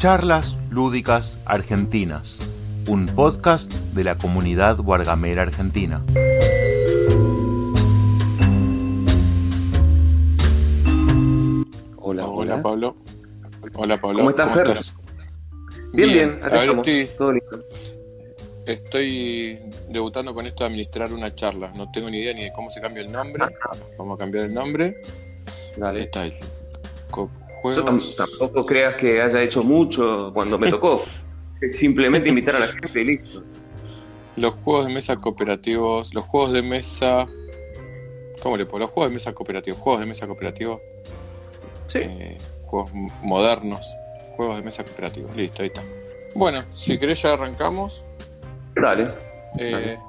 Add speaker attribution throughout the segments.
Speaker 1: Charlas Lúdicas Argentinas, un podcast de la comunidad Wargamera Argentina.
Speaker 2: Hola, hola, Pablo. Hola Pablo.
Speaker 3: ¿Cómo estás, Fer? Bien, bien, acá estamos.
Speaker 2: Estoy,
Speaker 3: Todo listo.
Speaker 2: estoy debutando con esto de administrar una charla. No tengo ni idea ni de cómo se cambia el nombre. Vamos a cambiar el nombre. Ahí
Speaker 3: Dale.
Speaker 2: está co-
Speaker 3: Yo tampoco creas que haya hecho mucho cuando me tocó. Simplemente invitar a la gente y listo.
Speaker 2: Los juegos de mesa cooperativos. Los juegos de mesa. ¿Cómo le pongo? Los juegos de mesa cooperativos. Juegos de mesa cooperativos.
Speaker 3: Sí.
Speaker 2: eh, juegos modernos. Juegos de mesa cooperativos. Listo, ahí está. Bueno, si querés ya arrancamos.
Speaker 3: Dale.
Speaker 2: Eh,
Speaker 3: Dale.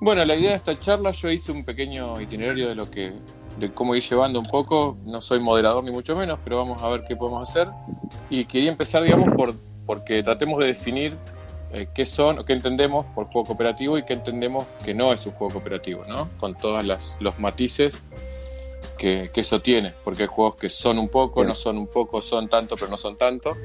Speaker 2: bueno, la idea de esta charla, yo hice un pequeño itinerario de lo que, de cómo ir llevando un poco. No soy moderador ni mucho menos, pero vamos a ver qué podemos hacer. Y quería empezar, digamos, por porque tratemos de definir eh, qué son o qué entendemos por juego cooperativo y qué entendemos que no es un juego cooperativo, ¿no? Con todos los matices que, que eso tiene, porque hay juegos que son un poco,
Speaker 3: Bien.
Speaker 2: no son un poco, son tanto, pero no son tanto.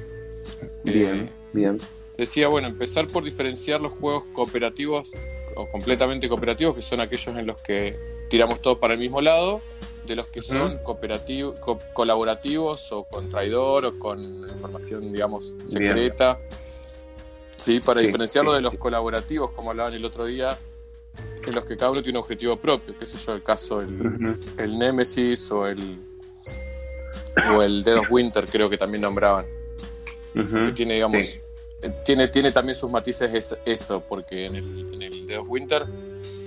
Speaker 3: Bien,
Speaker 2: Eh,
Speaker 3: bien.
Speaker 2: Decía, bueno, empezar por diferenciar los juegos cooperativos o completamente cooperativos, que son aquellos en los que tiramos todos para el mismo lado, de los que son cooperativos, co- colaborativos o con traidor o con información, digamos, secreta. Sí, para
Speaker 3: Sí,
Speaker 2: diferenciarlo
Speaker 3: sí,
Speaker 2: de los
Speaker 3: sí.
Speaker 2: colaborativos, como hablaban el otro día, en los que cada uno tiene un objetivo propio, qué sé yo, el caso, el, el Nemesis o el, o el Dead of Winter, creo que también nombraban. Que tiene, digamos, tiene, tiene también sus matices es- eso, porque en el, en el Dead of Winter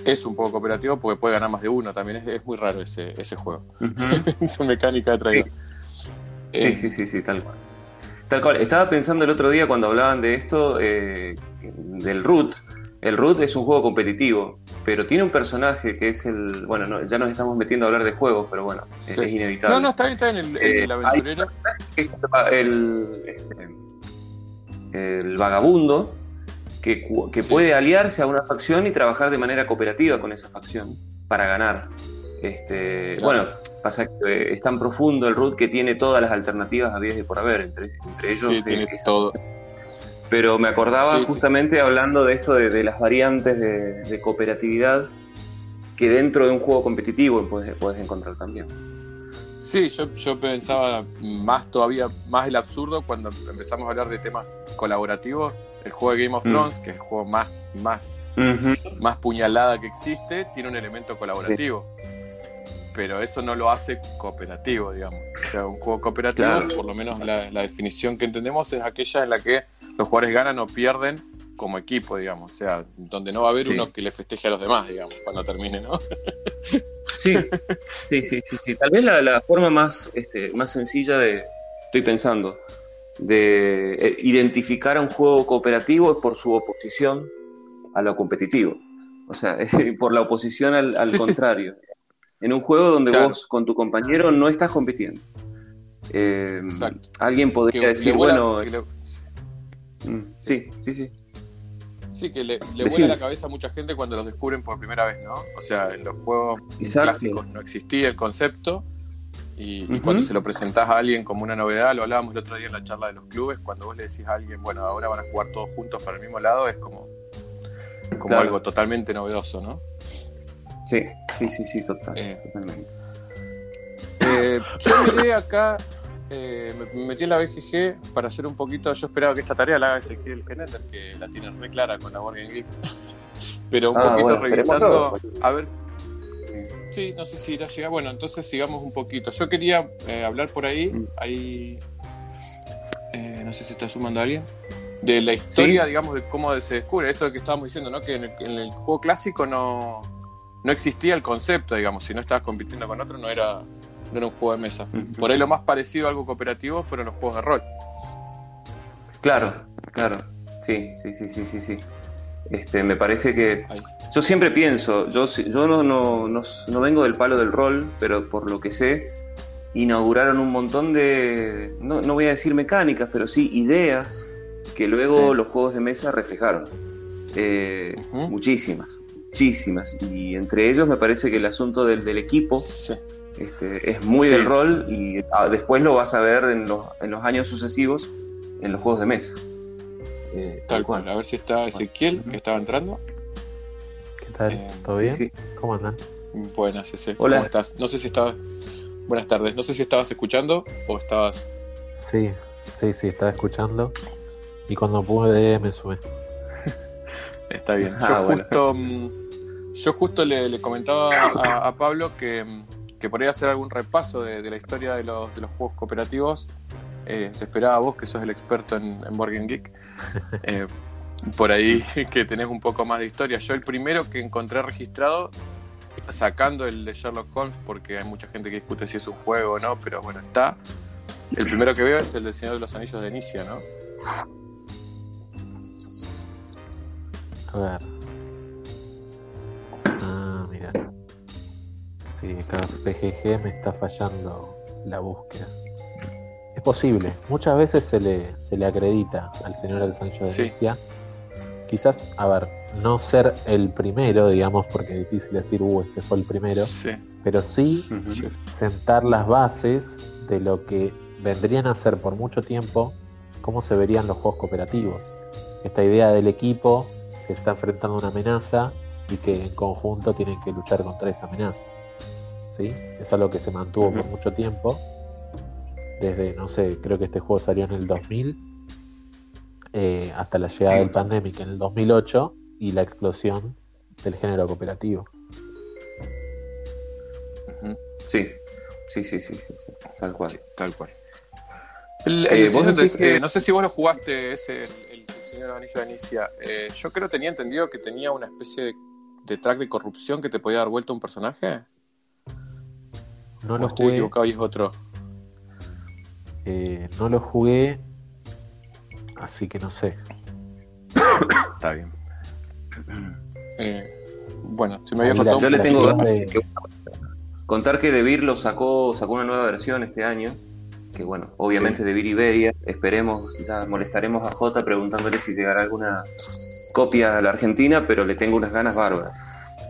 Speaker 2: es un poco cooperativo porque puede ganar más de uno, también es, es muy raro ese, ese juego, su mecánica de traidor. Eh,
Speaker 3: Sí, sí, sí, sí, tal cual. Tal cual. Estaba pensando el otro día cuando hablaban de esto, eh, del Root. El Root es un juego competitivo, pero tiene un personaje que es el. Bueno, no, ya nos estamos metiendo a hablar de juegos, pero bueno, es-
Speaker 2: Sí.
Speaker 3: es inevitable.
Speaker 2: No, no, está bien, está bien, el, el-
Speaker 3: Eh,
Speaker 2: el aventurero.
Speaker 3: es el, este, el vagabundo que, que
Speaker 2: Sí.
Speaker 3: puede aliarse a una facción y trabajar de manera cooperativa con esa facción para ganar. Este,
Speaker 2: Claro.
Speaker 3: Bueno, pasa que eh, es tan profundo el root que tiene todas las alternativas habidas y por haber, entre, entre ellos.
Speaker 2: Sí,
Speaker 3: eh,
Speaker 2: tiene
Speaker 3: esa-
Speaker 2: todo.
Speaker 3: Pero me acordaba
Speaker 2: sí.
Speaker 3: justamente hablando de esto de, de las variantes de, de cooperatividad que dentro de un juego competitivo puedes, puedes encontrar también.
Speaker 2: Sí, yo, yo pensaba más todavía, más el absurdo cuando empezamos a hablar de temas colaborativos. El juego de Game of
Speaker 3: Mm.
Speaker 2: Thrones, que es el juego más, más más puñalada que existe, tiene un elemento colaborativo. Pero eso no lo hace cooperativo, digamos. O sea, un juego cooperativo,
Speaker 3: Claro.
Speaker 2: por lo menos la, la definición que entendemos es aquella en la que los jugadores ganan o pierden como equipo, digamos. O sea, donde no va a haber
Speaker 3: Sí.
Speaker 2: uno que le festeje a los demás, digamos, cuando termine, ¿no?
Speaker 3: Sí, sí, sí, sí, sí. Tal vez la, la forma más, este, más sencilla de, estoy pensando, de eh, identificar a un juego cooperativo es por su oposición a lo competitivo. O sea, por la oposición al, al
Speaker 2: Sí, sí.
Speaker 3: contrario. En un juego donde
Speaker 2: Claro.
Speaker 3: vos con tu compañero no estás compitiendo. Eh,
Speaker 2: Exacto.
Speaker 3: alguien podría decir, bueno,
Speaker 2: que
Speaker 3: mm, sí, sí, sí.
Speaker 2: Sí, que le, le vuela la cabeza a mucha gente cuando los descubren por primera vez, ¿no? O sea, en los juegos
Speaker 3: Exacto.
Speaker 2: clásicos no existía el concepto y, cuando se lo presentás a alguien como una novedad, lo hablábamos el otro día en la charla de los clubes, cuando vos le decís a alguien, bueno, ahora van a jugar todos juntos para el mismo lado, es como, como
Speaker 3: Claro.
Speaker 2: algo totalmente novedoso, ¿no?
Speaker 3: Sí, sí, sí, sí, total,
Speaker 2: Eh.
Speaker 3: totalmente.
Speaker 2: Eh, yo miré acá, eh, me me metí en la BGG para hacer un poquito, yo esperaba que esta tarea la haga Ezequiel Genender, que la tiene re clara con la Board Game Geek. Pero un
Speaker 3: Ah,
Speaker 2: poquito
Speaker 3: bueno,
Speaker 2: revisando, a ver, Sí, no sé si irá a llegar. Bueno, entonces sigamos un poquito. Yo quería eh, hablar por ahí,
Speaker 3: Mm.
Speaker 2: ahí, eh, no sé si está sumando alguien, de la historia, digamos, de cómo se descubre. Esto que estábamos diciendo, ¿no? Que en el, en el juego clásico no, no existía el concepto, digamos. Si no estabas compitiendo con otro, no era, no era un juego de mesa. Por ahí lo más parecido a algo cooperativo fueron los juegos de rol.
Speaker 3: Claro, claro. Sí, sí, sí, sí, sí, sí. Este, me parece que
Speaker 2: Ahí.
Speaker 3: yo siempre pienso, yo, yo no, no, no, no vengo del palo del rol, pero por lo que sé, inauguraron un montón de, no, no voy a decir mecánicas, pero sí ideas que luego
Speaker 2: Sí.
Speaker 3: los juegos de mesa reflejaron. Eh. Muchísimas, muchísimas. Y entre ellos me parece que el asunto del, del equipo
Speaker 2: Sí.
Speaker 3: Este, es muy
Speaker 2: Sí.
Speaker 3: del rol y ah, después lo vas a ver en los, en los años sucesivos en los juegos de mesa. Eh,
Speaker 2: Tal cual. A ver si está Ezequiel, que estaba entrando.
Speaker 4: ¿Qué tal?
Speaker 2: Eh,
Speaker 4: ¿Todo bien?
Speaker 3: sí.
Speaker 4: ¿Cómo andan?
Speaker 2: Buenas, ese.
Speaker 3: Hola.
Speaker 2: ¿Cómo estás? No sé si estabas. Buenas tardes. No sé si estabas escuchando o estabas.
Speaker 4: Sí, sí, sí, estaba escuchando. Y cuando pude me sumé.
Speaker 2: Está bien.
Speaker 3: Ah,
Speaker 2: Yo
Speaker 3: bueno.
Speaker 2: justo, mm, yo justo le, le comentaba a, a Pablo que, mm, que podría hacer algún repaso de, de la historia de los, de los juegos cooperativos. Eh, te esperaba a vos, que sos el experto en, en Board Game Geek. Eh, por ahí que tenés un poco más de historia. Yo el primero que encontré registrado, sacando el de Sherlock Holmes, porque hay mucha gente que discute si es un juego o no, pero bueno, está. El primero que veo es el del Señor de los Anillos de Inicia, ¿no?
Speaker 4: A ver. Ah, mira. Sí, acá PGG me está fallando la búsqueda. Es posible. Muchas veces se le, se le acredita al señor del Sancho de
Speaker 2: Sí.
Speaker 4: Inicia. Quizás, a ver, no ser el primero, digamos, porque es difícil decir, uh, este fue el primero.
Speaker 2: Sí.
Speaker 4: Pero sí
Speaker 3: Ujú.
Speaker 4: sentar las bases de lo que vendrían a ser por mucho tiempo cómo se verían los juegos cooperativos. Esta idea del equipo que está enfrentando una amenaza y que en conjunto tienen que luchar contra esa amenaza. ¿Sí? Eso es algo que se mantuvo por mucho tiempo. Desde, no sé, creo que este juego salió en el 2000 eh, hasta la llegada
Speaker 3: Sí.
Speaker 4: del Pandemic en el 2008 y la explosión del género cooperativo.
Speaker 3: Sí, sí, sí, sí, sí, sí, tal cual.
Speaker 2: Sí, tal cual. El,
Speaker 3: Eh,
Speaker 2: el
Speaker 3: vos decís
Speaker 2: de-
Speaker 3: que-
Speaker 2: eh, no sé si vos lo jugaste, ese, el, el Señor Anillo de Inicia. Eh, yo creo tenía entendido que tenía una especie de, de track de corrupción que te podía dar vuelta a un personaje.
Speaker 4: No
Speaker 2: ¿O
Speaker 4: lo
Speaker 2: estoy
Speaker 4: jugué,
Speaker 2: equivocado y es otro?
Speaker 4: eh, no lo jugué, así que no sé.
Speaker 2: Está bien. Eh, bueno, se me había
Speaker 4: Mira,
Speaker 2: cortado
Speaker 3: Yo le tengo ganas
Speaker 4: de-
Speaker 3: que- contar que Debir lo sacó, sacó una nueva versión este año. Que bueno, obviamente
Speaker 2: Sí.
Speaker 3: Debir Iberia. Esperemos, ya molestaremos a Jota preguntándole si llegará alguna copia a la Argentina, pero le tengo unas ganas bárbaras.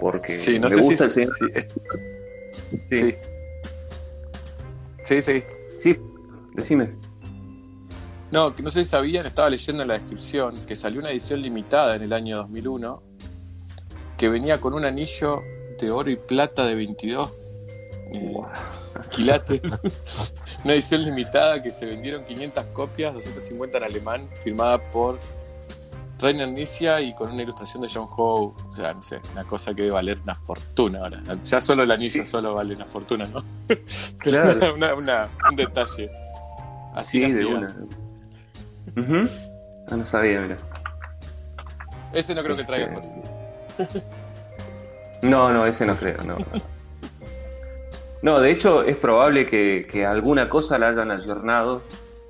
Speaker 3: Porque
Speaker 2: Sí, no
Speaker 3: me
Speaker 2: sé
Speaker 3: gusta
Speaker 2: si,
Speaker 3: el señor.
Speaker 2: si- es-
Speaker 3: Sí,
Speaker 2: sí. Sí, sí.
Speaker 3: sí, decime.
Speaker 2: No, que no sé si sabían, estaba leyendo en la descripción que salió una edición limitada en el año 2001 que venía con un anillo de oro y plata de 22 eh, quilates. una edición limitada que se vendieron 500 copias, 250 en alemán, firmada por Rainer Nicia y con una ilustración de John Howe. O sea, no sé, una cosa que debe valer una fortuna ahora. Ya solo el anillo
Speaker 3: Sí.
Speaker 2: solo vale una fortuna, ¿no?
Speaker 3: Claro.
Speaker 2: una- una- un detalle. Así
Speaker 3: Sí, de una. Ah, no sabía, mira.
Speaker 2: Ese no creo que traiga
Speaker 3: Este, No, no, ese no creo, no. No, de hecho es probable que, que alguna cosa la hayan ayornado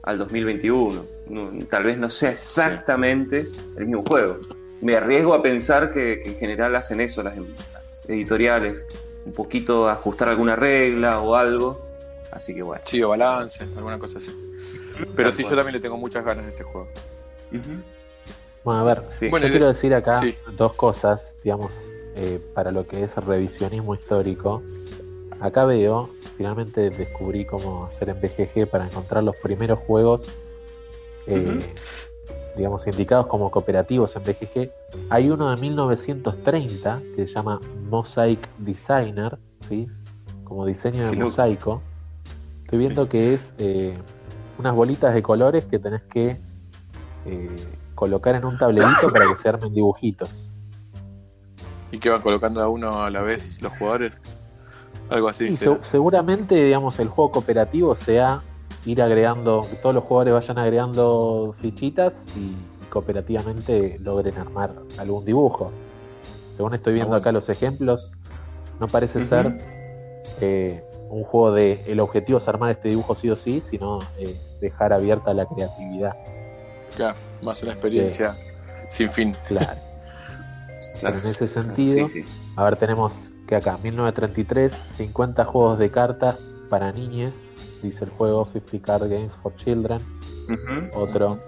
Speaker 3: al 2021. No, tal vez no sea exactamente el mismo juego. Me arriesgo a pensar que, que en general hacen eso las, las editoriales, un poquito ajustar alguna regla o algo. Así que bueno.
Speaker 2: Sí, o balance, alguna cosa así. Pero sí, yo también le tengo muchas ganas de este juego.
Speaker 4: Bueno, a ver,
Speaker 3: Sí.
Speaker 2: Bueno,
Speaker 4: yo quiero decir acá
Speaker 2: sí.
Speaker 4: dos cosas, digamos, eh, para lo que es revisionismo histórico. Acá veo, finalmente descubrí cómo hacer en BGG para encontrar los primeros juegos, eh, digamos, indicados como cooperativos en BGG. Hay uno de 1930 que se llama Mosaic Designer, ¿sí? Como diseño de mosaico. Estoy viendo que es eh, unas bolitas de colores que tenés que eh, colocar en un tablerito para que se armen dibujitos.
Speaker 2: ¿Y que van colocando a uno a la vez los jugadores? Algo así.
Speaker 4: Se- seguramente, digamos, el juego cooperativo sea ir agregando, que todos los jugadores vayan agregando fichitas y, cooperativamente logren armar algún dibujo. Según estoy viendo
Speaker 2: bueno.
Speaker 4: acá los ejemplos, no parece ser eh, un juego de el objetivo es armar este dibujo sí o sí, sino eh, dejar abierta la creatividad.
Speaker 2: Claro, más una experiencia sin fin.
Speaker 4: Claro.
Speaker 3: Claro.
Speaker 4: en ese sentido,
Speaker 3: Sí, sí.
Speaker 4: A ver, tenemos que acá, 1933, 50 juegos de cartas para niñes, dice el juego 50 Card Games for Children. Otro,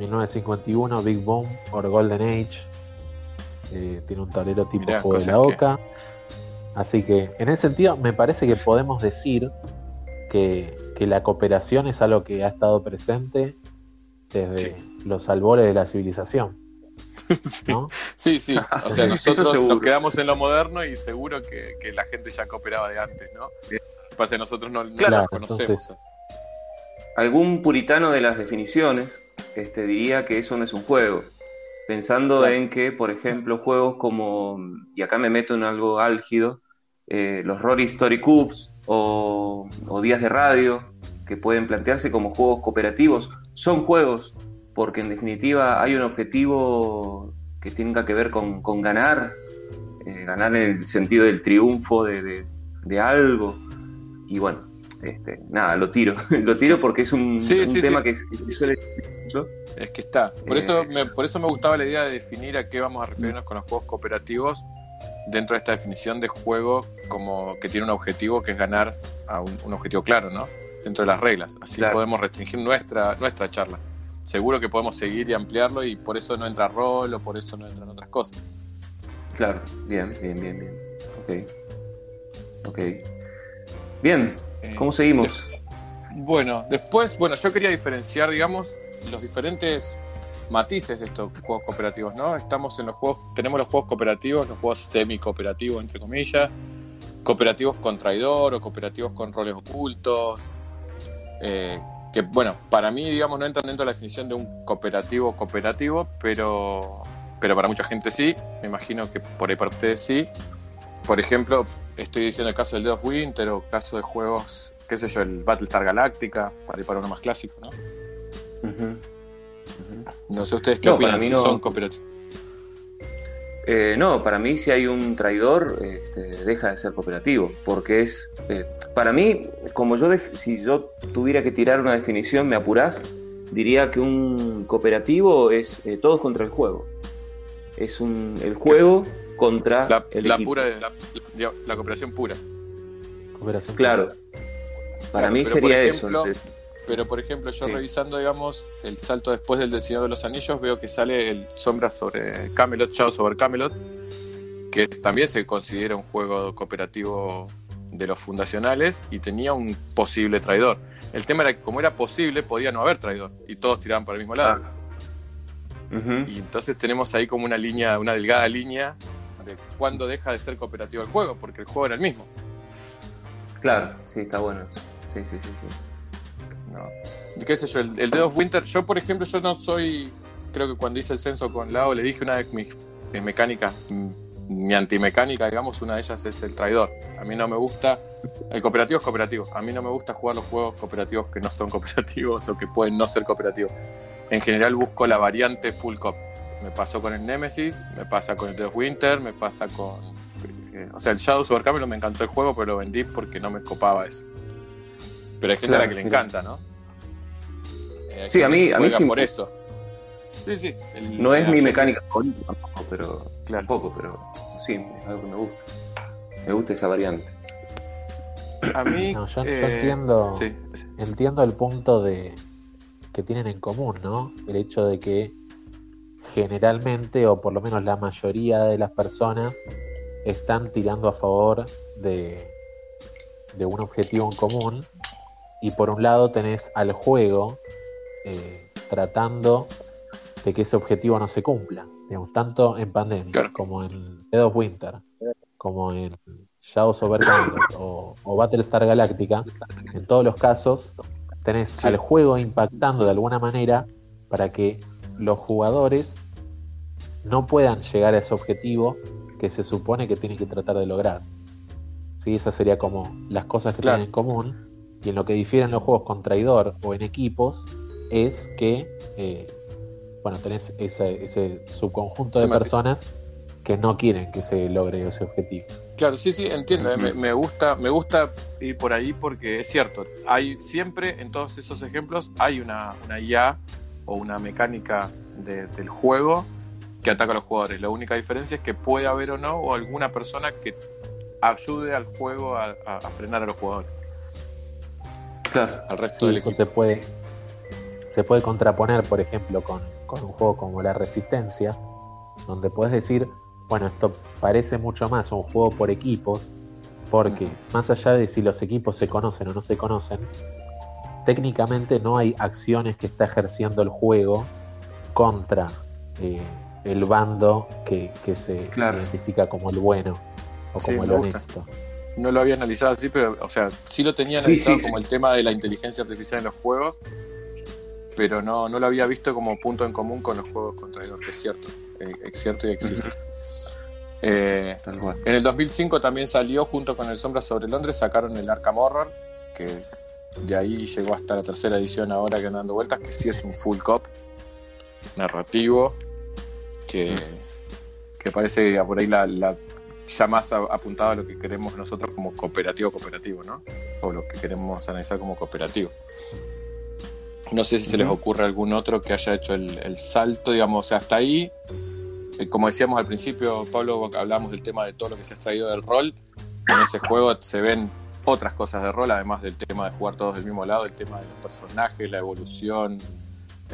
Speaker 4: 1951, Big Boom or Golden Age. Eh, tiene un tablero tipo
Speaker 2: Mirá,
Speaker 4: juego de la
Speaker 2: que-
Speaker 4: Oca. Así que en ese sentido me parece que podemos decir que, que la cooperación es algo que ha estado presente desde los albores de la civilización. ¿no?
Speaker 2: Sí, sí. O sea, nosotros nos quedamos en lo moderno y seguro que, que la gente ya cooperaba de antes, ¿no? Pasa nosotros no, no
Speaker 4: Claro,
Speaker 2: lo conocemos.
Speaker 4: entonces-
Speaker 3: Algún puritano de las definiciones este, diría que eso no es un juego. Pensando
Speaker 2: Claro.
Speaker 3: en que, por ejemplo, juegos como, y acá me meto en algo álgido, eh, los Rory Story Cubes o, o Días de Radio, que pueden plantearse como juegos cooperativos, son juegos porque en definitiva hay un objetivo que tenga que ver con, con ganar, eh, ganar en el sentido del triunfo de, de- de algo. Y bueno, este, nada, lo tiro. lo tiro porque es un,
Speaker 2: Sí,
Speaker 3: un
Speaker 2: sí,
Speaker 3: tema
Speaker 2: sí.
Speaker 3: que, es- que suele mucho.
Speaker 2: Es que está. Por,
Speaker 3: Eh.
Speaker 2: eso me, por eso me gustaba la idea de definir a qué vamos a referirnos con los juegos cooperativos dentro de esta definición de juego como que tiene un objetivo que es ganar a un, un objetivo claro, ¿no? Dentro de las reglas. Así
Speaker 3: Claro.
Speaker 2: podemos restringir nuestra, nuestra charla. Seguro que podemos seguir y ampliarlo y por eso no entra rol o por eso no entran otras cosas.
Speaker 3: Claro, bien, bien, bien, bien. Ok. Ok. Bien,
Speaker 2: Eh,
Speaker 3: ¿cómo seguimos?
Speaker 2: Bueno, después, bueno, yo quería diferenciar, digamos, los diferentes matices de estos juegos cooperativos, ¿no? Estamos en los juegos, tenemos los juegos cooperativos, los juegos semi-cooperativos, entre comillas, cooperativos con traidor o cooperativos con roles ocultos, eh, que, bueno, para mí, digamos, no entran dentro de la definición de un cooperativo cooperativo, pero, pero para mucha gente sí, me imagino que por ahí para ustedes sí. Por ejemplo, estoy diciendo el caso del Dead of Winter o caso de juegos, qué sé yo, el Battlestar Galactica, para ir para uno más clásico, ¿no? No sé ustedes qué
Speaker 3: No,
Speaker 2: opinan,
Speaker 3: no.
Speaker 2: son cooperativos.
Speaker 3: Eh, no, para mí si hay un traidor, este, deja de ser cooperativo, porque es, eh, para mí, como yo, def- si yo tuviera que tirar una definición, me apurás, diría que un cooperativo es eh, todos contra el juego. Es un, el juego contra
Speaker 2: La,
Speaker 3: el
Speaker 2: la
Speaker 3: equipo.
Speaker 2: pura, la, la- la cooperación pura.
Speaker 4: Cooperación.
Speaker 3: Claro. Para
Speaker 2: Claro,
Speaker 3: mí sería
Speaker 2: por
Speaker 3: eso.
Speaker 2: Pero, por ejemplo, yo
Speaker 3: Sí.
Speaker 2: revisando, digamos, el salto después del del Señor de los Anillos, veo que sale el Sombra sobre Camelot, Shadows over Camelot, que también se considera un juego cooperativo de los fundacionales y tenía un posible traidor. El tema era que como era posible, podía no haber traidor y todos tiraban para el mismo lado.
Speaker 3: Ujú.
Speaker 2: Y entonces tenemos ahí como una línea, una delgada línea de cuándo deja de ser cooperativo el juego, porque el juego era el mismo.
Speaker 3: Claro, sí, está bueno. Sí, sí, sí, sí.
Speaker 2: ¿No? Qué sé yo, el, el Dead of Winter, yo por ejemplo, yo no soy, creo que cuando hice el censo con Lao, le dije una de mis, mis mecánicas, mm, mi antimecánica, digamos, una de ellas es el traidor. A mí no me gusta, el cooperativo es cooperativo, a mí no me gusta jugar los juegos cooperativos que no son cooperativos o que pueden no ser cooperativos. En general busco la variante full cop. Me pasó con el Nemesis, me pasa con el Dead of Winter, me pasa con... eh, o sea, el Shadows over Camelot me encantó el juego, pero lo vendí porque no me copaba eso. Pero hay gente a la que le encanta, ¿no? Eh,
Speaker 3: Sí, a mí- a mí sí me
Speaker 2: por
Speaker 3: gusta.
Speaker 2: eso. Sí, sí. el-
Speaker 3: No es mi mecánica favorita tampoco, pero
Speaker 2: Claro.
Speaker 3: tampoco, pero sí, es algo que me gusta. Me gusta esa variante.
Speaker 2: A mí.
Speaker 4: No, yo, yo
Speaker 2: eh,
Speaker 4: entiendo,
Speaker 2: sí.
Speaker 4: entiendo el punto de que tienen en común, ¿no? El hecho de que generalmente, o por lo menos la mayoría de las personas, están tirando a favor de, de un objetivo en común. Y por un lado tenés al juego eh, tratando de que ese objetivo no se cumpla. Digamos, tanto en Pandemic
Speaker 2: Claro.
Speaker 4: como en Dead of Winter, como en Shadows Camelot o, o Battlestar Galactica, en todos los casos tenés
Speaker 2: Sí.
Speaker 4: al juego impactando de alguna manera para que los jugadores no puedan llegar a ese objetivo que se supone que tienen que tratar de lograr. ¿Sí? Esas serían como las cosas que
Speaker 2: Claro.
Speaker 4: tienen en común. Y en lo que difieren los juegos con traidor o en equipos es que, eh, bueno, tenés ese, ese subconjunto de
Speaker 2: Se
Speaker 4: personas que no quieren que se logre ese objetivo.
Speaker 2: Claro, sí, sí, entiendo. eh, Me, me gusta, me gusta ir por ahí porque es cierto. Hay siempre en todos esos ejemplos hay una, una IA o una mecánica de- del juego que ataca a los jugadores. La única diferencia es que puede haber o no o alguna persona que ayude al juego a, a- a frenar a los jugadores,
Speaker 3: Claro.
Speaker 2: al resto
Speaker 4: Sí,
Speaker 2: del
Speaker 4: eso
Speaker 2: equipo.
Speaker 4: se puede, se puede contraponer, por ejemplo, con, con un juego como La Resistencia, donde puedes decir, bueno, esto parece mucho más un juego por equipos, Porque más allá de si los equipos se conocen o no se conocen, técnicamente no hay acciones que está ejerciendo el juego contra eh, el bando que, se identifica como el bueno o como el honesto.
Speaker 2: No lo había analizado así, pero, o sea, sí lo tenía analizado como el tema de la inteligencia artificial en los juegos, pero no, no lo había visto como punto en común con los juegos contra que es cierto, eh, es cierto y existe. Eh, en el 2005 también salió junto con el Sombra sobre Londres, sacaron el Arkham Horror, que de ahí llegó hasta la tercera edición ahora que dando vueltas, que sí es un full cop narrativo, que, que parece por ahí la, ya más apuntado a lo que queremos nosotros como cooperativo cooperativo, ¿no? O lo que queremos analizar como cooperativo. No sé si se les ocurre algún otro que haya hecho el, salto, digamos, hasta ahí. Eh, como decíamos al principio, Pablo, hablábamos del tema de todo lo que se ha extraído del rol. En ese juego se ven otras cosas de rol, además del tema de jugar todos del mismo lado, el tema de los personajes, la evolución,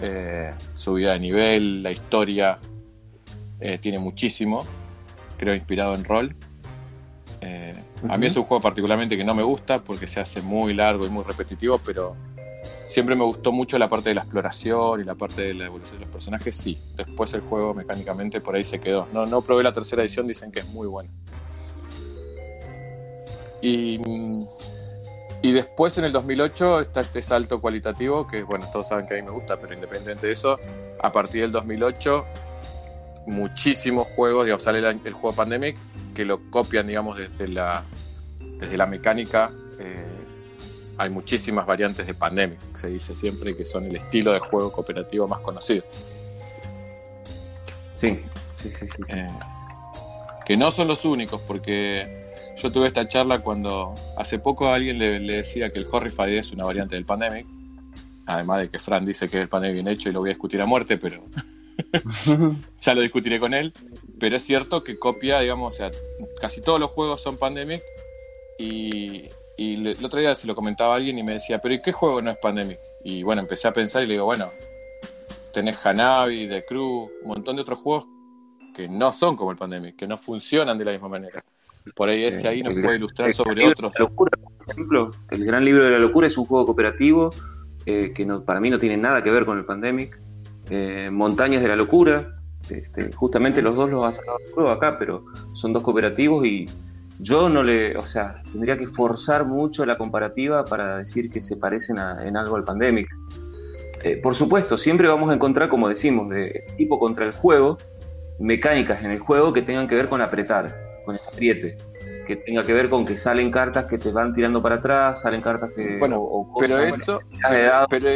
Speaker 2: eh, subida de nivel, la historia. Eh, tiene muchísimo, creo, inspirado en rol. A mí es un juego particularmente que no me gusta porque se hace muy largo y muy repetitivo, pero siempre me gustó mucho la parte de la exploración y la parte de la evolución de los personajes, sí. Después el juego mecánicamente por ahí se quedó. No, no probé la tercera edición, dicen que es muy buena. Y, y después en el 2008 está este salto cualitativo, que bueno, todos saben que a mí me gusta, pero independiente de eso, a partir del 2008 muchísimos juegos, digamos, sale el, juego Pandemic, que lo copian, digamos, desde la, desde la mecánica. Eh, hay muchísimas variantes de Pandemic, se dice siempre que son el estilo de juego cooperativo más conocido.
Speaker 3: Sí, sí, sí, sí.
Speaker 2: Eh, que no son los únicos, porque yo tuve esta charla cuando hace poco alguien le, decía que el Horrify es una variante del Pandemic. Además de que Fran dice que es el Pandemic bien hecho y lo voy a discutir a muerte, pero ya lo discutiré con él. Pero es cierto que copia, digamos, o sea, casi todos los juegos son Pandemic y, y el otro día se lo comentaba a alguien y me decía, pero ¿y qué juego no es Pandemic? Y bueno, empecé a pensar y le digo, bueno, tenés Hanabi, The Crew, un montón de otros juegos que no son como el Pandemic, que no funcionan de la misma manera. Por ahí ese ahí nos puede ilustrar sobre otros.
Speaker 3: Locura, por ejemplo, el Gran Libro de la Locura es un juego cooperativo eh, que no, para mí no tiene nada que ver con el Pandemic. Eh, Montañas de la Locura, este, justamente los dos los ha sacado el juego acá, pero son dos cooperativos y yo no le, o sea, tendría que forzar mucho la comparativa para decir que se parecen en algo al Pandemic. Eh, por supuesto, siempre vamos a encontrar, como decimos, de tipo contra el juego, mecánicas en el juego que tengan que ver con apretar, con el apriete, que tenga que ver con que salen cartas que te van tirando para atrás, salen cartas que...
Speaker 2: Bueno, pero eso... pero,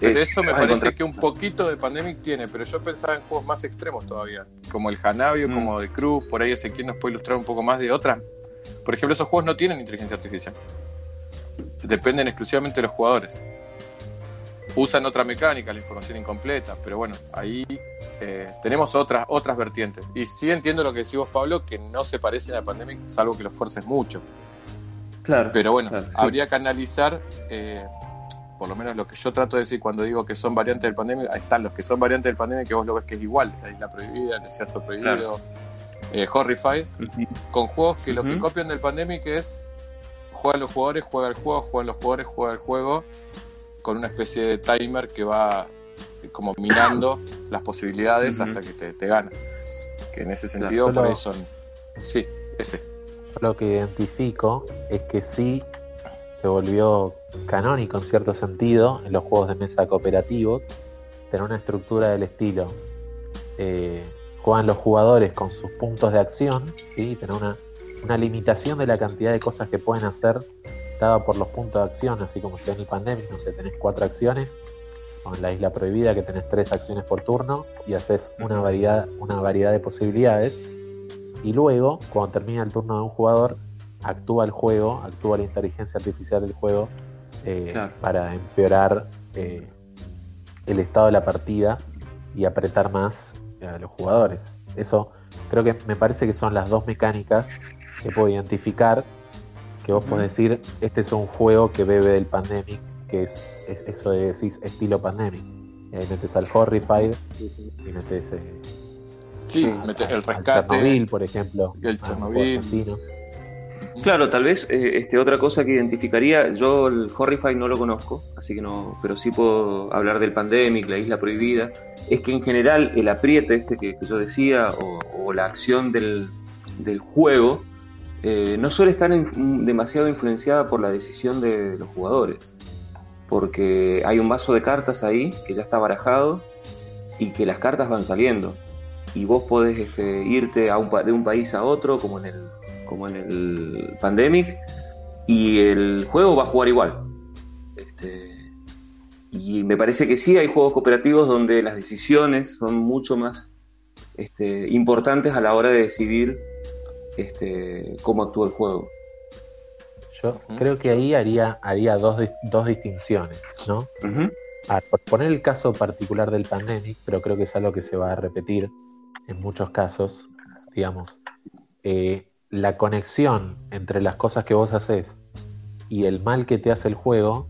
Speaker 2: eso me parece que un poquito de Pandemic tiene, pero yo pensaba en juegos más extremos todavía, como el Hanabio, mm. como The Cruz, por ahí ese quien nos puede ilustrar un poco más de otras por ejemplo, esos juegos no tienen inteligencia artificial. Dependen exclusivamente de los jugadores. Usan otra mecánica, la información incompleta, pero bueno, ahí eh, tenemos otras, otras vertientes. Y sí entiendo lo que decís vos, Pablo, que no se parecen a Pandemic, salvo que los fuerces mucho. Claro. Pero bueno, habría que analizar, eh, por lo menos lo que yo trato de decir cuando digo que son variantes del Pandemic, ahí están los que son variantes del Pandemic que vos lo ves que es igual, la isla prohibida, el desierto prohibido eh, Horrify, con juegos que lo que copian del Pandemic es juegan los jugadores, juega el juego, juegan los jugadores, juega el juego, con una especie de timer que va eh, como minando las posibilidades hasta que te, te, gana. Que en ese sentido, por ahí son. Sí, ese.
Speaker 4: Lo que identifico es que sí se volvió canónico en cierto sentido en los juegos de mesa cooperativos tener una estructura del estilo. Eh, juegan los jugadores con sus puntos de acción, ¿sí? tener una, limitación de la cantidad de cosas que pueden hacer dada por los puntos de acción, así como si en el pandemia, no sé, tenés cuatro acciones, o en la isla prohibida que tenés tres acciones por turno y haces una variedad, una variedad de posibilidades. Y luego, cuando termina el turno de un jugador, actúa el juego, actúa la inteligencia artificial del juego eh, para empeorar eh, el estado de la partida y apretar más a los jugadores. Eso creo que me parece que son las dos mecánicas que puedo identificar, que vos podés decir, este es un juego que bebe del Pandemic, que es, eso de decís estilo Pandemic. Y ahí metes al Horrified y metes... Eh,
Speaker 2: sí, el rescate.
Speaker 4: Chernobyl, por ejemplo.
Speaker 2: El Chernobyl.
Speaker 3: Claro, tal vez eh, este, otra cosa que identificaría, yo el Horrify no lo conozco, así que no, pero sí puedo hablar del Pandemic, la isla prohibida, es que en general el apriete este que, yo decía o, la acción del, juego eh, no suele estar demasiado influenciada por la decisión de los jugadores, porque hay un vaso de cartas ahí que ya está barajado y que las cartas van saliendo. Y vos podés este, irte a un, de un país a otro como en el como en el Pandemic, y el juego va a jugar igual. Este, y me parece que sí hay juegos cooperativos donde las decisiones son mucho más este, importantes a la hora de decidir este, cómo actúa el juego.
Speaker 4: Yo creo que ahí haría, haría dos, dos distinciones, ¿no? por poner el caso particular del Pandemic, pero creo que es algo que se va a repetir en muchos casos, digamos. Eh, la conexión entre las cosas que vos haces y el mal que te hace el juego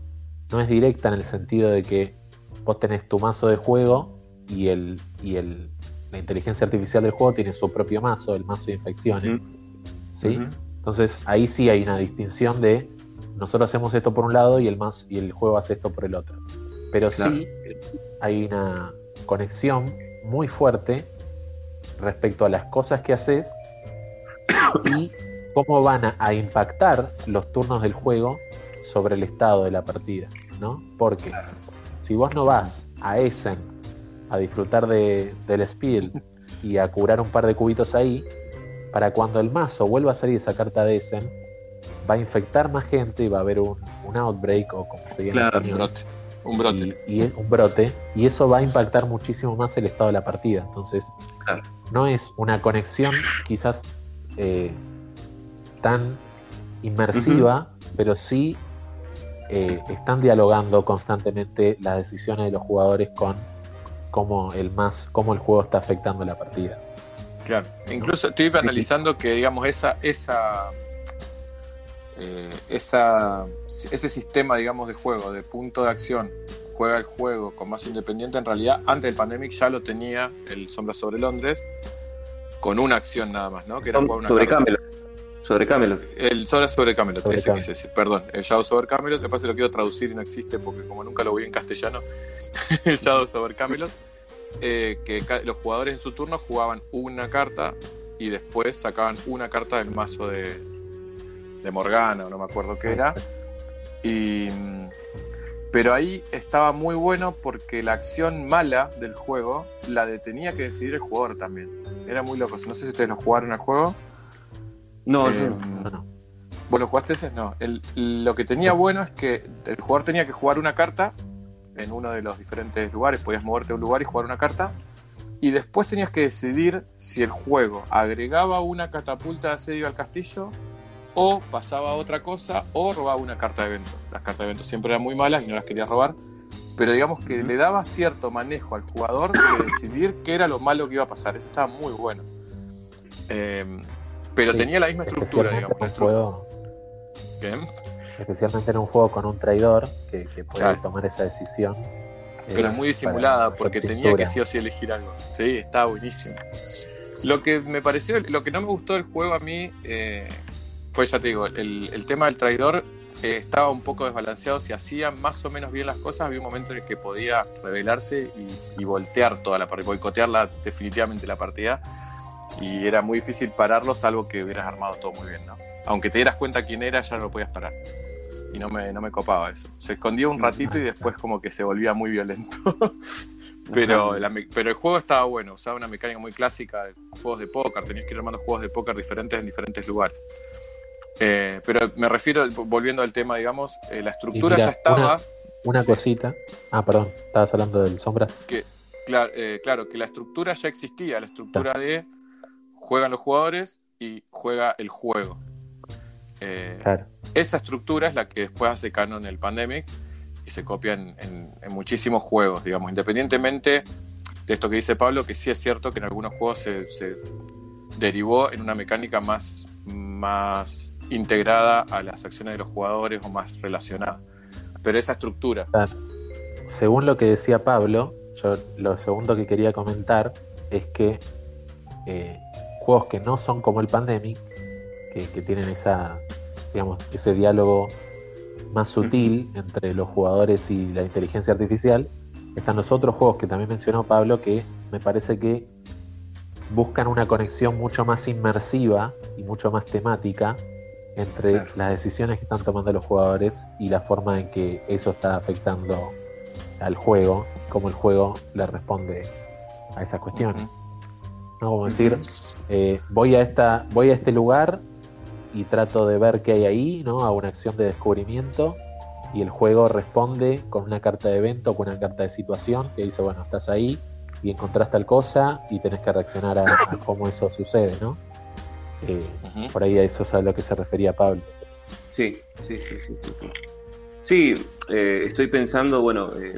Speaker 4: no es directa en el sentido de que vos tenés tu mazo de juego y el y el la inteligencia artificial del juego tiene su propio mazo, el mazo de infecciones. ¿sí? Entonces ahí sí hay una distinción de nosotros hacemos esto por un lado y el mazo, y el juego hace esto por el otro. Pero sí hay una conexión muy fuerte respecto a las cosas que haces y cómo van a, impactar los turnos del juego sobre el estado de la partida, ¿no? Porque si vos no vas a Essen a disfrutar de, del Spiel y a curar un par de cubitos ahí, para cuando el mazo vuelva a salir esa carta de Essen, va a infectar más gente y va a haber un, outbreak o como se llama.
Speaker 2: un brote. Un brote.
Speaker 4: Y, un brote. Y eso va a impactar muchísimo más el estado de la partida. Entonces, no es una conexión quizás eh, tan inmersiva, pero sí eh, están dialogando constantemente las decisiones de los jugadores con cómo el más cómo el juego está afectando la partida.
Speaker 2: Claro, incluso estoy analizando que digamos esa esa eh, esa ese sistema digamos de juego de punto de acción juega el juego con más independiente en realidad antes del pandemic ya lo tenía el Sombra sobre Londres con una acción nada más, ¿no?
Speaker 3: Que era una sobre Camelot. Sobre Camelot.
Speaker 2: El sobre, sobre Camelot, ese quise decir. Perdón, el Shadow sobre Camelot, después se lo quiero traducir y no existe porque como nunca lo vi en castellano, el Shadow sobre Camelot, eh, que los jugadores en su turno jugaban una carta y después sacaban una carta del mazo de, de Morgana, o no me acuerdo qué era. Y pero ahí estaba muy bueno porque la acción mala del juego la tenía que decidir el jugador también. Era muy loco. No sé si ustedes lo jugaron al juego.
Speaker 3: No, eh, no.
Speaker 2: ¿Vos lo jugaste ese? No. lo que tenía bueno es que el jugador tenía que jugar una carta en uno de los diferentes lugares. Podías moverte a un lugar y jugar una carta. Y después tenías que decidir si el juego agregaba una catapulta de asedio al castillo o pasaba otra cosa o robaba una carta de evento. Las cartas de evento siempre eran muy malas y no las quería robar, pero digamos que le daba cierto manejo al jugador de decidir qué era lo malo que iba a pasar. Eso estaba muy bueno. Em, pero tenía la misma estructura, digamos.
Speaker 4: Un juego, Especialmente en un juego con un traidor que, puede tomar esa decisión.
Speaker 2: Pero eh, muy disimulada, porque tenía que sí o sí elegir algo. Sí, estaba buenísimo. Lo que me pareció, lo que no me gustó del juego a mí, eh, pues ya te digo, el, tema del traidor eh, estaba un poco desbalanceado. Si hacía más o menos bien las cosas, había un momento en el que podía revelarse y, voltear toda la partida, boicotearla definitivamente la partida. Y era muy difícil pararlo, salvo que hubieras armado todo muy bien, ¿no? Aunque te dieras cuenta quién era, ya no lo podías parar. Y no me, no me copaba eso. Se escondía un ratito y después como que se volvía muy violento. pero, pero el juego estaba bueno, usaba una mecánica muy clásica de juegos de póker, tenías que ir armando juegos de póker diferentes en diferentes lugares. Eh, pero me refiero, volviendo al tema, digamos, eh, la estructura ya estaba.
Speaker 4: Una, cosita. Ah, perdón, estabas hablando del sombras.
Speaker 2: Que, claro, eh, claro, que la estructura ya existía, la estructura de juegan los jugadores y juega el juego. Esa estructura es la que después hace canon el Pandemic y se copia en, muchísimos juegos, digamos, independientemente de esto que dice Pablo, que sí es cierto que en algunos juegos se, se derivó en una mecánica más, más integrada a las acciones de los jugadores o más relacionada. Pero esa estructura.
Speaker 4: Según lo que decía Pablo, yo lo segundo que quería comentar es que eh, juegos que no son como el Pandemic, que, tienen esa digamos, ese diálogo más sutil entre los jugadores y la inteligencia artificial, están los otros juegos que también mencionó Pablo que me parece que buscan una conexión mucho más inmersiva y mucho más temática entre las decisiones que están tomando los jugadores y la forma en que eso está afectando al juego, cómo el juego le responde a esas cuestiones. ¿No? Como decir, eh, voy, a esta, voy a este lugar y trato de ver qué hay ahí, ¿no? A una acción de descubrimiento y el juego responde con una carta de evento, con una carta de situación que dice, bueno, estás ahí y encontrás tal cosa y tenés que reaccionar a, cómo eso sucede, ¿no? Eh, por ahí a eso es a lo que se refería Pablo.
Speaker 3: Sí, sí, sí, sí, sí. Sí, eh, estoy pensando, bueno, eh,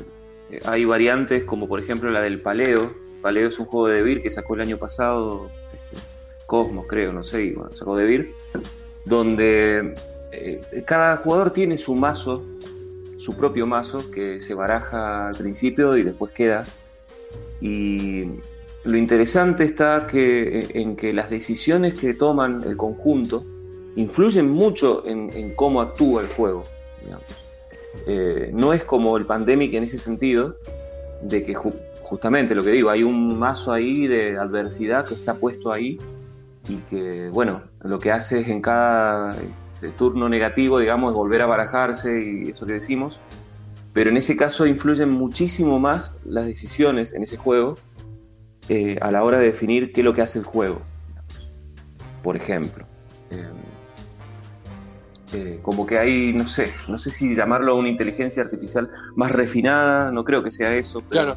Speaker 3: hay variantes como por ejemplo la del Paleo. Paleo es un juego de Vir que sacó el año pasado, este, Cosmos creo, no sé, bueno, sacó de Vir, donde cada jugador tiene su mazo, su propio mazo, que se baraja al principio y después queda y lo interesante está que, en que las decisiones que toman el conjunto influyen mucho en, cómo actúa el juego. Eh, no es como el Pandemic en ese sentido, de que justamente lo que digo, hay un mazo ahí de adversidad que está puesto ahí y que, bueno, lo que hace es en cada este, turno negativo, digamos, volver a barajarse y eso que decimos, pero en ese caso influyen muchísimo más las decisiones en ese juego eh, a la hora de definir qué es lo que hace el juego. Por ejemplo. Eh, eh, como que hay, no sé, no sé si llamarlo una inteligencia artificial más refinada, no creo que sea eso.
Speaker 2: claro.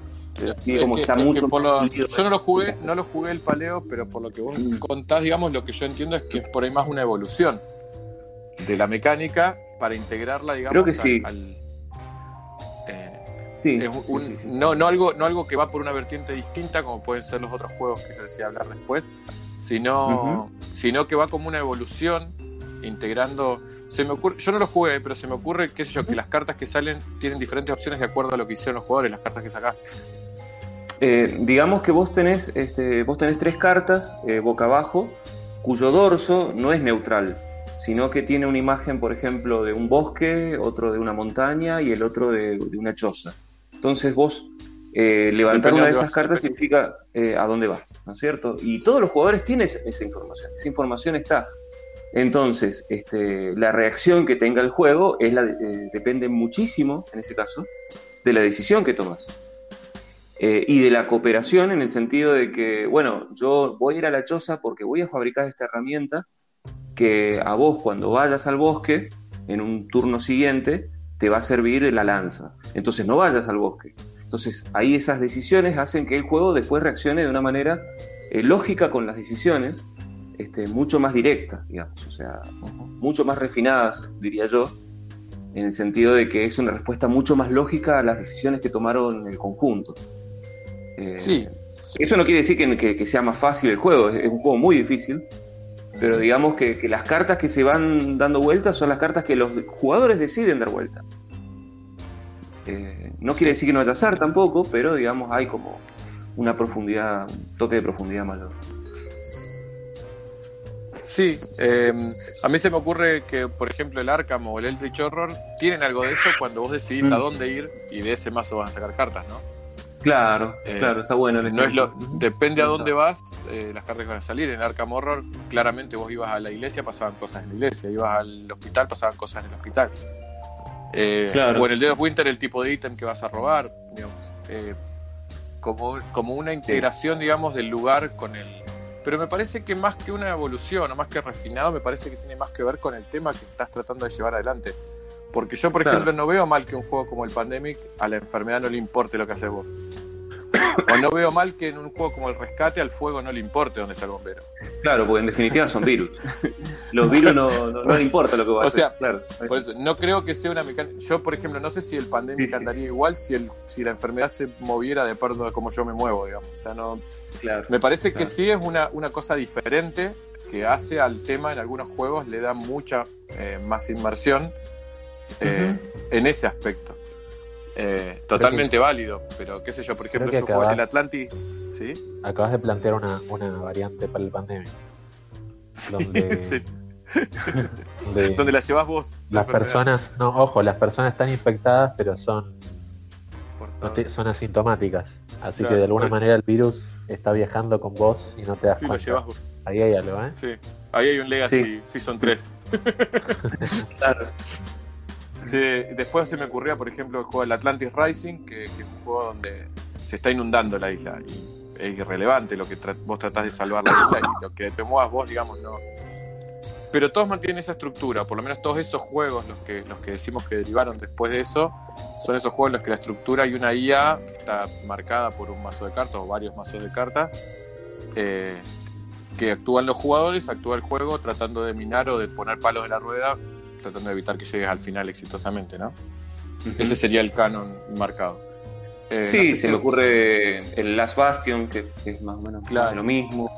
Speaker 2: como está mucho yo no lo jugué, no lo jugué el paleo, pero por lo que vos mm. contás, digamos, lo que yo entiendo es que es por ahí más una evolución de la mecánica para integrarla, digamos,
Speaker 3: creo que sí.
Speaker 2: al no, no, algo, no algo que va por una vertiente distinta, como pueden ser los otros juegos que se decía hablar después, sino, sino que va como una evolución, integrando. Se me ocurre, yo no lo jugué, pero se me ocurre, qué sé yo, que las cartas que salen tienen diferentes opciones de acuerdo a lo que hicieron los jugadores, las cartas que sacaste.
Speaker 3: Eh, digamos que vos tenés, este, vos tenés tres cartas eh, boca abajo, cuyo dorso no es neutral, sino que tiene una imagen, por ejemplo, de un bosque, otro de una montaña y el otro de una choza. Entonces vos eh, levantar una de esas cartas significa eh, a dónde vas, ¿no es cierto? Y todos los jugadores tienen esa, información, esa información está. Entonces, este, la reacción que tenga el juego es la, eh, depende muchísimo, en ese caso, de la decisión que tomas. y de la cooperación en el sentido de que, bueno, yo voy a ir a la choza porque voy a fabricar esta herramienta que a vos cuando vayas al bosque, en un turno siguiente, te va a servir la lanza. Entonces no vayas al bosque. Entonces ahí esas decisiones hacen que el juego después reaccione de una manera eh, lógica con las decisiones, este, mucho más directa, digamos, o sea, mucho más refinadas, diría yo, en el sentido de que es una respuesta mucho más lógica a las decisiones que tomaron el conjunto.
Speaker 2: Eh, sí.
Speaker 3: Eso no quiere decir que, sea más fácil el juego, es, un juego muy difícil, pero digamos que, las cartas que se van dando vueltas son las cartas que los jugadores deciden dar vuelta. Eh, no quiere decir que no haya azar tampoco, pero digamos hay como una profundidad, un toque de profundidad mayor.
Speaker 2: Sí, em, a mí se me ocurre que, por ejemplo, el Arkham o el Eldritch Horror tienen algo de eso cuando vos decidís a mm. dónde ir y de ese mazo vas a sacar cartas, ¿no?
Speaker 3: Claro, eh, claro, está bueno.
Speaker 2: no es lo, depende a dónde vas, eh, las cartas van a salir. En Arkham Horror, claramente vos ibas a la iglesia, pasaban cosas en la iglesia. Ibas al hospital, pasaban cosas en el hospital. Eh, o en el Dead of Winter, el tipo de ítem que vas a robar. como, como una integración, digamos, del lugar con el. Pero me parece que más que una evolución o más que refinado, me parece que tiene más que ver con el tema que estás tratando de llevar adelante. Porque yo, por ejemplo, no veo mal que un juego como el Pandemic a la enfermedad no le importe lo que haces vos. O no veo mal que en un juego como el Rescate al fuego no le importe dónde está el bombero.
Speaker 3: Claro, porque en definitiva son virus. Los virus no, no, le importa lo que va a hacer.
Speaker 2: O sea, claro. por eso, no creo que sea una mecánica. Yo, por ejemplo, no sé si el Pandemic andaría igual si, el, si la enfermedad se moviera de acuerdo a cómo yo me muevo, digamos. O sea, no. Claro, me parece que sí es una, una cosa diferente que hace al tema en algunos juegos, le da mucha eh, más inmersión eh, en ese aspecto. Eh, totalmente válido, pero qué sé yo, por ejemplo, yo el Atlantis.
Speaker 4: Acabas de plantear una, variante para el pandemia. donde De-
Speaker 2: Donde la llevas vos. la
Speaker 4: las personas, no, ojo, las personas están infectadas, pero son, no te- son asintomáticas. Así
Speaker 2: Claro,
Speaker 4: que de alguna
Speaker 2: por eso.
Speaker 4: manera el virus está viajando con vos y no te das
Speaker 2: Sí, lo
Speaker 4: cuenta.
Speaker 2: llevas vos.
Speaker 4: Ahí hay algo, ¿eh?
Speaker 2: Sí. Ahí hay un Legacy
Speaker 3: Sí.
Speaker 2: Season 3.
Speaker 3: Claro.
Speaker 2: Sí, después se me ocurría, por ejemplo, el juego del Atlantis Rising, que, es un juego donde se está inundando la isla. Y es irrelevante lo que tra- vos tratás de salvar la isla y lo que te muevas vos, digamos, no. Pero todos mantienen esa estructura, por lo menos todos esos juegos, los que, los que decimos que derivaron después de eso, son esos juegos en los que la estructura hay una IA que está marcada por un mazo de cartas o varios mazos de cartas, eh, que actúan los jugadores, actúa el juego tratando de minar o de poner palos en la rueda tratando de evitar que llegues al final exitosamente, ¿no? Ese sería el canon marcado. Eh, no
Speaker 3: Sí,
Speaker 2: sé
Speaker 3: se
Speaker 2: si-
Speaker 3: me ocurre el Last Bastion, que, que es más o menos
Speaker 2: Claro.
Speaker 3: lo mismo.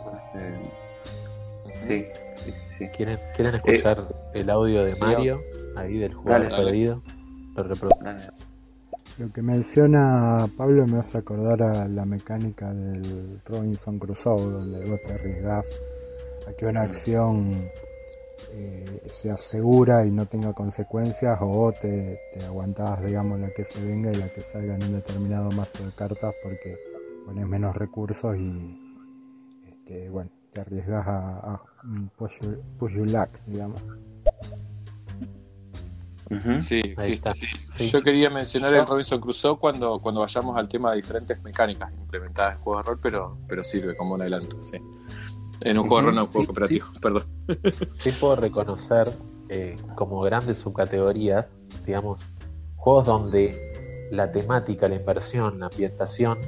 Speaker 3: este, sí, sí, sí.
Speaker 4: ¿Quieren, ¿Quieren escuchar el audio de
Speaker 2: sí,
Speaker 4: Mario? Ahí del juego
Speaker 3: Dale,
Speaker 2: dale.
Speaker 4: perdido. Lo reproduzco.
Speaker 3: Dale.
Speaker 5: Lo que menciona Pablo me hace acordar a la mecánica del Robinson Crusoe, donde vos te arriesgás a que una acción eh, sea segura y no tenga consecuencias, o te, te aguantás, digamos, la que se venga y la que salga en un determinado mazo de cartas porque pones menos recursos y, este, bueno, te arriesgas a, a un push your, push your luck, digamos.
Speaker 2: Sí, existe.
Speaker 4: está. Sí.
Speaker 2: Yo quería mencionar el Robinson Crusoe cuando, cuando vayamos al tema de diferentes mecánicas implementadas en juegos de rol, pero, pero sirve como un adelanto, sí. En un juego de rol, no un juego
Speaker 4: Sí,
Speaker 2: cooperativo, perdón.
Speaker 4: Sí puedo reconocer eh, como grandes subcategorías, digamos, juegos donde la temática, la inversión, la ambientación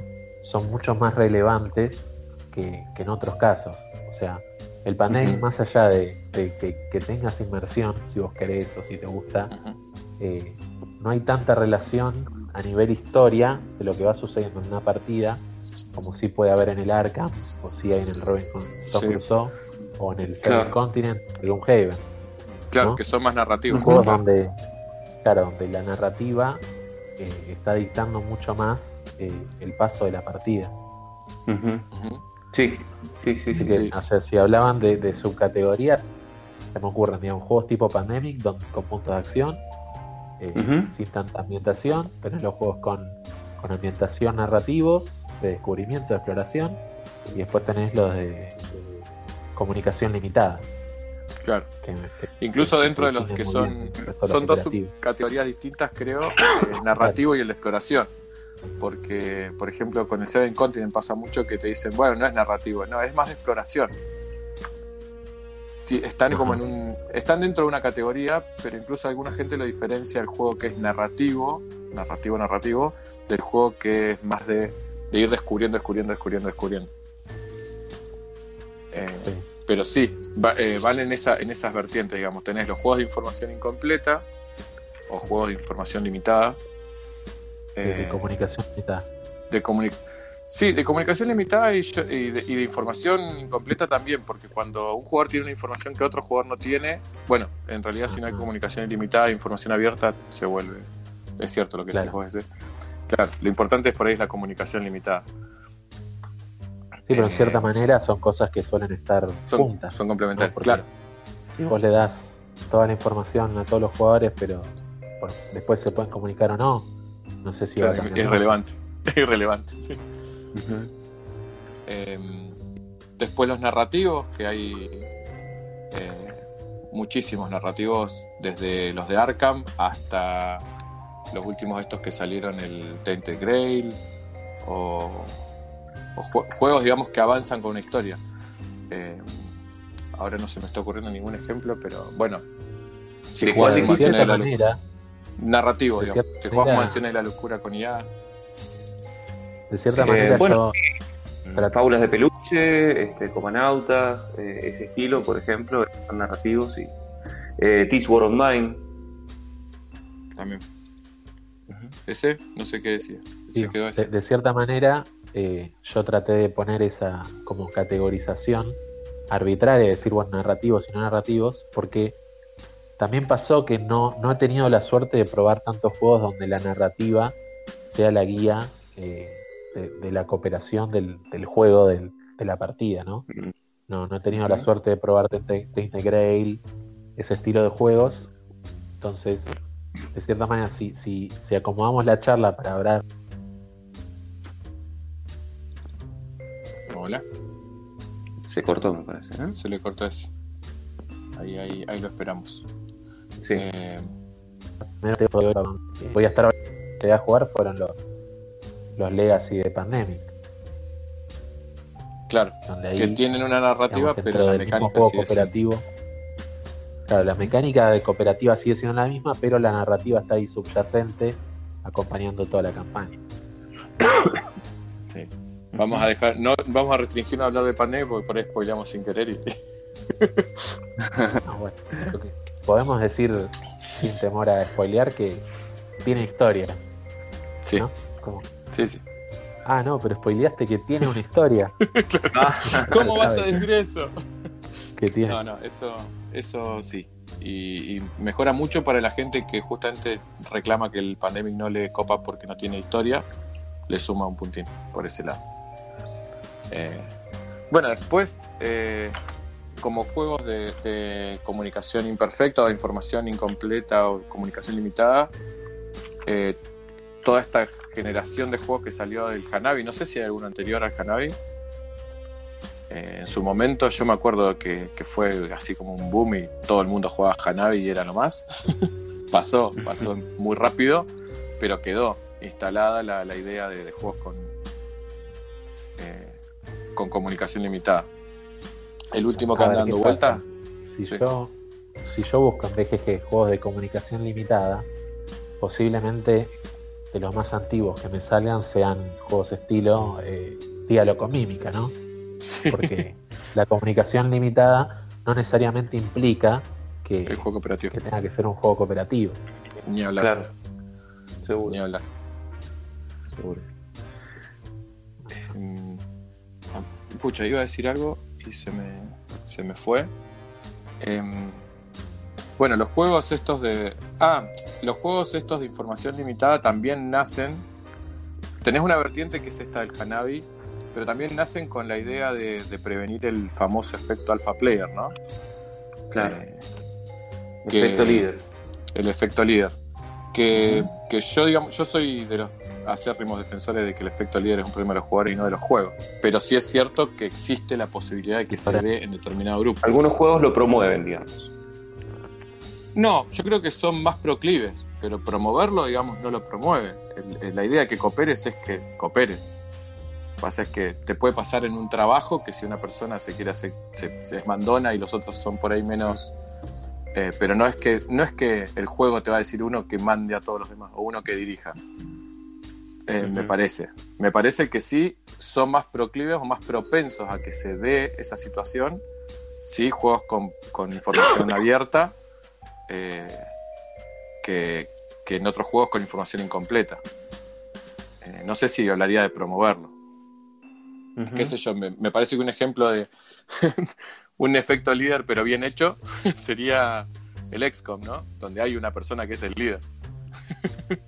Speaker 4: son mucho más relevantes que, que en otros casos. O sea, el panel, más allá de, de que, que tengas inmersión, si vos querés o si te gusta, eh, no hay tanta relación a nivel historia de lo que va sucediendo en una partida como si puede haber en el Arkham o si hay en el Robinson
Speaker 2: Sí.
Speaker 4: Crusoe o en el Seven
Speaker 3: Claro.
Speaker 4: Continent, el Gloomhaven.
Speaker 2: Claro,
Speaker 4: ¿no?
Speaker 2: que son más narrativos.
Speaker 4: Juegos
Speaker 2: ¿no?
Speaker 4: donde, claro, donde la narrativa eh, está dictando mucho más eh, el paso de la partida.
Speaker 3: Ujú. Sí, sí, sí,
Speaker 4: Así
Speaker 3: sí.
Speaker 4: que,
Speaker 2: Sí.
Speaker 4: o sea, si hablaban de, de subcategorías, se me ocurren, digamos, juegos tipo Pandemic donde, con puntos de acción, eh, sin tanta ambientación, tenés los juegos con, con ambientación narrativos, de descubrimiento, de exploración, y después tenés los de, de comunicación limitada.
Speaker 2: Claro.
Speaker 4: que- que-
Speaker 2: Incluso
Speaker 4: que
Speaker 2: dentro de los que son, son dos subcategorías distintas, creo, el narrativo y el de exploración. Porque, por ejemplo, con el Seven Continent pasa mucho que te dicen, bueno, no es narrativo, no, es más de exploración. Sí, están como en un. Están dentro de una categoría, pero incluso alguna gente lo diferencia el juego que es narrativo, narrativo, narrativo, del juego que es más de, de ir descubriendo, descubriendo, descubriendo, descubriendo. Eh,
Speaker 4: Sí.
Speaker 2: pero sí, va- eh, van en, esa, en esas vertientes, digamos. Tenés los juegos de información incompleta o juegos de información limitada.
Speaker 4: de, de
Speaker 2: eh,
Speaker 4: comunicación limitada.
Speaker 2: de comuni- sí, de comunicación limitada y, yo- y de, y de información incompleta también, porque cuando un jugador tiene una información que otro jugador no tiene, bueno, en realidad si no hay comunicación ilimitada información abierta, se vuelve. Es cierto lo que
Speaker 4: Claro.
Speaker 2: decís vos. Claro, lo importante es por ahí es la comunicación limitada.
Speaker 4: Sí, pero en
Speaker 2: eh,
Speaker 4: cierta manera son cosas que suelen estar
Speaker 2: Son,
Speaker 4: juntas.
Speaker 2: son
Speaker 4: ¿no?
Speaker 2: complementarias,
Speaker 4: Porque
Speaker 2: claro.
Speaker 4: Si vos le das toda la información a todos los jugadores, pero bueno, después se pueden comunicar o no, no sé si va a
Speaker 2: es relevante. Es irrelevante, sí. Eh, después los narrativos, que hay eh, muchísimos narrativos, desde los de Arkham hasta los últimos estos que salieron, el Tainted Grail, o, o jue- juegos, digamos, que avanzan con una historia. Eh, ahora no se me está ocurriendo ningún ejemplo, pero bueno. Si
Speaker 3: ¿De
Speaker 2: jugás
Speaker 4: de
Speaker 2: Mansiones
Speaker 4: cierta
Speaker 2: de la narrativo,
Speaker 4: de
Speaker 2: digamos.
Speaker 4: cierta
Speaker 2: Si jugás
Speaker 4: manera-
Speaker 2: Mansiones de la Locura con IA,
Speaker 4: de cierta
Speaker 3: Eh,
Speaker 4: manera
Speaker 3: bueno.
Speaker 4: yo Trato.
Speaker 3: Fábulas de peluche, este, Comanautas, eh, ese estilo, por ejemplo, son narrativos y eh, This War of Mine.
Speaker 2: también. Ese, no sé qué decía.
Speaker 4: Sí,
Speaker 2: Se quedó
Speaker 4: de, cierta manera, eh, yo traté de poner esa como categorización arbitraria, decir, bueno, narrativos y no narrativos, porque también pasó que no, no he tenido la suerte de probar tantos juegos donde la narrativa sea la guía eh, de, de la cooperación del, del juego, del- de la partida, ¿no? No, no he tenido la suerte de probar Tainted Grail, ese estilo de juegos. Entonces, de cierta manera, si, si, si acomodamos la charla para hablar
Speaker 2: Hola.
Speaker 3: Se cortó, me parece. ¿eh?
Speaker 2: Se le cortó eso. Ahí, ahí, ahí lo esperamos.
Speaker 3: Sí.
Speaker 2: Eh,
Speaker 4: voy a estar que voy a jugar fueron los los Legacy de Pandemic
Speaker 2: claro.
Speaker 4: donde ahí
Speaker 2: Que tienen una narrativa,
Speaker 4: digamos,
Speaker 2: pero la mecánica
Speaker 4: juego cooperativo claro la mecánica de cooperativa sigue siendo la misma pero la narrativa está ahí subyacente acompañando toda la campaña
Speaker 2: Sí. Vamos a dejar, no, vamos a restringirnos a hablar de Pandemic porque por ahí spoileamos sin querer y
Speaker 4: Ah, bueno, creo que podemos decir sin temor a spoilear que tiene historia
Speaker 2: sí,
Speaker 4: ¿no? Como,
Speaker 2: sí, sí.
Speaker 4: ah no pero spoileaste que tiene una historia
Speaker 2: ¿Cómo vas a decir eso?
Speaker 4: que tiene
Speaker 2: No, no, eso, eso sí. Y, mejora mucho para la gente que justamente reclama que el Pandemic no le copa porque no tiene historia. Le suma un puntín por ese lado. Eh, bueno, después, eh, como juegos de, de comunicación imperfecta o de información incompleta o comunicación limitada, eh, toda esta generación de juegos que salió del Hanabi, no sé si hay alguno anterior al Hanabi, eh, en su momento yo me acuerdo que, que fue así como un boom y todo el mundo jugaba Hanabi y era lo más. pasó, pasó muy rápido, pero quedó instalada la, la idea de, de juegos con, eh, con comunicación limitada. El último que anda dando
Speaker 4: ¿qué
Speaker 2: vuelta?
Speaker 4: Si
Speaker 2: Sí.
Speaker 4: yo si yo busco en BGG juegos de comunicación limitada, posiblemente de los más antiguos que me salgan sean juegos estilo eh, diálogo con mímica, ¿no? Porque la comunicación limitada no necesariamente implica que,
Speaker 2: el juego cooperativo.
Speaker 4: que tenga que ser un juego cooperativo.
Speaker 2: Ni hablar.
Speaker 3: Claro.
Speaker 2: Ni
Speaker 3: Seguro,
Speaker 2: hablar.
Speaker 3: seguro.
Speaker 2: Mm, Pucha, iba a decir algo y se me, se me fue. Em, bueno, los juegos estos de. Ah, los juegos estos de información limitada también nacen. Tenés una vertiente que es esta del Hanabi, pero también nacen con la idea de, de prevenir el famoso efecto alpha player, ¿no?
Speaker 3: Claro.
Speaker 2: Eh, que-
Speaker 3: Efecto líder.
Speaker 2: el efecto líder. Que, que yo, digamos, yo soy de los acérrimos defensores de que el efecto líder es un problema de los jugadores y no de los juegos. Pero sí es cierto que existe la posibilidad de que se dé en determinado grupo.
Speaker 3: Algunos juegos lo promueven, digamos.
Speaker 2: No, yo creo que son más proclives, pero promoverlo, digamos, no lo promueve. El- el- la idea de que cooperes es que cooperes. Lo que pasa es que te puede pasar en un trabajo que si una persona se quiere hacer, se, se desmandona y los otros son por ahí menos. eh, pero no es que no es que el juego te va a decir uno que mande a todos los demás o uno que dirija. Eh, Me parece. Me parece que sí son más proclives o más propensos a que se dé esa situación. Sí, juegos con, con información abierta eh, que, que en otros juegos con información incompleta. No sé si hablaría de promoverlo. Qué sé yo, me, me parece que un ejemplo de un efecto líder pero bien hecho sería el XCOM, ¿no? Donde hay una persona que es el líder.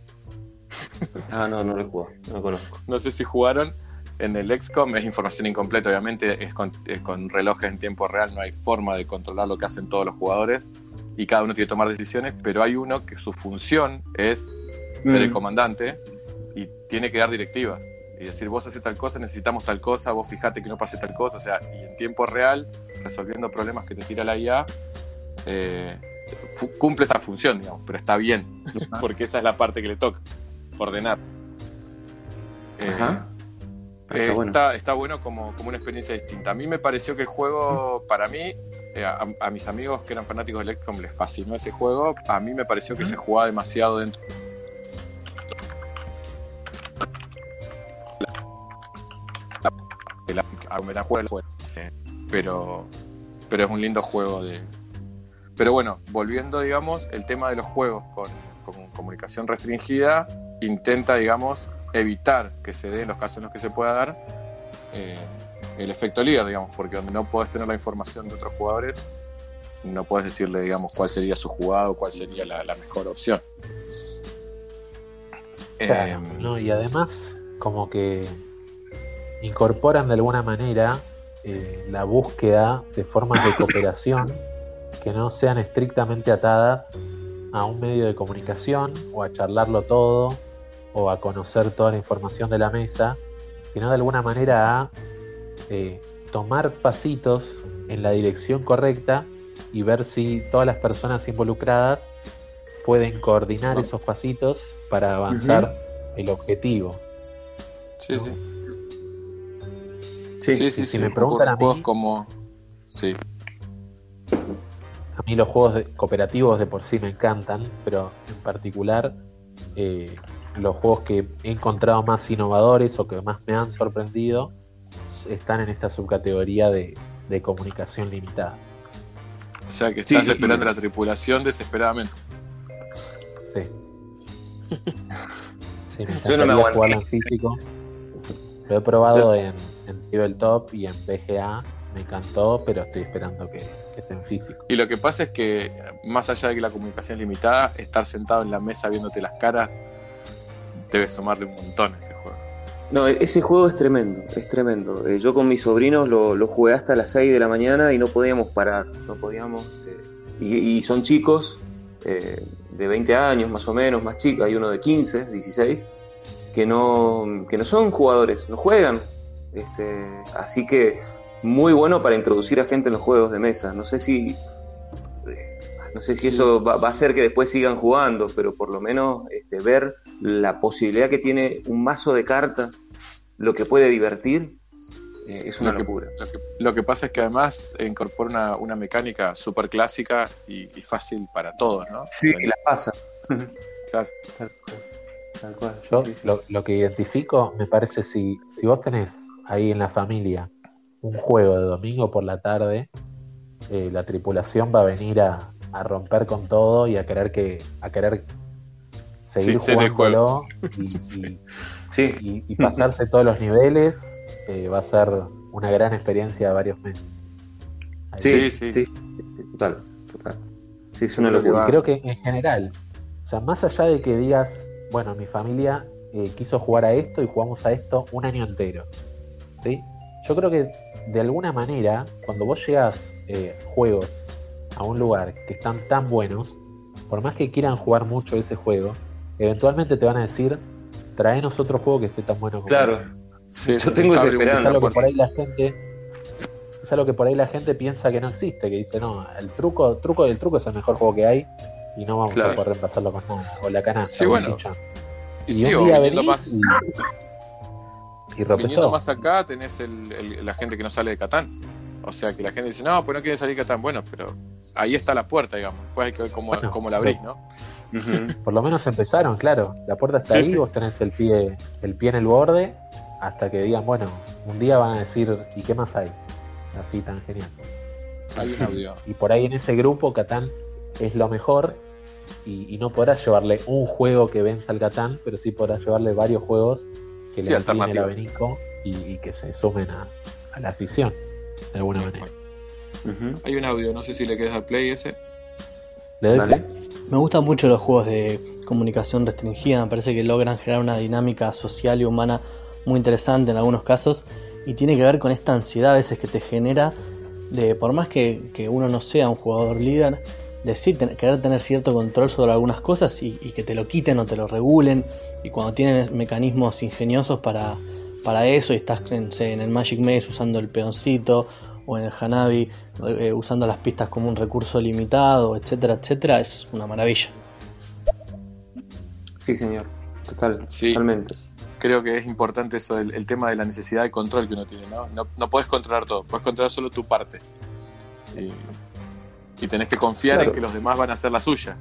Speaker 3: Ah, no, no lo he jugado, no lo conozco.
Speaker 2: No sé si jugaron. En el XCOM es información incompleta, obviamente es con, es con relojes en tiempo real, no hay forma de controlar lo que hacen todos los jugadores y cada uno tiene que tomar decisiones, pero hay uno que su función es ser el
Speaker 3: Mm.
Speaker 2: comandante y tiene que dar directivas y decir vos haces tal cosa, necesitamos tal cosa, vos fijate que no pase tal cosa, o sea, y en tiempo real, resolviendo problemas que te tira la IA, eh, cumple esa función, digamos, pero está bien, porque esa es la parte que le toca, ordenar. Eh,
Speaker 3: Ajá. Ah,
Speaker 2: eh,
Speaker 3: está bueno.
Speaker 2: está, está bueno como, como una experiencia distinta. A mí me pareció que el juego, para mí, eh, a, a mis amigos que eran fanáticos del XCOM les fascinó ese juego. A mí me pareció que se jugaba demasiado dentro. De la- a me la juego. Eh, pero, pero es un lindo juego de. Pero bueno, volviendo, digamos, el tema de los juegos con, con comunicación restringida intenta, digamos, evitar que se dé en los casos en los que se pueda dar eh, el efecto líder, digamos, porque donde no podés tener la información de otros jugadores, no puedes decirle, digamos, cuál sería su jugada o cuál sería la, la mejor opción.
Speaker 4: Claro,
Speaker 2: Eh,
Speaker 4: ¿no? Y además, como que incorporan de alguna manera eh, la búsqueda de formas de cooperación que no sean estrictamente atadas a un medio de comunicación o a charlarlo todo o a conocer toda la información de la mesa, sino de alguna manera a eh, tomar pasitos en la dirección correcta y ver si todas las personas involucradas pueden coordinar esos pasitos para avanzar el objetivo.
Speaker 2: Sí, sí.
Speaker 3: Sí,
Speaker 2: Sí, sí,
Speaker 4: si
Speaker 2: sí.
Speaker 4: me preguntan a mí-
Speaker 2: juegos como. Sí.
Speaker 4: A mí los juegos de- cooperativos de por sí me encantan, pero en particular eh, los juegos que he encontrado más innovadores o que más me han sorprendido están en esta subcategoría de, de comunicación limitada.
Speaker 2: O sea que estás
Speaker 3: sí.
Speaker 2: esperando la tripulación desesperadamente.
Speaker 4: Sí. Sí, me
Speaker 3: Yo no me aguanté.
Speaker 4: jugarlo en físico. Lo he probado en, en Tabletop y en BGA. Me encantó, pero estoy esperando que, que esté en físico.
Speaker 2: Y lo que pasa es que, más allá de que la comunicación es limitada, estar sentado en la mesa viéndote las caras debe sumarle un montón a ese juego.
Speaker 3: No, ese juego es tremendo, es tremendo. Eh, yo con mis sobrinos lo, lo jugué hasta las 6 de la mañana y no podíamos parar, no podíamos. eh, y, y son chicos eh, de 20 años más o menos, más chicos, hay uno de 15, 16, que no, que no son jugadores, no juegan. Este, así que muy bueno para introducir a gente en los juegos de mesa. No sé si eh, no sé si
Speaker 2: Sí.
Speaker 3: eso va, va a hacer que después sigan jugando, pero por lo menos este, ver la posibilidad que tiene un mazo de cartas, lo que puede divertir, eh, es una
Speaker 2: Lo que-
Speaker 3: locura.
Speaker 2: Lo que, lo que pasa es que además incorpora una, una mecánica súper clásica y, y fácil para todos, ¿no?
Speaker 3: Sí, la pasa.
Speaker 2: Claro.
Speaker 3: Tal cual, tal cual.
Speaker 4: Yo
Speaker 3: Sí, sí.
Speaker 4: lo, lo que identifico, me parece, si, si vos tenés ahí en la familia un juego de domingo por la tarde, eh, la tripulación va a venir a, a romper con todo y a querer que a querer seguir
Speaker 2: Sí,
Speaker 4: jugándolo y, y-
Speaker 3: Sí,
Speaker 4: y- y pasarse todos los niveles. eh, va a ser una gran experiencia de varios meses.
Speaker 3: Sí,
Speaker 2: Sí,
Speaker 3: sí, total, total. Sí, es una
Speaker 2: Creo que
Speaker 3: locura.
Speaker 4: creo que en general, o sea, más allá de que digas, bueno, mi familia eh, quiso jugar a esto y jugamos a esto un año entero, ¿sí? Yo creo que de alguna manera, cuando vos llegas eh, juegos a un lugar que están tan buenos, por más que quieran jugar mucho ese juego, eventualmente te van a decir, traenos otro juego que esté tan bueno como
Speaker 3: Claro,
Speaker 4: este".
Speaker 2: Sí,
Speaker 3: Yo tengo esa
Speaker 2: un-
Speaker 4: Es
Speaker 3: esperanza.
Speaker 4: algo que por ahí la gente es algo que por ahí la gente piensa que no existe, que dice, no, el truco, truco del truco es el mejor juego que hay y no vamos
Speaker 3: Claro.
Speaker 4: a poder reemplazarlo con nada. O la canasta,
Speaker 2: Sí,
Speaker 4: o el
Speaker 2: bueno.
Speaker 4: chichón.
Speaker 2: Y
Speaker 4: Y,
Speaker 2: sí,
Speaker 4: un día
Speaker 2: viniendo
Speaker 4: venís
Speaker 2: más,
Speaker 4: y, y
Speaker 2: viniendo más acá tenés el- el- la gente que no sale de Catán. O sea que la gente dice, no, pues no quiere salir de Catán. Bueno, pero ahí está la puerta, digamos. Después hay que ver cómo,
Speaker 4: Bueno,
Speaker 2: cómo la abrís, ¿no?
Speaker 4: Por lo menos empezaron, claro. La puerta está
Speaker 2: Sí,
Speaker 4: ahí,
Speaker 2: sí.
Speaker 4: vos tenés el pie, el pie en el borde, hasta que digan, bueno, un día van a decir, ¿y qué más hay? Así tan genial.
Speaker 2: Hay un audio.
Speaker 4: Y por ahí en ese grupo Catán es lo mejor y, y no podrás llevarle un juego que venza al Catán, pero sí podrás llevarle varios juegos que
Speaker 2: Sí,
Speaker 4: le el abanico y, y que se sumen a, a la afición de alguna manera.
Speaker 2: Hay un audio, no sé si le quieres dar play ese.
Speaker 4: Le doy play.
Speaker 6: Me gustan mucho los juegos de comunicación restringida, me parece que logran generar una dinámica social y humana muy interesante en algunos casos y tiene que ver con esta ansiedad a veces que te genera de, por más que, que uno no sea un jugador líder, de sí ten- querer tener cierto control sobre algunas cosas y, y que te lo quiten o te lo regulen y cuando tienen mecanismos ingeniosos para, para eso y estás en, sé, en el Magic Maze usando el peoncito o en el Hanabi eh, usando las pistas como un recurso limitado, etcétera, etcétera, es una maravilla.
Speaker 3: Sí, señor. Total,
Speaker 2: Sí.
Speaker 3: totalmente.
Speaker 2: Creo que es importante eso, el, el tema de la necesidad de control que uno tiene, ¿no? No, no puedes controlar todo, puedes controlar solo tu parte. Y, y tenés que confiar
Speaker 3: Claro.
Speaker 2: en que los demás van a hacer la suya.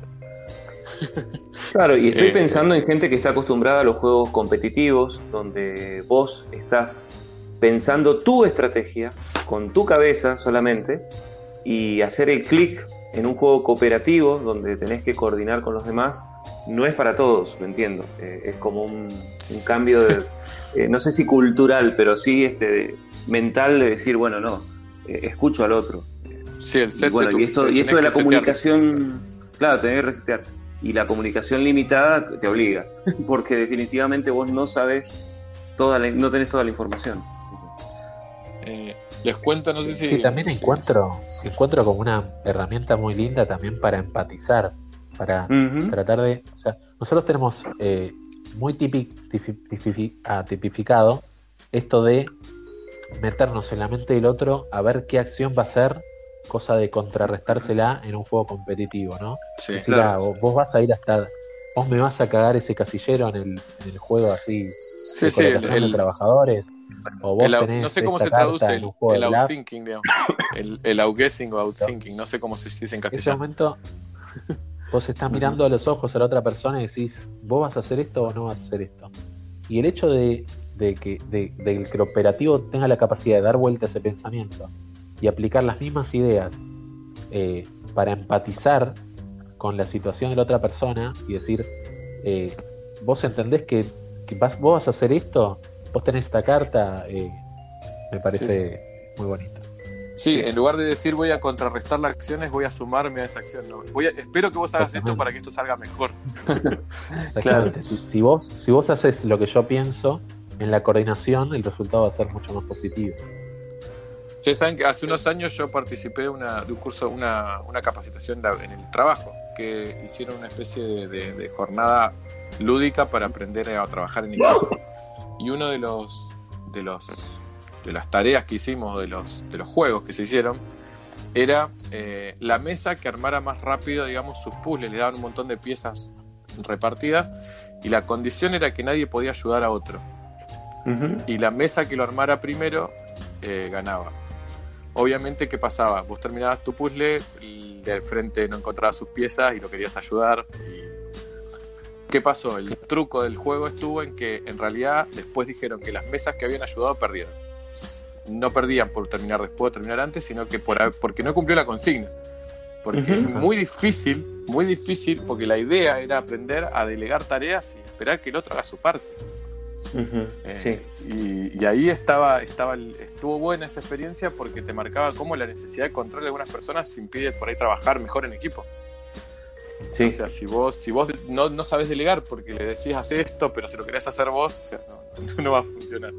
Speaker 3: Claro, y estoy
Speaker 2: Eh,
Speaker 3: pensando en gente que está acostumbrada a los juegos competitivos, donde vos estás pensando tu estrategia con tu cabeza solamente y hacer el clic en un juego cooperativo donde tenés que coordinar con los demás, no es para todos, lo entiendo. Eh, es como un, un cambio de, eh, no sé si cultural, pero sí este, mental de decir, bueno, no, eh, escucho al otro.
Speaker 2: Sí, el
Speaker 3: Y
Speaker 2: set
Speaker 3: bueno,
Speaker 2: de tu-
Speaker 3: y esto, y de la comunicación, claro, tenés que resetear. Y la comunicación limitada te obliga, porque definitivamente vos no sabes toda la- no tenés toda la información.
Speaker 2: Eh, Les cuento, no sé si.
Speaker 4: Sí, también encuentro, encuentro como una herramienta muy linda también para empatizar, para tratar de, o sea, nosotros tenemos eh, muy tipi- ah, tipificado esto de meternos en la mente del otro a ver qué acción va a hacer, cosa de contrarrestársela en un juego competitivo, ¿no?
Speaker 2: Sí,
Speaker 4: Decir,
Speaker 3: claro.
Speaker 4: ah, vos, vos vas a ir hasta, vos me vas a cagar ese casillero en el, en el juego así
Speaker 2: sí,
Speaker 4: de
Speaker 2: sí, el,
Speaker 4: de
Speaker 2: el-
Speaker 4: trabajadores, o vos
Speaker 2: el au-
Speaker 4: tenés
Speaker 2: no sé cómo se traduce el, outthinking, digamos. El, el outguessing o outthinking, no sé cómo se dice en
Speaker 4: En ese
Speaker 2: castellano.
Speaker 4: momento vos estás mirando a los ojos a la otra persona y decís, vos vas a hacer esto o no vas a hacer esto. Y el hecho de, de que, de, de que el operativo tenga la capacidad de dar vuelta a ese pensamiento y aplicar las mismas ideas eh, para empatizar con la situación de la otra persona y decir, eh, vos entendés que, que vas, vos vas a hacer esto, vos tenés esta carta, eh, me parece muy bonito.
Speaker 2: Sí, en lugar de decir voy a contrarrestar las acciones, voy a sumarme a esa acción. No, voy a- espero que vos hagas esto para que esto salga mejor.
Speaker 4: Si, si vos, si vos haces lo que yo pienso, en la coordinación el resultado va a ser mucho más positivo.
Speaker 2: Ustedes saben que hace unos años yo participé de, una- de un curso, una, una capacitación en el trabajo, que hicieron una especie de, de- de jornada lúdica para aprender a trabajar en equipo. Y uno de los de los de las tareas que hicimos, de los, de los juegos que se hicieron, era eh, la mesa que armara más rápido, digamos, sus puzzles. Le daban un montón de piezas repartidas y la condición era que nadie podía ayudar a otro y la mesa que lo armara primero eh, ganaba. Obviamente, ¿qué pasaba? Vos terminabas tu puzzle, el de al frente no encontraba sus piezas y lo querías ayudar. y- ¿Qué pasó? El truco del juego estuvo en que en realidad después dijeron que las mesas que habían ayudado perdieron. No perdían por terminar después o terminar antes, sino que por, porque no cumplió la consigna. Porque es muy difícil, muy difícil, porque la idea era aprender a delegar tareas y esperar que el otro haga su parte. Eh,
Speaker 3: Sí.
Speaker 2: y, y ahí estaba, estaba, estuvo buena esa experiencia porque te marcaba cómo la necesidad de control de algunas personas impide por ahí trabajar mejor en equipo.
Speaker 3: Sí.
Speaker 2: O sea, si vos, si vos no, no sabes delegar porque le decís haz esto, pero si lo querés hacer vos, o sea, no, no va a funcionar.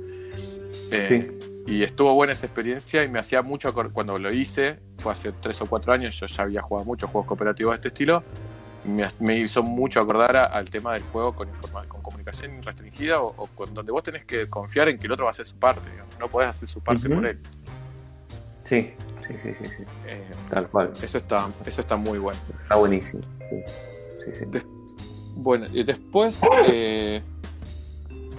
Speaker 2: Eh, Y estuvo buena esa experiencia y me hacía mucho cuando lo hice, fue hace tres o cuatro años, yo ya había jugado muchos juegos cooperativos de este estilo, me, ha- me hizo mucho acordar a- al tema del juego con, informa- con comunicación restringida o, o con donde vos tenés que confiar en que el otro va a hacer su parte, digamos. no podés hacer su parte por él.
Speaker 3: Sí, sí, sí, sí, sí.
Speaker 2: Eh,
Speaker 3: Tal cual.
Speaker 2: eso, está, eso está muy bueno.
Speaker 3: Está buenísimo. Sí, sí. sí.
Speaker 2: Bueno, y después, eh,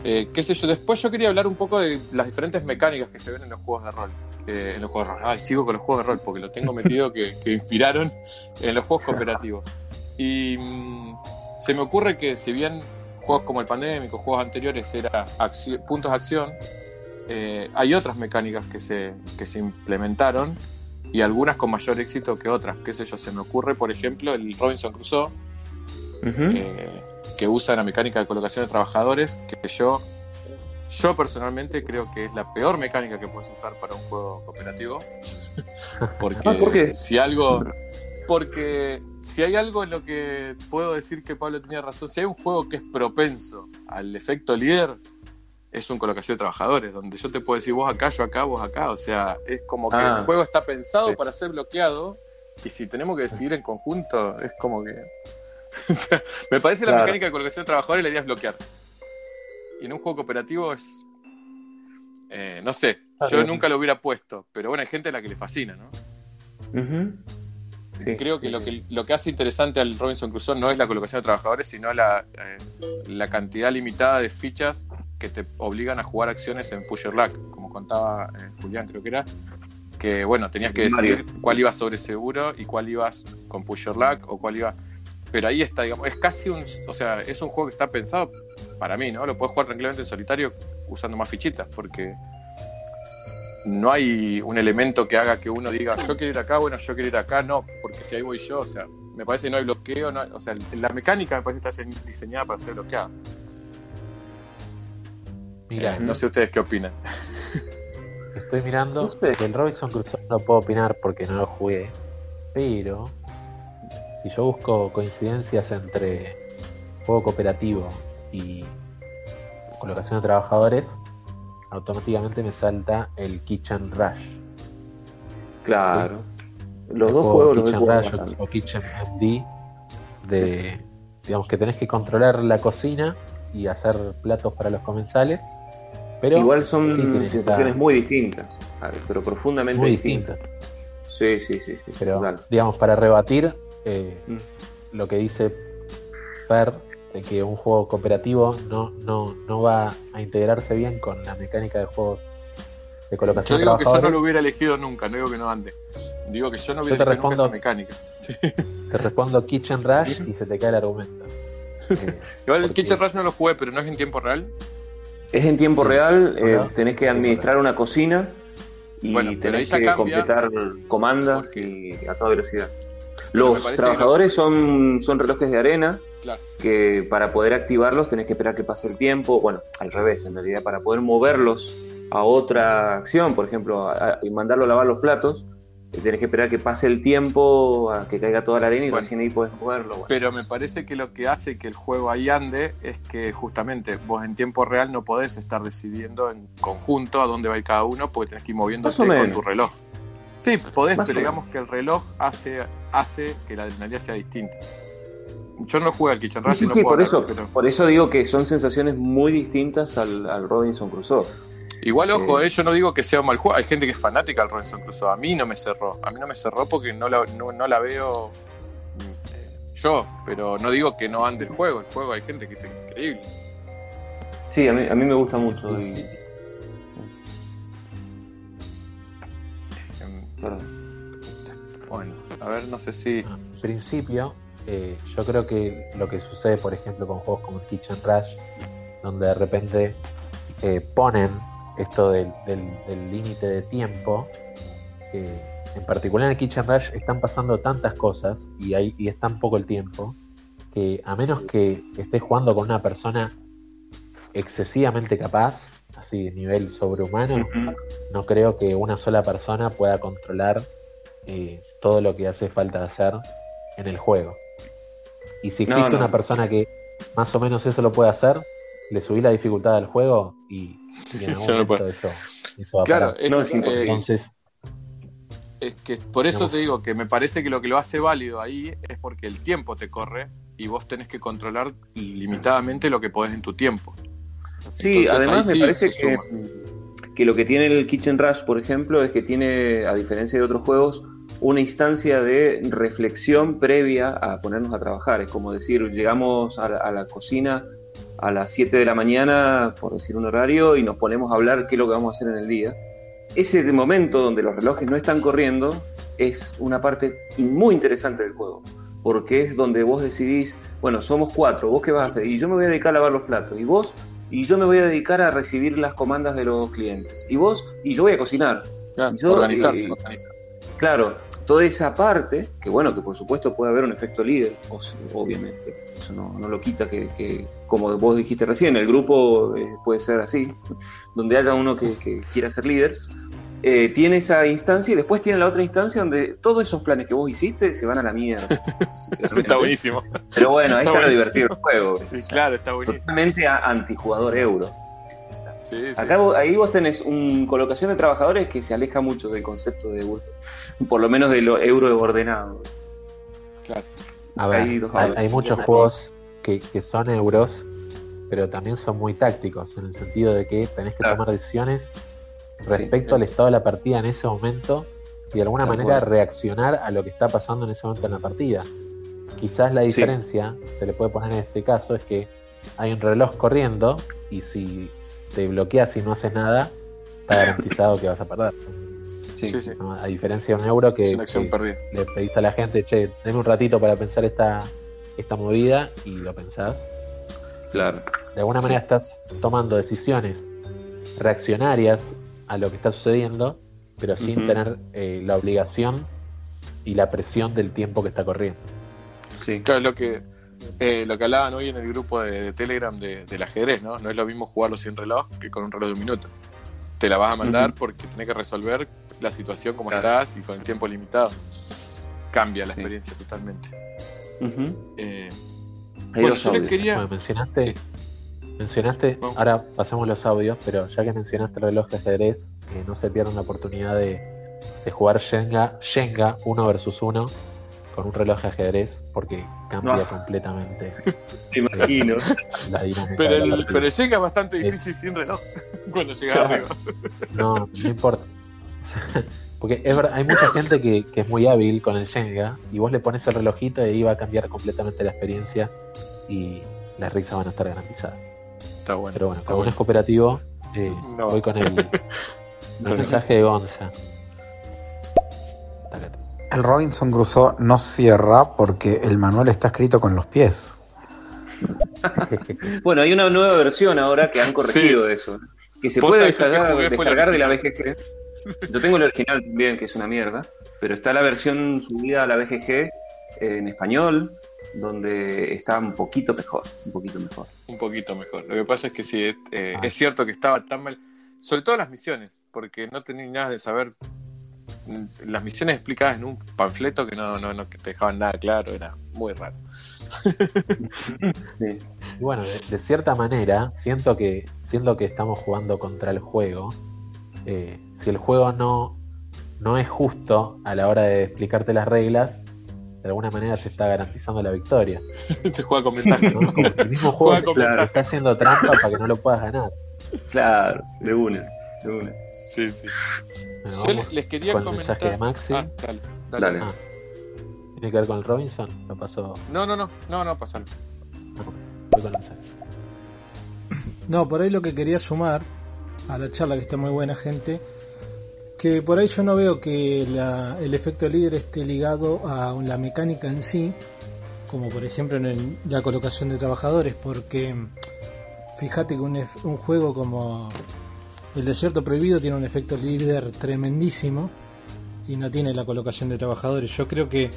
Speaker 2: eh, qué sé yo, después yo quería hablar un poco de las diferentes mecánicas que se ven en los juegos de rol. Eh, en los juegos de rol. Ay, sigo con los juegos de rol porque lo tengo metido que, que inspiraron en los juegos cooperativos. Y mm, se me ocurre que si bien juegos como el Pandémico, juegos anteriores, era puntos de acción, eh, hay otras mecánicas que se, que se implementaron y algunas con mayor éxito que otras. Qué sé yo, se me ocurre, por ejemplo, el Robinson Crusoe, que, que usa la mecánica de colocación de trabajadores, que yo, yo personalmente creo que es la peor mecánica que puedes usar para un juego cooperativo. Porque
Speaker 3: Ah, ¿por qué?
Speaker 2: si algo. Porque si hay algo en lo que puedo decir que Pablo tenía razón, si hay un juego que es propenso al efecto líder, es un colocación de trabajadores, donde yo te puedo decir vos acá, yo acá, vos acá. O sea, es como que
Speaker 3: Ah.
Speaker 2: el juego está pensado
Speaker 3: Sí.
Speaker 2: para ser bloqueado. Y si tenemos que decidir en conjunto, es como que. O sea, me parece la
Speaker 3: Claro.
Speaker 2: mecánica de colocación de trabajadores la idea es bloquear. Y en un juego cooperativo es. eh, no sé,
Speaker 3: Ah,
Speaker 2: yo
Speaker 3: bien.
Speaker 2: nunca lo hubiera puesto, pero bueno, hay gente a la que le fascina, ¿no?
Speaker 3: Ujú. Sí,
Speaker 2: Creo que,
Speaker 3: sí,
Speaker 2: lo
Speaker 3: sí.
Speaker 2: que lo que hace interesante al Robinson Crusoe no es la colocación de trabajadores, sino la, eh, la cantidad limitada de fichas que te obligan a jugar acciones en Push Your Luck, como contaba eh, Julián, creo que era. Que bueno, tenías que
Speaker 3: Mario.
Speaker 2: decidir cuál ibas sobre seguro y cuál ibas con Push Your Luck o cuál iba. Pero ahí está, digamos, es casi un. O sea, es un juego que está pensado para mí, ¿no? Lo puedes jugar tranquilamente en solitario usando más fichitas, porque no hay un elemento que haga que uno diga yo quiero ir acá, bueno, yo quiero ir acá, no, porque si ahí voy yo, o sea, me parece que no hay bloqueo, no hay- o sea, la mecánica me parece que está diseñada para ser bloqueada.
Speaker 4: Mira,
Speaker 2: Eh, no sé ustedes qué opinan.
Speaker 4: estoy mirando. Del Robinson Crusoe no puedo opinar porque no lo jugué. Pero si yo busco coincidencias entre juego cooperativo y colocación de trabajadores, automáticamente me salta el Kitchen Rush.
Speaker 3: Claro. Los dos
Speaker 4: juego
Speaker 3: juegos los he
Speaker 4: Kitchen Rush o-
Speaker 3: bastante.
Speaker 4: o Kitchen MD de digamos que tenés que controlar la cocina y hacer platos para los comensales pero
Speaker 3: Igual son
Speaker 4: sí
Speaker 3: sensaciones muy distintas, pero profundamente
Speaker 4: muy
Speaker 3: distintas.
Speaker 4: distintas
Speaker 3: Sí, sí, sí, sí.
Speaker 4: pero
Speaker 3: total.
Speaker 4: digamos para rebatir eh,
Speaker 3: Mm.
Speaker 4: lo que dice Per de que un juego cooperativo no, no, no va a integrarse bien con la mecánica de juegos de
Speaker 2: Yo
Speaker 4: colocación de
Speaker 2: digo que yo no lo hubiera elegido nunca, no digo que no ande. Digo que yo no
Speaker 4: Yo
Speaker 2: hubiera
Speaker 4: te
Speaker 2: elegido nunca
Speaker 4: respondo-
Speaker 2: esa mecánica. Sí.
Speaker 4: te respondo Kitchen Rush y se te cae el argumento Eh,
Speaker 2: Igual el Kitchen Rush no lo jugué, pero no es en tiempo real.
Speaker 3: Es en tiempo
Speaker 4: Sí.
Speaker 3: real, eh, tenés que administrar una cocina y
Speaker 2: Bueno,
Speaker 3: tenés que completar comandas y a toda velocidad. Los trabajadores son, son relojes de arena
Speaker 2: Claro.
Speaker 3: que para poder activarlos tenés que esperar que pase el tiempo. Bueno, al revés, en realidad, para poder moverlos a otra acción, por ejemplo, a- y mandarlo a lavar los platos, eh, tenés que esperar que pase el tiempo, a que caiga toda la arena y
Speaker 2: Bueno.
Speaker 3: recién ahí podés moverlo. bueno.
Speaker 2: Pero me parece que lo que hace que el juego ahí ande es que justamente vos en tiempo real no podés estar decidiendo en conjunto a dónde va a ir cada uno porque tenés que ir moviéndote con tu reloj. Sí, podés,
Speaker 3: Más
Speaker 2: pero digamos que el reloj hace, hace que la adrenalina sea distinta. Yo no juego al Kitchen Rush
Speaker 3: Sí,
Speaker 2: y no
Speaker 3: sí, por eso,
Speaker 2: pero-
Speaker 3: por eso digo que son sensaciones muy distintas al, al Robinson Crusoe.
Speaker 2: Igual, ojo,
Speaker 3: Eh,
Speaker 2: eh, yo no digo que sea un mal juego. Hay gente que es fanática del Robinson Crusoe. A mí no me cerró. A mí no me cerró porque no la, no, no la veo eh, yo. Pero no digo que no ande el juego. El juego hay gente que es increíble.
Speaker 3: Sí, a mí, a mí me gusta mucho. y- perdón.
Speaker 2: Bueno, a ver, no sé si.
Speaker 4: En principio, eh, yo creo que lo que sucede, por ejemplo, con juegos como Kitchen Rush, donde de repente eh, ponen esto del límite de tiempo, eh, en particular en el Kitchen Rush están pasando tantas cosas y, hay, y es tan poco el tiempo, que a menos que estés jugando con una persona excesivamente capaz, así nivel sobrehumano, no creo que una sola persona pueda controlar eh, todo lo que hace falta hacer en el juego. Y si existe
Speaker 3: no.
Speaker 4: una persona que más o menos eso lo puede hacer, le subí la dificultad al juego y, y en algún
Speaker 2: no
Speaker 4: momento eso, eso va a
Speaker 2: Claro,
Speaker 4: parar.
Speaker 2: es,
Speaker 3: No, es imposible.
Speaker 4: Entonces,
Speaker 2: es que por eso
Speaker 4: Digamos-
Speaker 2: te digo que me parece que lo que lo hace válido ahí es porque el tiempo te corre y vos tenés que controlar limitadamente lo que podés en tu tiempo.
Speaker 3: Sí,
Speaker 2: Entonces,
Speaker 3: además me
Speaker 2: sí
Speaker 3: parece que, que lo que tiene el Kitchen Rush, por ejemplo, es que tiene, a diferencia de otros juegos, una instancia de reflexión previa a ponernos a trabajar. Es como decir, llegamos a la, a la cocina a las 7 de la mañana, por decir un horario, y nos ponemos a hablar qué es lo que vamos a hacer en el día. Ese momento donde los relojes no están corriendo es una parte muy interesante del juego, porque es donde vos decidís, bueno, somos cuatro, vos qué vas a hacer, y yo me voy a dedicar a lavar los platos, y vos, y yo me voy a dedicar a recibir las comandas de los clientes, y vos, y yo voy a cocinar.
Speaker 2: Claro,
Speaker 3: Yo,
Speaker 2: organizarse.
Speaker 3: eh,
Speaker 2: organizar.
Speaker 3: Claro, toda esa parte, que bueno, que por supuesto puede haber un efecto líder, o- obviamente, eso no, no lo quita que, que, como vos dijiste recién, el grupo eh, puede ser así, donde haya uno que, que quiera ser líder, eh, tiene esa instancia y después tiene la otra instancia donde todos esos planes que vos hiciste se van a la mierda.
Speaker 2: Está buenísimo.
Speaker 3: Pero bueno, ahí
Speaker 2: Está
Speaker 3: está, lo divertido del juego.
Speaker 2: Claro, está buenísimo.
Speaker 3: Totalmente antijugador euro.
Speaker 2: Sí, sí.
Speaker 3: Acá vos- ahí vos tenés una colocación de trabajadores que se aleja mucho del concepto de por lo menos de lo euro ordenado.
Speaker 2: Claro.
Speaker 4: a ver,
Speaker 3: hay
Speaker 4: hay, muchos juegos que, que son euros, pero también son muy tácticos, en el sentido de que tenés que
Speaker 3: Claro.
Speaker 4: tomar decisiones respecto al estado de la partida en ese momento y de alguna manera reaccionar a lo que está pasando en ese momento en la partida. Quizás la diferencia, se le puede poner en este caso, es que hay un reloj corriendo y si te bloqueas y no haces nada, está garantizado que vas a perder.
Speaker 2: Sí, sí.
Speaker 4: ¿no? A diferencia de un euro que,
Speaker 2: Es una acción
Speaker 4: que
Speaker 2: perdida.
Speaker 4: le pedís a la gente, che, denme un ratito para pensar esta, esta movida y lo pensás.
Speaker 3: Claro.
Speaker 4: De alguna manera estás tomando decisiones reaccionarias a lo que está sucediendo, pero sin tener eh, la obligación y la presión del tiempo que está corriendo.
Speaker 3: Sí.
Speaker 2: Claro, lo que, eh, lo que hablaban hoy en el grupo de, de Telegram de- del ajedrez, ¿no? No es lo mismo jugarlo sin reloj que con un reloj de un minuto. Te la vas a mandar porque tenés que resolver la situación como
Speaker 3: Claro.
Speaker 2: estás y con el tiempo limitado. Cambia la
Speaker 3: Sí.
Speaker 2: experiencia totalmente. Eh,
Speaker 3: Hay
Speaker 2: bueno,
Speaker 3: dos
Speaker 2: yo les quería.
Speaker 4: Bueno, mencionaste,
Speaker 2: Sí.
Speaker 4: mencionaste, ahora pasamos los audios, pero ya que mencionaste el reloj de ajedrez, eh, no se pierdan la oportunidad de de jugar Shenga, Shenga uno versus uno con un reloj de ajedrez porque cambia
Speaker 3: No.
Speaker 4: completamente
Speaker 3: Te imagino.
Speaker 4: la.
Speaker 2: Pero el, pero Jenga es bastante difícil sin reloj cuando llega
Speaker 3: Claro.
Speaker 2: arriba.
Speaker 4: No, no importa. Porque es verdad, hay mucha gente que, que es muy hábil con el Shenga y vos le pones el relojito y ahí va a cambiar completamente la experiencia y las risas van a estar garantizadas.
Speaker 2: Está bueno.
Speaker 4: Pero bueno, como no
Speaker 2: bueno.
Speaker 4: es cooperativo, eh,
Speaker 2: No.
Speaker 4: voy con el, el mensaje de Gonza. Tácate.
Speaker 7: El Robinson Crusoe no cierra porque el manual está escrito con los pies.
Speaker 3: Bueno, hay una nueva versión ahora que han corregido eso. Que se
Speaker 2: Posta,
Speaker 3: puede descargar, de la. BGG. Yo tengo el original también, que es una mierda. Pero está la versión subida a la BGG en español, donde está un poquito mejor. Un poquito mejor.
Speaker 2: Un poquito mejor. Lo que pasa es que sí, es, eh,
Speaker 4: Ah.
Speaker 2: es cierto que estaba tan mal. Sobre todo las misiones, porque no tenía nada de saber. Las misiones explicadas en un panfleto que no, no, no que te dejaban nada claro, era muy raro.
Speaker 3: Sí.
Speaker 4: Y bueno, de, de cierta manera, siento que, siento que estamos jugando contra el juego. eh, si el juego no, no es justo a la hora de explicarte las reglas, de alguna manera se está garantizando la victoria.
Speaker 2: Te juega con ventaja.
Speaker 4: ¿no? Es como que el mismo juego te- está haciendo trampa para que no lo puedas ganar.
Speaker 3: Claro, de una. De una.
Speaker 2: Sí, sí.
Speaker 4: Bueno,
Speaker 2: Yo les quería
Speaker 4: con el
Speaker 2: comentar.
Speaker 4: mensaje de Maxi.
Speaker 2: Ah, dale, dale.
Speaker 3: Dale.
Speaker 4: Ah, ¿Tiene que ver con el Robinson? Lo pasó.
Speaker 2: No, no, no, no, no, pasalo.
Speaker 4: Voy con el mensaje.
Speaker 8: No, por ahí lo que quería sumar a la charla que está muy buena gente, que por ahí yo no veo que la- el efecto líder esté ligado a la mecánica en sí, como por ejemplo en el- la colocación de trabajadores, porque fíjate que un juego como el desierto prohibido tiene un efecto líder tremendísimo y no tiene la colocación de trabajadores. Yo creo que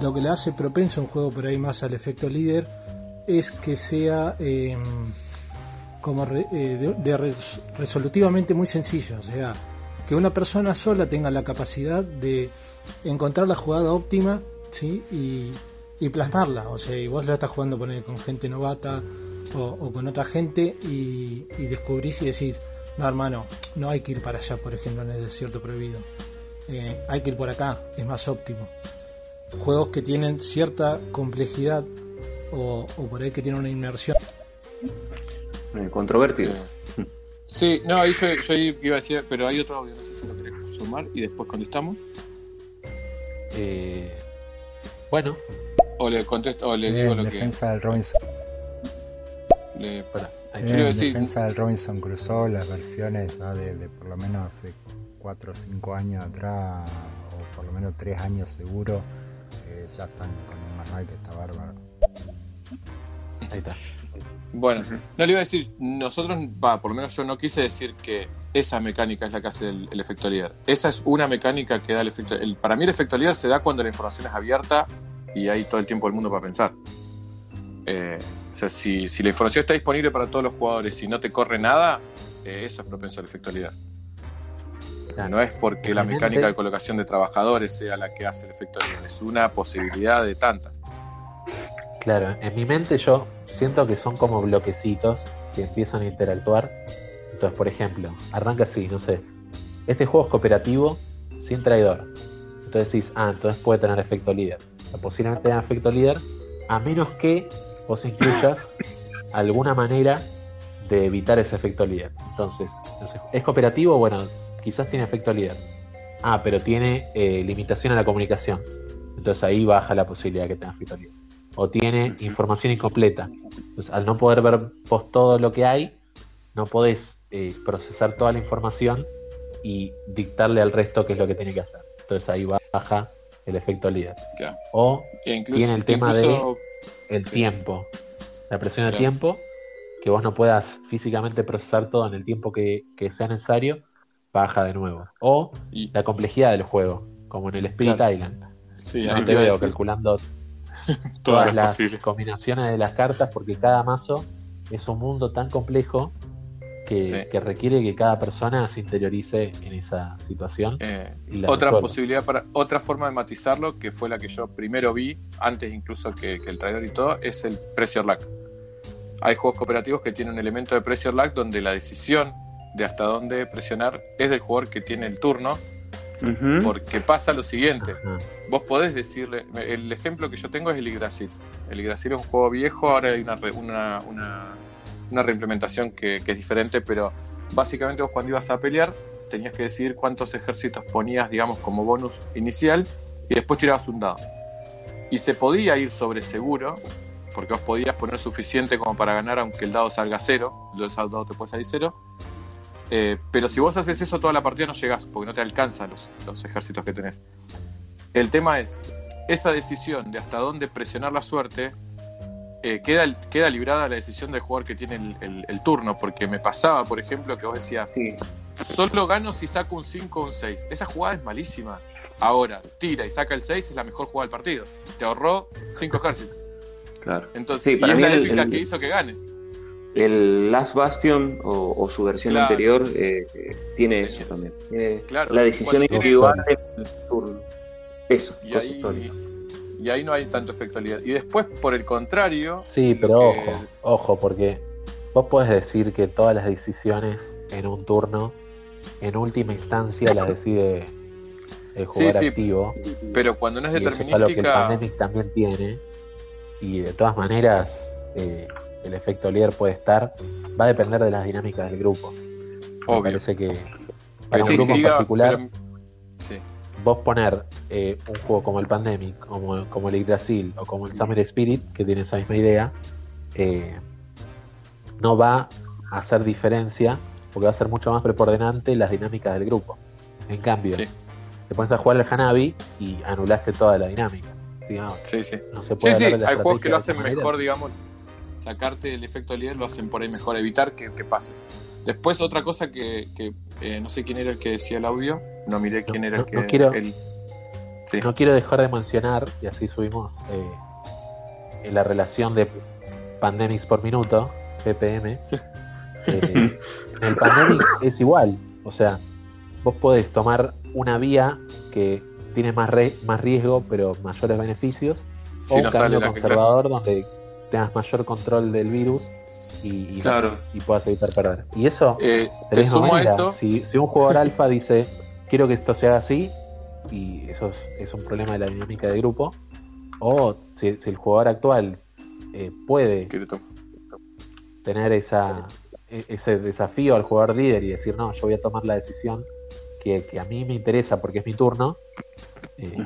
Speaker 8: lo que le hace propenso un juego por ahí más al efecto líder es que sea eh, como eh, de, de res- resolutivamente muy sencillo, o sea, que una persona sola tenga la capacidad de encontrar la jugada óptima, ¿sí? Y, plasmarla, o sea, y vos la estás jugando poner con gente novata o, o con otra gente y, y descubrís y decís, no hermano, no hay que ir para allá, por ejemplo, en el desierto prohibido, Eh, hay que ir por acá, es más óptimo. Juegos que tienen cierta complejidad o, o por ahí que tienen una inmersión
Speaker 3: Eh, controvertido.
Speaker 2: Sí. No, ahí yo, yo iba a decir, pero hay otro audio, no sé si lo querés sumar y después contestamos.
Speaker 4: Eh, bueno,
Speaker 2: O le contesto, o le digo lo que.
Speaker 5: defensa del Robinson,
Speaker 2: le-
Speaker 4: espera.
Speaker 2: A decir-
Speaker 5: defensa del Robinson Crusoe, las versiones ya de, de por lo menos hace 4 o 5 años atrás, o por lo menos 3 años seguro, eh, ya están con un manual que está bárbaro.
Speaker 4: Ahí está.
Speaker 2: Bueno, no le iba a decir, nosotros, va, por lo menos yo no quise decir que esa mecánica es la que hace el, el efecto líder. Esa es una mecánica que da el efecto. el- para mí el efecto líder se da cuando la información es abierta y hay todo el tiempo del mundo para pensar. Eh, o sea, si, si la información está disponible para todos los jugadores y no te corre nada, eh, eso es propenso al efecto líder.
Speaker 4: Claro.
Speaker 2: No es porque la mecánica de colocación de trabajadores sea la que hace el efecto líder, es una posibilidad de tantas.
Speaker 4: Claro, en mi mente yo siento que son como bloquecitos que empiezan a interactuar. Entonces, por ejemplo, arranca así, no sé. Este juego es cooperativo sin traidor. Entonces decís, ah, entonces puede tener efecto líder. O sea, posiblemente tenga efecto líder, a menos que vos incluyas alguna manera de evitar ese efecto líder. Entonces, ¿es cooperativo? Bueno, quizás tiene efecto líder. Ah, pero tiene eh, limitación a la comunicación. Entonces ahí baja la posibilidad de que tenga efecto líder o tiene información incompleta. Entonces, al no poder ver vos todo lo que hay, no podés eh, procesar toda la información y dictarle al resto qué es lo que tiene que hacer. Entonces ahí baja el efecto líder. O
Speaker 2: E incluso,
Speaker 4: Tiene el tema
Speaker 2: incluso-
Speaker 4: el
Speaker 2: Sí.
Speaker 4: tiempo, la presión del
Speaker 2: Claro.
Speaker 4: tiempo, que vos no puedas físicamente procesar todo en el tiempo que, que sea necesario, baja de nuevo. O
Speaker 2: y-
Speaker 4: la complejidad del juego, como en el Spirit
Speaker 2: Claro.
Speaker 4: Island.
Speaker 2: sí,
Speaker 4: No
Speaker 2: ahí
Speaker 4: te veo calculando
Speaker 2: todas
Speaker 4: todas
Speaker 2: las
Speaker 4: combinaciones de las cartas porque cada mazo es un mundo tan complejo que,
Speaker 2: Sí.
Speaker 4: que requiere que cada persona se interiorice en esa situación.
Speaker 2: Eh,
Speaker 4: y la
Speaker 2: otra
Speaker 4: resuelva.
Speaker 2: posibilidad para otra forma de matizarlo que fue la que yo primero vi antes incluso que, que el traidor y todo es el pressure luck hay juegos cooperativos que tienen un elemento de pressure luck donde la decisión de hasta dónde presionar es del jugador que tiene el turno. Porque pasa lo siguiente. Vos podés decirle, el ejemplo que yo tengo es el Yggdrasil. El Yggdrasil es un juego viejo, ahora hay una, re- una, una, una reimplementación que, que es diferente, pero básicamente vos cuando ibas a pelear tenías que decidir cuántos ejércitos ponías, digamos, como bonus inicial y después tirabas un dado. Y se podía ir sobre seguro, porque vos podías poner suficiente como para ganar aunque el dado salga cero, el dado te puede salir cero. Eh, pero si vos haces eso toda la partida no llegás, porque no te alcanzan los, los ejércitos que tenés. El tema es, esa decisión de hasta dónde presionar la suerte, eh, queda, queda librada la decisión del jugador que tiene el, el- el turno, porque me pasaba, por ejemplo, que vos decías,
Speaker 3: Sí.
Speaker 2: solo gano si saco un 5 o un 6. Esa jugada es malísima. Ahora, tira y saca el 6 es la mejor jugada del partido. Te ahorró 5 ejércitos.
Speaker 3: Claro.
Speaker 2: Entonces,
Speaker 3: Sí,
Speaker 2: y
Speaker 3: para
Speaker 2: es
Speaker 3: mí
Speaker 2: la
Speaker 3: el- el-
Speaker 2: que hizo que ganes.
Speaker 3: El Last Bastion o, o su versión
Speaker 2: Claro.
Speaker 3: anterior eh, tiene eso también. Tiene
Speaker 2: Claro,
Speaker 3: la decisión individual del turno. Eso.
Speaker 2: Y ahí. Y ahí no hay tanto efecto líder. Y después, por el contrario,
Speaker 4: Sí,
Speaker 2: lo
Speaker 4: pero
Speaker 2: que-
Speaker 4: ojo, ojo, porque vos podés decir que todas las decisiones en un turno, en última instancia, las decide el jugador
Speaker 2: sí,
Speaker 4: activo.
Speaker 2: pero cuando no es
Speaker 4: eso es algo que el
Speaker 2: determinística,
Speaker 4: Pandemic también tiene. Y de todas maneras, eh, el efecto líder puede estar. Va a depender de las dinámicas del grupo. Me
Speaker 2: obvio.
Speaker 4: parece que para un grupo en particular,
Speaker 2: pero-.
Speaker 4: Vos poner eh, un juego como el Pandemic, como, como el Yggdrasil o como el Summer Spirit, que tiene esa misma idea, eh, no va a hacer diferencia porque va a ser mucho más preponderante las dinámicas del grupo. En cambio,
Speaker 2: Sí.
Speaker 4: te pones a jugar al Hanabi y anulaste toda la dinámica. Sí,
Speaker 2: Sí, sí.
Speaker 4: no se
Speaker 2: Sí,
Speaker 4: puede
Speaker 2: sí,
Speaker 4: hablar de la
Speaker 2: hay juegos que lo hacen
Speaker 4: manera.
Speaker 2: mejor, digamos, sacarte el efecto líder lo hacen por ahí mejor, evitar que, que pase. Después otra cosa que, que, eh, no sé quién era el que decía el audio, no miré quién
Speaker 4: No,
Speaker 2: era el que...
Speaker 4: no quiero-
Speaker 2: el- Sí.
Speaker 4: No quiero dejar de mencionar, y así subimos eh, en la relación de pandemics por minuto, PPM. eh, en el pandemic es igual, o sea, vos podés tomar una vía que tiene más, re- más riesgo pero mayores beneficios,
Speaker 2: si
Speaker 4: o un
Speaker 2: no
Speaker 4: camino conservador donde tengas mayor control del virus y, y,
Speaker 3: Claro.
Speaker 4: y puedas evitar perder. Y eso
Speaker 2: Eh, te sumo a eso,
Speaker 4: Si, si un jugador alfa dice, quiero que esto se haga así, y eso es, es un problema de la dinámica de grupo, o si, si el jugador actual eh, puede tener esa, e- ese desafío al jugador líder y decir, no, yo voy a tomar la decisión que, que a mí me interesa porque es mi turno, eh,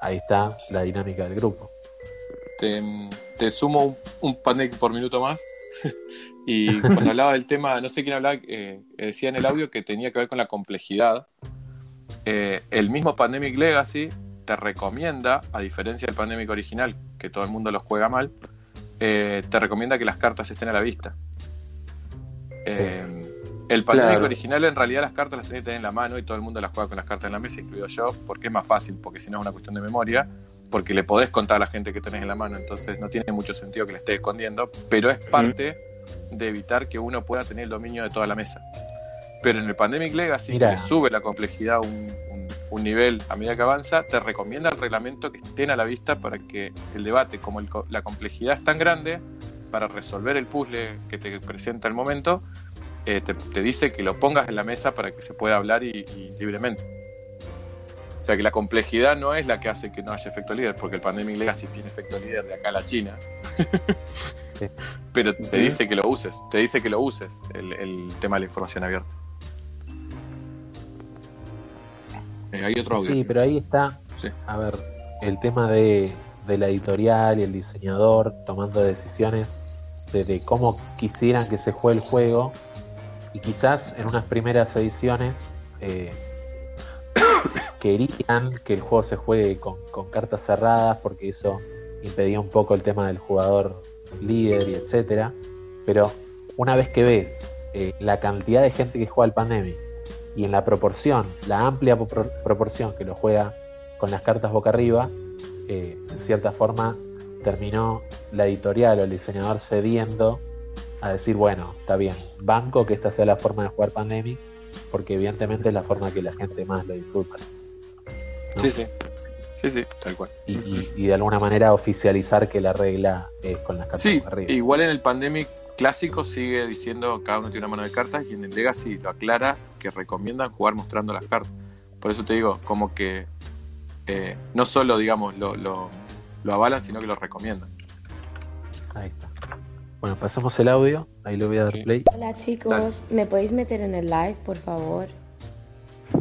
Speaker 4: ahí está la dinámica del grupo.
Speaker 2: te, te sumo un, un pandemic por minuto más. y cuando hablaba del tema, no sé quién hablaba, eh, decía en el audio que tenía que ver con la complejidad. Eh, el mismo Pandemic Legacy te recomienda, a diferencia del Pandemic original, que todo el mundo los juega mal, eh, te recomienda que las cartas estén a la vista. El Pandemic
Speaker 3: Claro.
Speaker 2: original en realidad las cartas las tenés que tener en la mano y todo el mundo las juega con las cartas en la mesa, incluido yo, porque es más fácil, porque si no es una cuestión de memoria porque le podés contar a la gente que tenés en la mano, entonces no tiene mucho sentido que le estés escondiendo, pero es parte de evitar que uno pueda tener el dominio de toda la mesa. Pero en el Pandemic Legacy, que sube la complejidad un, un- un nivel a medida que avanza, te recomienda el reglamento que estén a la vista para que el debate, como el la complejidad es tan grande, para resolver el puzzle que te presenta el momento, eh, te, te dice que lo pongas en la mesa para que se pueda hablar y, y libremente. O sea que la complejidad no es la que hace que no haya efecto líder, porque el Pandemic Legacy tiene efecto líder de acá a la China.
Speaker 4: Sí.
Speaker 2: Pero te dice que lo uses, te dice que lo uses, el, el tema de la información abierta. Eh, hay otro audio.
Speaker 4: Sí, pero ahí está,
Speaker 2: Sí.
Speaker 4: a ver, el tema de, de la editorial y el diseñador tomando decisiones de, de cómo quisieran que se juegue el juego y quizás en unas primeras ediciones eh, querían que el juego se juegue con, cartas cerradas porque eso impedía un poco el tema del jugador líder y etcétera. Pero una vez que ves eh, la cantidad de gente que juega al Pandemic y en la proporción, la amplia proporción que lo juega con las cartas boca arriba, eh, en cierta forma terminó la editorial o el diseñador cediendo a decir, bueno, está bien, banco que esta sea la forma de jugar Pandemic, porque evidentemente es la forma que la gente más lo disfruta. ¿no?
Speaker 2: Sí, sí. Sí, sí, tal cual.
Speaker 4: Y, y- y de alguna manera oficializar que la regla es con las cartas
Speaker 2: Sí,
Speaker 4: arriba.
Speaker 2: igual en el Pandemic clásico sigue diciendo cada uno tiene una mano de cartas y en el Legacy lo aclara que recomiendan jugar mostrando las cartas. Por eso te digo, como que eh, no solo, digamos, lo, lo, lo avalan, sino que lo recomiendan.
Speaker 4: Ahí está. Bueno, pasamos el audio. Ahí le voy a dar
Speaker 2: Sí.
Speaker 4: play.
Speaker 9: Hola chicos, ¿me podéis meter en el live, por favor?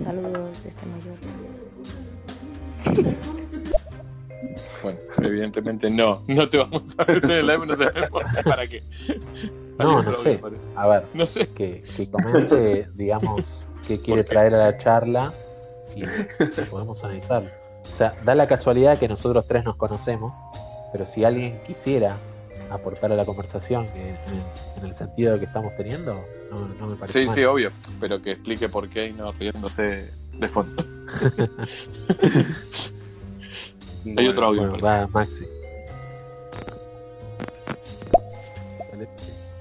Speaker 9: Saludos desde Mallorca.
Speaker 2: Bueno, evidentemente no, no te vamos a ver en el live, no sabemos para qué.
Speaker 4: No, no sé. A ver,
Speaker 2: No sé.
Speaker 4: que, que comente, digamos, qué quiere traer a la charla y podemos analizarlo. O sea, da la casualidad que nosotros tres nos conocemos, pero si alguien quisiera aportar a la conversación en, en- en el sentido de que estamos teniendo, no, no me parece
Speaker 2: Sí,
Speaker 4: mal.
Speaker 2: sí, obvio, pero que explique por qué y no riéndose de fondo. Hay otro audio,
Speaker 4: Bueno, va Maxi.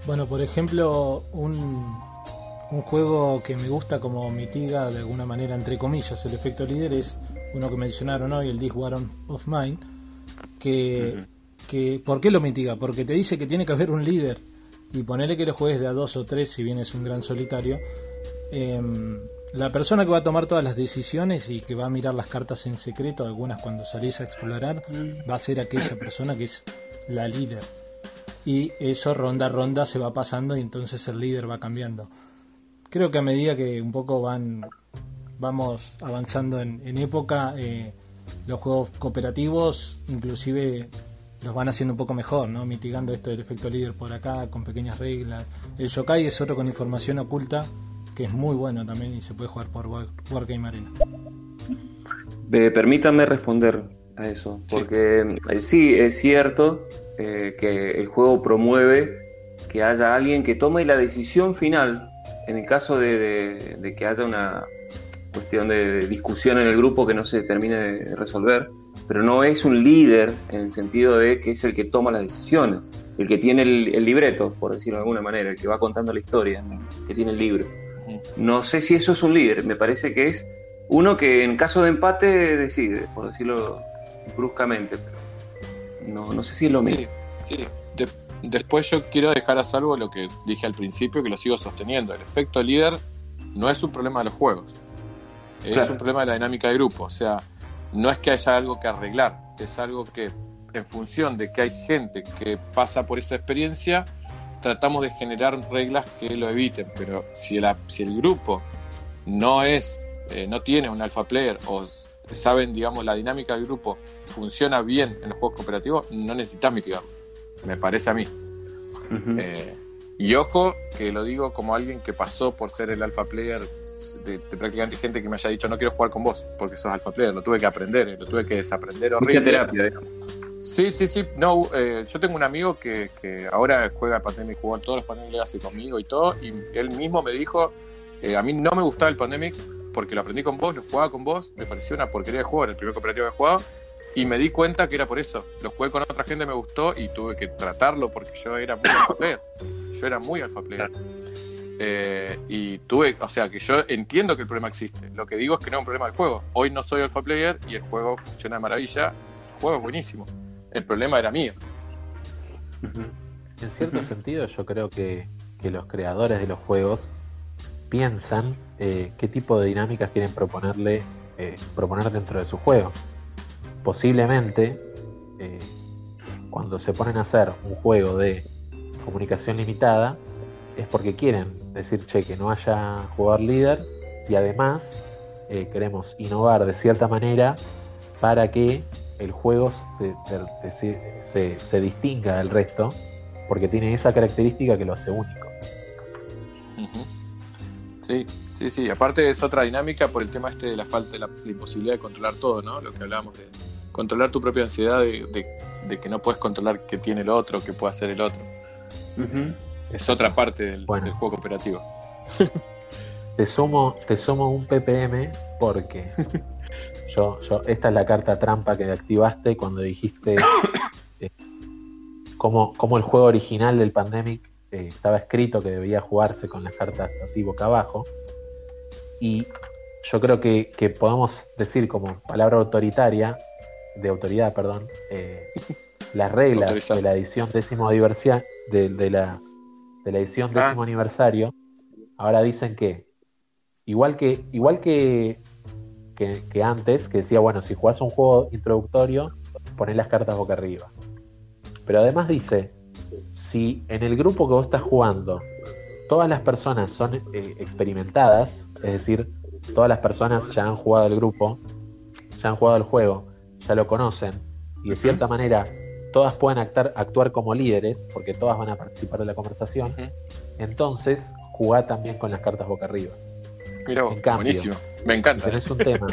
Speaker 8: Bueno, por ejemplo, un, un juego que me gusta como mitiga de alguna manera, entre comillas, el efecto líder es uno que mencionaron hoy, el This War on- of Mine, que, que ¿por qué lo mitiga? Porque te dice que tiene que haber un líder y ponerle que lo juegues de a dos o tres, si bien es un gran solitario, em, la persona que va a tomar todas las decisiones y que va a mirar las cartas en secreto, algunas cuando salís a explorar, va a ser aquella persona que es la líder y eso ronda a ronda se va pasando y entonces el líder va cambiando. Creo que a medida que un poco van vamos avanzando en, en época, eh, los juegos cooperativos inclusive los van haciendo un poco mejor, ¿no? Mitigando esto del efecto líder por acá, con pequeñas reglas. El Yokai es otro con información oculta, que es muy bueno también y se puede jugar por War- Wargame Arena.
Speaker 3: Eh, permítanme responder a eso,
Speaker 2: Sí.
Speaker 3: porque eh, sí, es cierto eh, que el juego promueve que haya alguien que tome la decisión final en el caso de, de- de que haya una cuestión de discusión en el grupo que no se termine de resolver, pero no es un líder en el sentido de que es el que toma las decisiones, el que tiene el, el libreto, por decirlo de alguna manera, el que va contando la historia, que tiene el libro.
Speaker 2: Ujú.
Speaker 3: No sé si eso es un líder, me parece que es uno que en caso de empate decide, por decirlo bruscamente, pero no, no sé si es lo mismo.
Speaker 2: Sí, sí. De- después yo quiero dejar a salvo lo que dije al principio, que lo sigo sosteniendo. El efecto líder no es un problema de los juegos, es
Speaker 3: Claro.
Speaker 2: un problema de la dinámica de grupo. O sea, no es que haya algo que arreglar, es algo que en función de que hay gente que pasa por esa experiencia, tratamos de generar reglas que lo eviten. Pero si, la- si el grupo no es, eh, no tiene un alpha player o saben, digamos, la dinámica del grupo funciona bien en los juegos cooperativos, no necesitas mitigarlo. Me parece a mí. Eh, y ojo, que lo digo como alguien que pasó por ser el alpha player de, de prácticamente gente que me haya dicho no quiero jugar con vos porque sos alpha player. Lo tuve que aprender, eh, lo tuve que desaprender
Speaker 3: Mucha
Speaker 2: horrible.
Speaker 3: terapia, digamos.
Speaker 2: Sí, sí, sí. No, eh, yo tengo un amigo que, que ahora juega Pandemic, jugó todos los Pandemic Legacy conmigo y todo, y él mismo me dijo, eh, a mí no me gustaba el Pandemic porque lo aprendí con vos, lo jugaba con vos, me pareció una porquería de juego, era el primer cooperativo que he jugado, y me di cuenta que era por eso. Lo jugué con otra gente, me gustó, y tuve que tratarlo porque yo era muy alfa player. Yo era muy alfa player. Eh, y tuve, o sea, que yo entiendo que el problema existe. Lo que digo es que no es un problema del juego. Hoy no soy alfa player y el juego funciona de maravilla. El juego es buenísimo. El problema era mío.
Speaker 4: En cierto sentido, yo creo que, que los creadores de los juegos piensan eh, qué tipo de dinámicas quieren proponerle, eh, proponer dentro de su juego. Posiblemente, cuando se ponen a hacer un juego de comunicación limitada, es porque quieren decir, che, que no haya jugador líder y además eh, queremos innovar de cierta manera para que el juego se, se- se- se- se distinga del resto porque tiene esa característica que lo hace único.
Speaker 2: Sí, sí, sí. Aparte es otra dinámica por el tema este de la falta de la, la imposibilidad de controlar todo, ¿no? Lo que hablábamos de controlar tu propia ansiedad de, de- de que no puedes controlar qué tiene el otro, qué puede hacer el otro.
Speaker 3: Ujú.
Speaker 2: Es otra parte del,
Speaker 4: Bueno.
Speaker 2: del juego cooperativo.
Speaker 4: Te sumo, te sumo un ppm porque yo, yo, esta es la carta trampa que activaste cuando dijiste eh, cómo, cómo el juego original del Pandemic eh, estaba escrito que debía jugarse con las cartas así boca abajo. Y yo creo que, que podemos decir como palabra autoritaria, de autoridad, perdón, eh, las reglas
Speaker 2: Autorizar.
Speaker 4: de la edición décimo de, de la, de la edición
Speaker 2: Ah.
Speaker 4: décimo aniversario, ahora dicen que igual que igual que que, que antes, que decía, bueno, si jugás un juego introductorio, poné las cartas boca arriba. Pero además dice, si en el grupo que vos estás jugando todas las personas son eh, experimentadas, es decir, todas las personas ya han jugado el grupo, ya han jugado el juego, ya lo conocen, y de cierta manera todas pueden actuar, actuar como líderes, porque todas van a participar de la conversación, entonces jugá también con las cartas boca arriba.
Speaker 2: Mira vos,
Speaker 4: En cambio,
Speaker 2: buenísimo. Me encanta.
Speaker 4: Tenés un tema.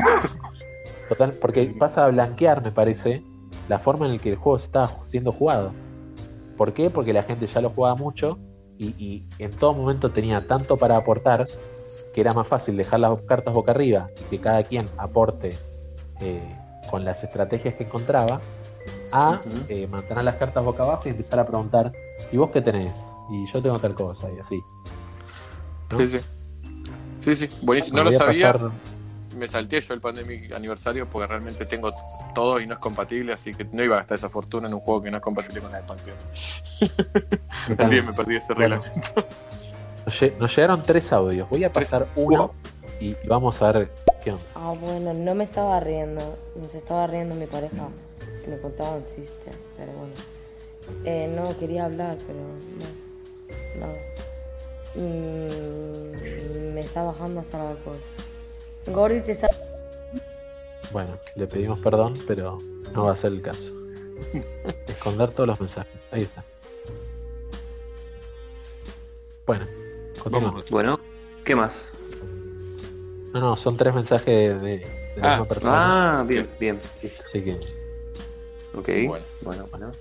Speaker 4: Total, porque pasa a blanquear, me parece, la forma en la que el juego está siendo jugado. ¿Por qué? Porque la gente ya lo jugaba mucho y, y en todo momento tenía tanto para aportar que era más fácil dejar las cartas boca arriba y que cada quien aporte eh, con las estrategias que encontraba a eh, mantener las cartas boca abajo y empezar a preguntar ¿y vos qué tenés? y yo tengo tal cosa y así. ¿no?
Speaker 2: Sí, sí. Sí, sí, buenísimo. No lo sabía.
Speaker 4: pasar-
Speaker 2: Me salté yo el Pandemic aniversario porque realmente tengo todo y no es compatible, así que no iba a gastar esa fortuna en un juego que no es compatible con la expansión. Así que me perdí ese
Speaker 4: Bueno,
Speaker 2: reglamento.
Speaker 4: Nos, lle- nos llegaron tres audios. Voy a
Speaker 2: Tres.
Speaker 4: pasar uno y, y vamos a ver qué onda.
Speaker 9: Ah, bueno, no me estaba riendo. Se estaba riendo mi pareja. Me contaba un chiste, pero bueno. Eh, no, quería hablar, pero no. No. Mm, me está bajando hasta el alcohol. Gordy te está...
Speaker 4: Bueno, le pedimos perdón, pero no va a ser el caso. Esconder todos los mensajes. Ahí está. Bueno, continuamos.
Speaker 3: Bueno, ¿qué más?
Speaker 4: No, no, son tres mensajes de, de la
Speaker 2: Ah,
Speaker 4: misma persona.
Speaker 3: Ah, bien, bien.
Speaker 4: Así que,
Speaker 3: Ok.
Speaker 2: Bueno.
Speaker 3: Bueno, bueno.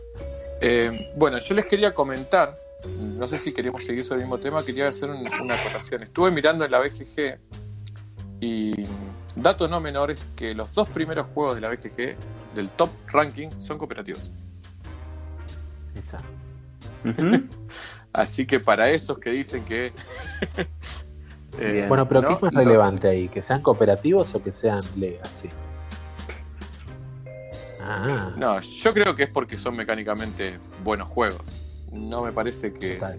Speaker 2: Eh, bueno, yo les quería comentar, no sé si queremos seguir sobre el mismo tema, quería hacer un- una acotación. Estuve mirando en la BGG y dato no menor es que los dos primeros juegos de la BGG del top ranking son cooperativos. Así que para esos que dicen que... eh.
Speaker 4: Bueno, pero
Speaker 2: no,
Speaker 4: ¿qué es más relevante ahí? ¿Que sean cooperativos o que sean legacy? Ah,
Speaker 2: No, yo creo que es porque son mecánicamente buenos juegos. No me parece que...
Speaker 4: total.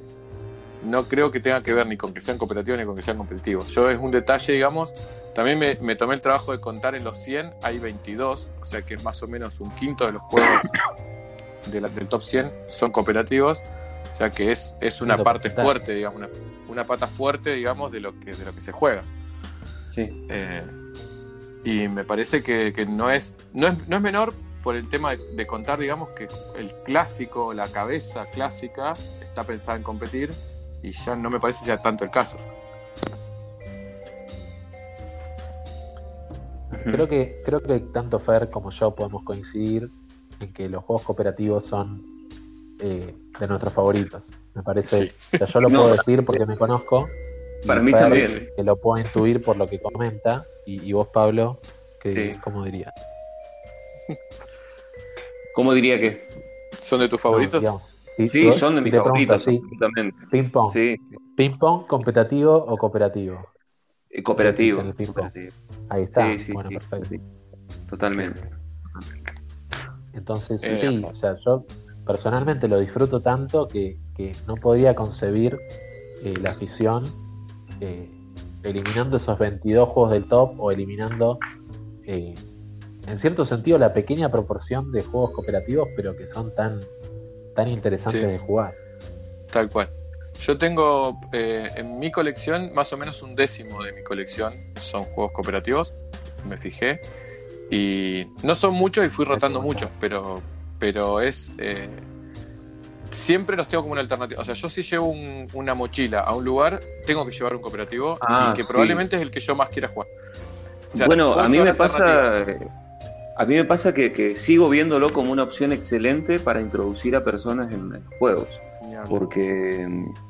Speaker 2: no creo que tenga que ver ni con que sean cooperativos ni con que sean competitivos. Yo es un detalle, digamos, también me, me tomé el trabajo de contar en los 100, hay 22, o sea que es más o menos un quinto de los juegos de la- del top 100 son cooperativos, o sea que es, es una parte fuerte, digamos, una, una pata fuerte, digamos, de lo que, de lo que se juega.
Speaker 3: Sí.
Speaker 2: Eh, y me parece que, que no, es, no, es, no es menor por el tema de, de contar, digamos, que el clásico, la cabeza clásica, está pensada en competir y ya no me parece ya tanto el caso.
Speaker 4: Creo que, creo que tanto Fer como yo podemos coincidir en que los juegos cooperativos son eh, de nuestros favoritos. Me parece,
Speaker 2: Sí.
Speaker 4: o sea, yo lo
Speaker 3: No,
Speaker 4: puedo decir porque me conozco.
Speaker 3: Para mí
Speaker 4: Fer,
Speaker 3: también.
Speaker 4: Que lo puedo intuir por lo que comenta. Y, y vos, Pablo, que,
Speaker 3: Sí.
Speaker 4: ¿cómo dirías?
Speaker 3: ¿Cómo diría que?
Speaker 2: ¿Son de tus favoritos?
Speaker 3: Sí, son de mis favoritos,
Speaker 4: así,
Speaker 3: absolutamente.
Speaker 4: ping pong.
Speaker 3: Sí,
Speaker 4: ¿Ping pong competitivo o cooperativo?
Speaker 3: eh, cooperativo.
Speaker 4: En el
Speaker 3: cooperativo,
Speaker 4: Ahí está.
Speaker 3: Sí, sí,
Speaker 4: bueno,
Speaker 3: sí.
Speaker 4: perfecto.
Speaker 3: sí, Totalmente.
Speaker 4: Entonces,
Speaker 2: Eh,
Speaker 4: sí, o sea, yo personalmente lo disfruto tanto que, que no podría concebir eh, la afición eh, eliminando esos 22 juegos del top o eliminando, eh, en cierto sentido, la pequeña proporción de juegos cooperativos, pero que son tan, tan interesantes
Speaker 2: Sí.
Speaker 4: de jugar.
Speaker 2: Tal cual. Yo tengo eh, en mi colección, más o menos un décimo de mi colección son juegos cooperativos, me fijé. Y no son muchos y fui rotando muchos, pero, pero es... eh, siempre los tengo como una alternativa. O sea, yo si llevo un- una mochila a un lugar, tengo que llevar un cooperativo
Speaker 3: Ah,
Speaker 2: y que
Speaker 3: sí.
Speaker 2: probablemente es el que yo más quiera jugar. O sea,
Speaker 3: bueno, a mí me pasa. A mí me pasa que, que sigo viéndolo como una opción excelente para introducir a personas en, en juegos, porque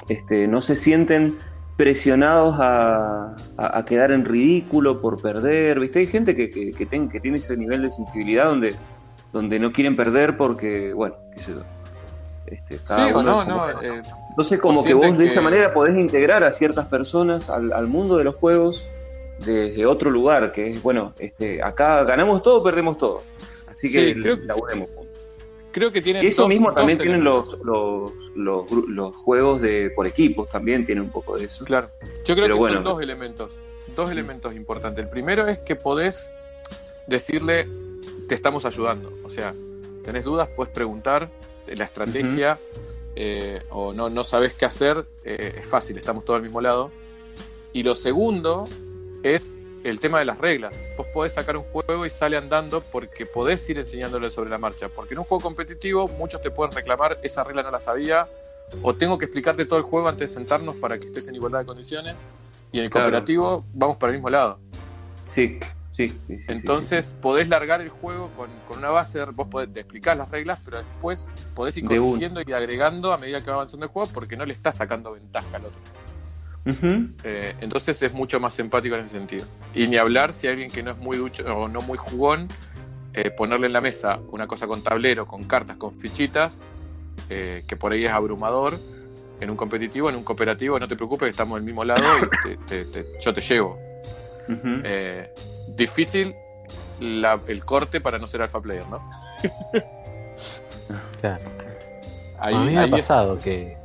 Speaker 3: este, no se sienten presionados a, a- a quedar en ridículo por perder, ¿viste? Hay gente que, que, que ten- que tiene ese nivel de sensibilidad donde, donde no quieren perder porque, bueno, qué sé yo. Este, cada
Speaker 2: Sí
Speaker 3: uno
Speaker 2: no,
Speaker 3: es como-
Speaker 2: no. eh,
Speaker 3: Entonces, como
Speaker 2: ¿O
Speaker 3: que vos de esa manera podés integrar a ciertas personas al, al mundo de los juegos desde otro lugar, que es, bueno, este, acá ganamos todo, perdemos todo. Así que
Speaker 2: Sí, creo que-
Speaker 3: laburemos juntos.
Speaker 2: creo que tienen
Speaker 3: Y eso
Speaker 2: dos-
Speaker 3: mismo
Speaker 2: dos
Speaker 3: también tienen los, los, los, los juegos de por equipos, también tienen un poco de eso.
Speaker 2: Claro. Yo creo
Speaker 3: Pero
Speaker 2: que
Speaker 3: bueno.
Speaker 2: son dos elementos. Dos elementos importantes. El primero es que podés decirle, te estamos ayudando. O sea, si tenés dudas, puedes preguntar la estrategia eh, o no, no sabes qué hacer, eh, es fácil, estamos todos al mismo lado. Y lo segundo es el tema de las reglas. Vos podés sacar un juego y sale andando porque podés ir enseñándole sobre la marcha. Porque en un juego competitivo muchos te pueden reclamar, esa regla no la sabía, o tengo que explicarte todo el juego antes de sentarnos para que estés en igualdad de condiciones. Y en el
Speaker 3: Claro.
Speaker 2: cooperativo vamos para el mismo lado.
Speaker 3: Sí, sí. sí, sí, sí,
Speaker 2: Entonces podés largar el juego con, con una base, vos podés te explicás las reglas, pero después podés ir corrigiendo y agregando a medida que va avanzando el juego porque no le estás sacando ventaja al otro. Eh, entonces es mucho más empático en ese sentido. Y ni hablar si alguien que no es muy ducho o no muy jugón, eh, ponerle en la mesa una cosa con tablero, con cartas, con fichitas, eh, que por ahí es abrumador. En un competitivo, en un cooperativo, no te preocupes, estamos del mismo lado y te- te- te- yo te llevo. Eh, difícil la- el corte para no ser alfa player, ¿no?
Speaker 4: Claro.
Speaker 2: Ahí,
Speaker 4: a mí me ha
Speaker 2: es-
Speaker 4: pasado que,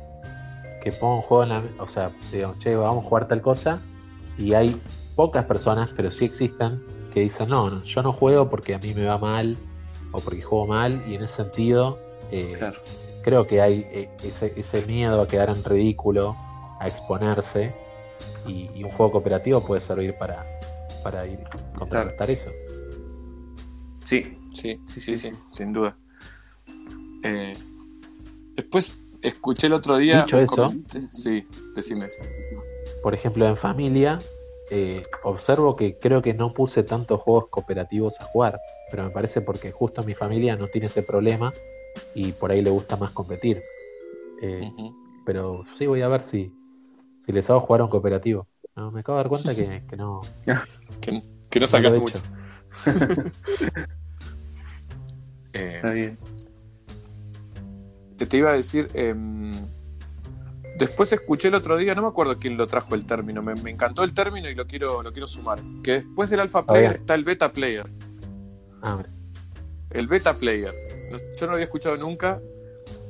Speaker 4: que pongo un juego en la. O sea, digo, che, vamos a jugar tal cosa. Y hay pocas personas, pero sí existen, que dicen: no, no, yo no juego porque a mí me va mal o porque juego mal. Y en ese sentido, eh,
Speaker 3: Claro.
Speaker 4: creo que hay eh, ese, ese miedo a quedar en ridículo, a exponerse. Y, y un juego cooperativo puede servir para, para ir contrarrestar eso.
Speaker 3: Sí,
Speaker 2: Sí,
Speaker 3: Sí,
Speaker 2: sí,
Speaker 3: sí,
Speaker 2: sí,
Speaker 3: sí.
Speaker 2: sin duda. Eh, después escuché el otro día.
Speaker 4: Dicho eso.
Speaker 2: Sí, decime eso.
Speaker 4: por ejemplo, en familia, eh, observo que creo que no puse tantos juegos cooperativos a jugar, pero me parece porque justo mi familia no tiene ese problema y por ahí le gusta más competir. Eh, pero sí voy a ver si, si les hago jugar a un cooperativo. No, me acabo de dar cuenta que, que no,
Speaker 2: Que, que no sacas mucho. Eh,
Speaker 3: está bien.
Speaker 2: Te iba a decir. em, después escuché el otro día, no me acuerdo quién lo trajo el término. Me, me encantó el término y lo quiero, lo quiero sumar. Que después del alpha player está el beta player.
Speaker 4: Ah.
Speaker 2: El beta player. Yo no lo había escuchado nunca.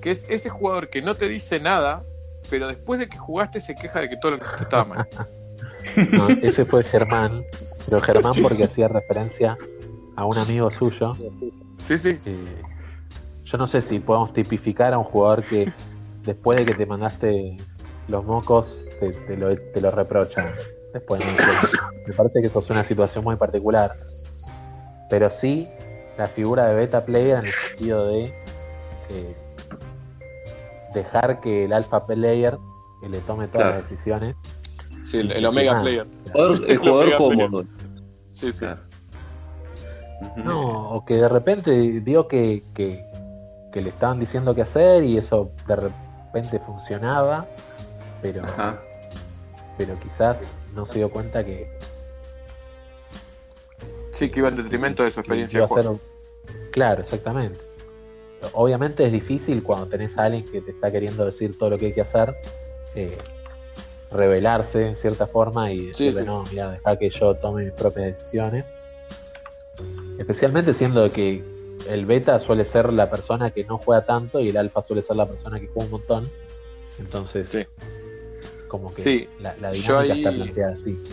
Speaker 2: Que es ese jugador que no te dice nada, pero después de que jugaste se queja de que todo lo que hiciste estaba mal.
Speaker 4: No, ese fue Germán, pero Germán porque hacía referencia a un amigo suyo
Speaker 2: Sí, sí.
Speaker 4: Eh, yo no sé si podemos tipificar a un jugador que después de que te mandaste los mocos te, te lo, te lo reprochan. Después no sé. Me parece que eso es una situación muy particular. Pero sí la figura de beta player en el sentido de eh, dejar que el alpha player que le tome todas
Speaker 3: Claro.
Speaker 4: las decisiones.
Speaker 2: Sí, el, Omega
Speaker 4: nada.
Speaker 2: player.
Speaker 3: El jugador cómodo.
Speaker 2: Sí, sí.
Speaker 3: Claro.
Speaker 4: No, o que de repente que, que, que le estaban diciendo qué hacer y eso de repente funcionaba, pero,
Speaker 3: Ajá.
Speaker 4: pero quizás no se dio cuenta que,
Speaker 2: Sí, que iba en detrimento de su experiencia de
Speaker 4: un- Claro, exactamente. Obviamente es difícil cuando tenés a alguien que te está queriendo decir todo lo que hay que hacer, eh, revelarse en cierta forma y
Speaker 2: Sí,
Speaker 4: decirle,
Speaker 2: sí.
Speaker 4: no, mira, deja que yo tome mis propias decisiones. Especialmente siendo que el beta suele ser la persona que no juega tanto y el alfa suele ser la persona que juega un montón. Entonces,
Speaker 2: Sí.
Speaker 4: como que
Speaker 2: Sí,
Speaker 4: la, la
Speaker 2: yo
Speaker 4: dinámica
Speaker 2: ahí-
Speaker 4: está planteada así.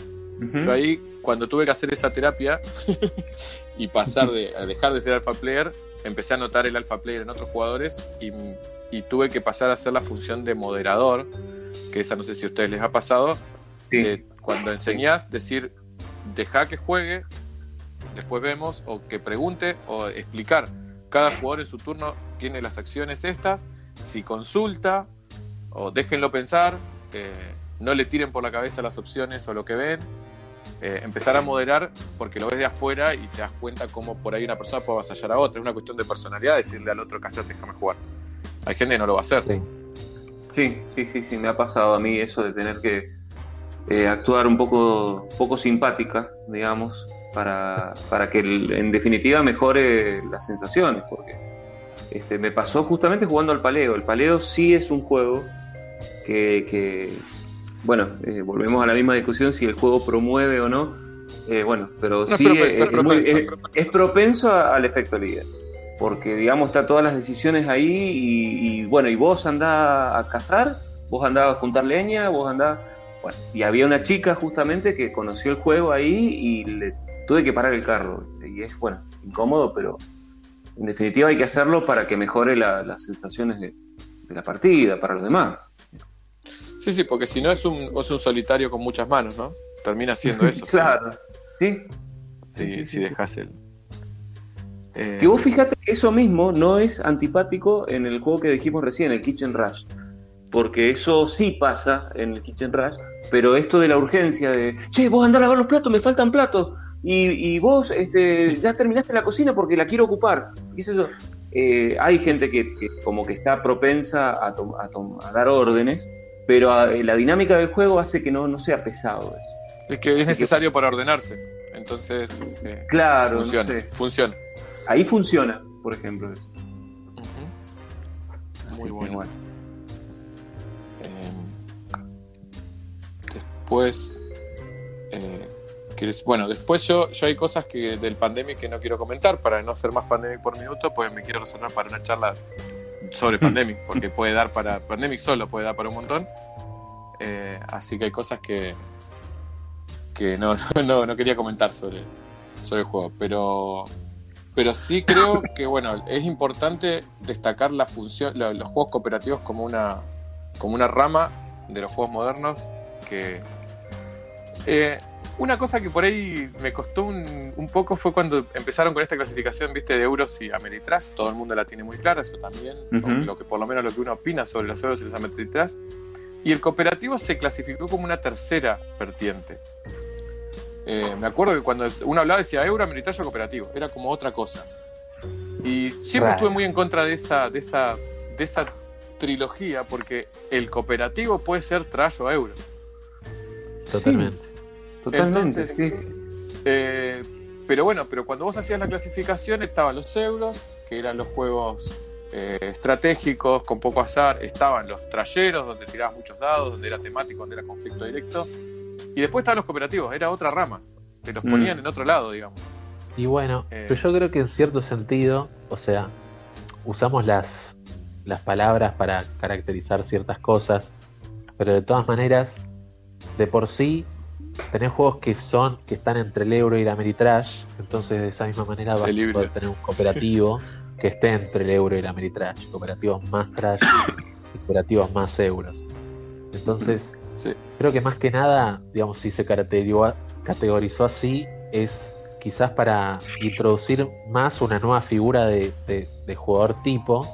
Speaker 2: Yo ahí, cuando tuve que hacer esa terapia y pasar de a dejar de ser alfa player, empecé a notar el alfa player en otros jugadores y, y tuve que pasar a hacer la función de moderador, que esa no sé si a ustedes les ha pasado,
Speaker 3: Sí.
Speaker 2: de cuando enseñás, decir, deja que juegue, después vemos, o que pregunte, o explicar. Cada jugador en su turno tiene las acciones estas, si consulta, o déjenlo pensar, eh, no le tiren por la cabeza las opciones o lo que ven, eh, empezar a moderar porque lo ves de afuera y te das cuenta cómo por ahí una persona puede avasallar a otra. Es una cuestión de personalidad decirle al otro, callate, déjame jugar. Hay gente que no lo va a hacer.
Speaker 4: Sí.
Speaker 3: Sí, sí, sí, sí, me ha pasado a mí eso de tener que eh, actuar un poco, poco simpática, digamos, para, para que en definitiva mejore las sensaciones, porque este, me pasó justamente jugando al paleo. El paleo sí es un juego que, que, bueno, eh, volvemos a la misma discusión si el juego promueve o no, eh, bueno, pero
Speaker 2: No
Speaker 3: sí
Speaker 2: propenso,
Speaker 3: es,
Speaker 2: propenso,
Speaker 3: es-
Speaker 2: es propenso.
Speaker 3: es propenso a- al efecto líder porque digamos está todas las decisiones ahí y, y, bueno y vos andás a cazar vos andabas a juntar leña vos andás bueno y había una chica justamente que conoció el juego ahí y le tuve que parar el carro. Y es, bueno, incómodo, pero en definitiva hay que hacerlo para que mejore la- las sensaciones de, de la partida, para los demás.
Speaker 2: Sí, sí, porque si no es un, es un solitario con muchas manos, ¿no? Termina siendo eso.
Speaker 3: claro. ¿Sí?
Speaker 2: Si, si, si dejas el. Eh,
Speaker 3: Que vos fíjate que eso mismo no es antipático en el juego que dijimos recién, el Kitchen Rush. Porque eso sí pasa en el Kitchen Rush, pero esto de la urgencia de, che, vos andá a lavar los platos, me faltan platos. Y, y vos este, ya terminaste la cocina porque la quiero ocupar. ¿Qué sé yo? Eh, hay gente que, que como que está propensa a, tom- a dar órdenes, pero ah, la dinámica del juego hace que no, no sea pesado eso.
Speaker 2: Es que es
Speaker 3: Así que-
Speaker 2: necesario para ordenarse. Entonces, eh,
Speaker 3: Claro,
Speaker 2: funciona.
Speaker 3: no sé.
Speaker 2: Funciona.
Speaker 3: Ahí funciona, por ejemplo, eso.
Speaker 2: Ujú.
Speaker 3: Así
Speaker 2: Muy bueno.
Speaker 3: bueno.
Speaker 2: Eh, después. Eh, ¿quieres- bueno, después yo, yo hay cosas que del pandemic que no quiero comentar para no hacer más pandemic por minuto, pues me quiero reservar para una charla sobre pandemic, porque puede dar para. Pandemic solo puede dar para un montón. Eh, así que hay cosas que. que no, no, no quería comentar sobre, sobre el juego. Pero. Pero sí creo que bueno, es importante destacar la función, los juegos cooperativos como una, como una rama de los juegos modernos que eh, una cosa que por ahí me costó un, un poco fue cuando empezaron con esta clasificación viste de euros y Ameritrash todo el mundo la tiene muy clara yo también
Speaker 3: Ujú.
Speaker 2: o lo que por lo menos lo que uno opina sobre los euros y los Ameritrash y el cooperativo se clasificó como una tercera vertiente Eh, me acuerdo que cuando uno hablaba decía euro Ameritrash o cooperativo era como otra cosa y siempre
Speaker 4: Raro.
Speaker 2: estuve muy en contra de esa de esa de esa trilogía porque el cooperativo puede ser trash o euro
Speaker 4: Totalmente.
Speaker 3: Totalmente,
Speaker 2: Entonces,
Speaker 3: sí, sí.
Speaker 2: Eh, pero bueno, pero cuando vos hacías la clasificación estaban los euros, que eran los juegos eh, estratégicos con poco azar, estaban los trayeros, donde tirabas muchos dados, donde era temático, donde era conflicto directo, y después estaban los cooperativos, era otra rama, te los
Speaker 3: Mm.
Speaker 2: ponían en otro lado, digamos.
Speaker 4: Y bueno,
Speaker 2: Eh.
Speaker 4: pero yo creo que en cierto sentido, o sea, usamos las, las palabras para caracterizar ciertas cosas, pero de todas maneras, de por sí, tenés juegos que son, que están entre el euro y la Ameritrash, entonces de esa misma manera vas a poder tener un cooperativo que esté entre el euro y la Ameritrash, cooperativos más trash y cooperativos más euros. Entonces,
Speaker 2: Sí.
Speaker 4: Creo que más que nada, digamos, si se categorizó así, es quizás para introducir más una nueva figura de, de- de jugador tipo.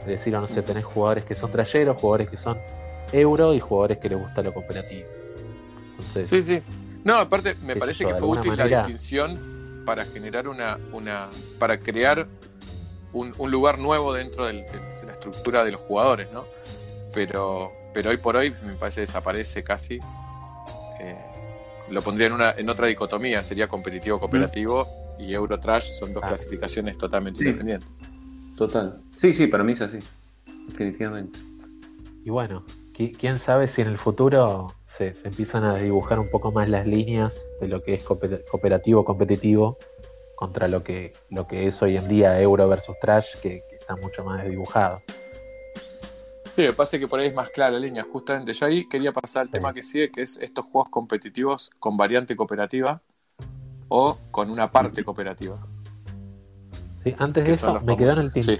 Speaker 4: Es decir, no sé, tenés jugadores que son trayeros, jugadores que son euro y jugadores que les gusta lo cooperativo. Entonces,
Speaker 2: Sí, sí. No, aparte me parece
Speaker 4: yo,
Speaker 2: que fue útil la distinción para generar una, una para crear un, un lugar nuevo dentro del- de, la estructura de los jugadores, ¿no? Pero, pero hoy por hoy me parece desaparece casi. Eh, lo pondría en, una, en otra dicotomía, sería competitivo cooperativo y Eurotrash son dos
Speaker 4: Ah.
Speaker 2: clasificaciones totalmente
Speaker 3: Sí.
Speaker 2: independientes.
Speaker 3: Total. Sí, sí, para mí es así. Definitivamente.
Speaker 4: y bueno, qui- quién sabe si en el futuro se, se empiezan a dibujar un poco más las líneas de lo que es cooper- cooperativo competitivo contra lo que, lo que es hoy en día euro versus trash, que, que está mucho más dibujado.
Speaker 2: Sí, me parece que por ahí es más clara la línea, justamente. Yo ahí quería pasar al tema que sigue, que es estos juegos competitivos con variante cooperativa o con una parte cooperativa.
Speaker 4: Sí, antes
Speaker 2: Que
Speaker 4: de eso, me quedó en el
Speaker 2: sí.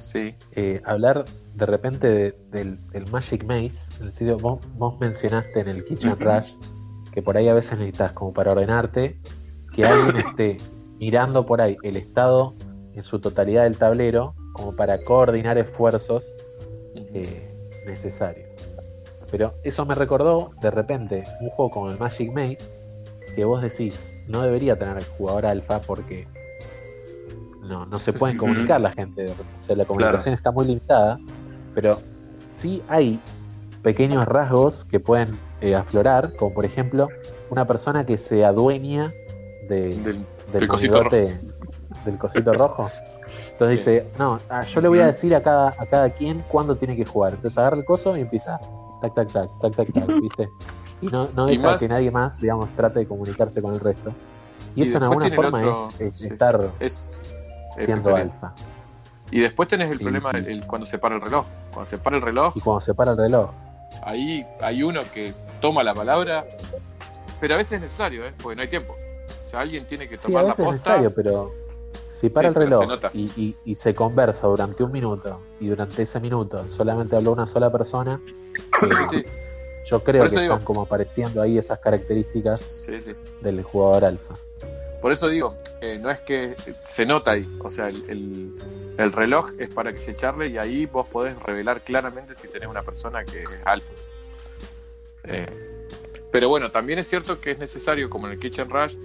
Speaker 2: Sí,
Speaker 4: eh, hablar de repente de- del, del Magic Maze. En el sitio, vos, vos mencionaste en el Kitchen. Rush que por ahí a veces necesitas, como para ordenarte, que alguien esté mirando por ahí el estado en su totalidad del tablero, como para coordinar esfuerzos eh, necesarios. Pero eso me recordó de repente un juego como el Magic Maze, que vos decís, no debería tener el jugador alfa porque no, no se pueden comunicar la gente. O sea, la comunicación está muy limitada, pero sí hay pequeños rasgos que pueden eh, aflorar, como por ejemplo una persona que se adueña de,
Speaker 2: del,
Speaker 4: del
Speaker 2: del cosito
Speaker 4: monigote del cosito rojo. Entonces
Speaker 2: Sí.
Speaker 4: dice, no, ah, yo le voy a decir a cada, a cada quien cuándo tiene que jugar. Entonces agarra el coso y empieza, tac, tac, tac, tac, tac, tac, ¿viste? Y no, no
Speaker 2: Y
Speaker 4: deja
Speaker 2: más-
Speaker 4: que nadie más, digamos, trate de comunicarse con el resto. Y,
Speaker 2: Y
Speaker 4: eso en alguna forma
Speaker 2: otro-
Speaker 4: es, es
Speaker 2: sí.
Speaker 4: estar
Speaker 2: es,
Speaker 4: siendo alfa.
Speaker 2: Y después tenés el
Speaker 4: Y-
Speaker 2: problema el- el- cuando se para el reloj. Cuando se para el reloj,
Speaker 4: Y cuando se para el reloj,
Speaker 2: ahí hay uno que toma la palabra, pero a veces es necesario, ¿eh? porque no hay tiempo. sea, alguien tiene que
Speaker 4: Sí, a
Speaker 2: tomar la
Speaker 4: veces es
Speaker 2: posta.
Speaker 4: necesario, pero si para
Speaker 2: Sí,
Speaker 4: el reloj y, y- y se conversa durante un minuto y durante ese minuto solamente habló una sola persona, eh,
Speaker 2: Sí, sí,
Speaker 4: yo creo que
Speaker 2: digo-
Speaker 4: están como apareciendo ahí esas características
Speaker 2: sí, sí.
Speaker 4: del jugador alfa.
Speaker 2: Por eso digo, eh, no es que se nota ahí, o sea, el, el- el reloj es para que se charle y ahí vos podés revelar claramente si tenés una persona que es alfa. Eh, pero bueno, también es cierto que es necesario, como en el Kitchen Rush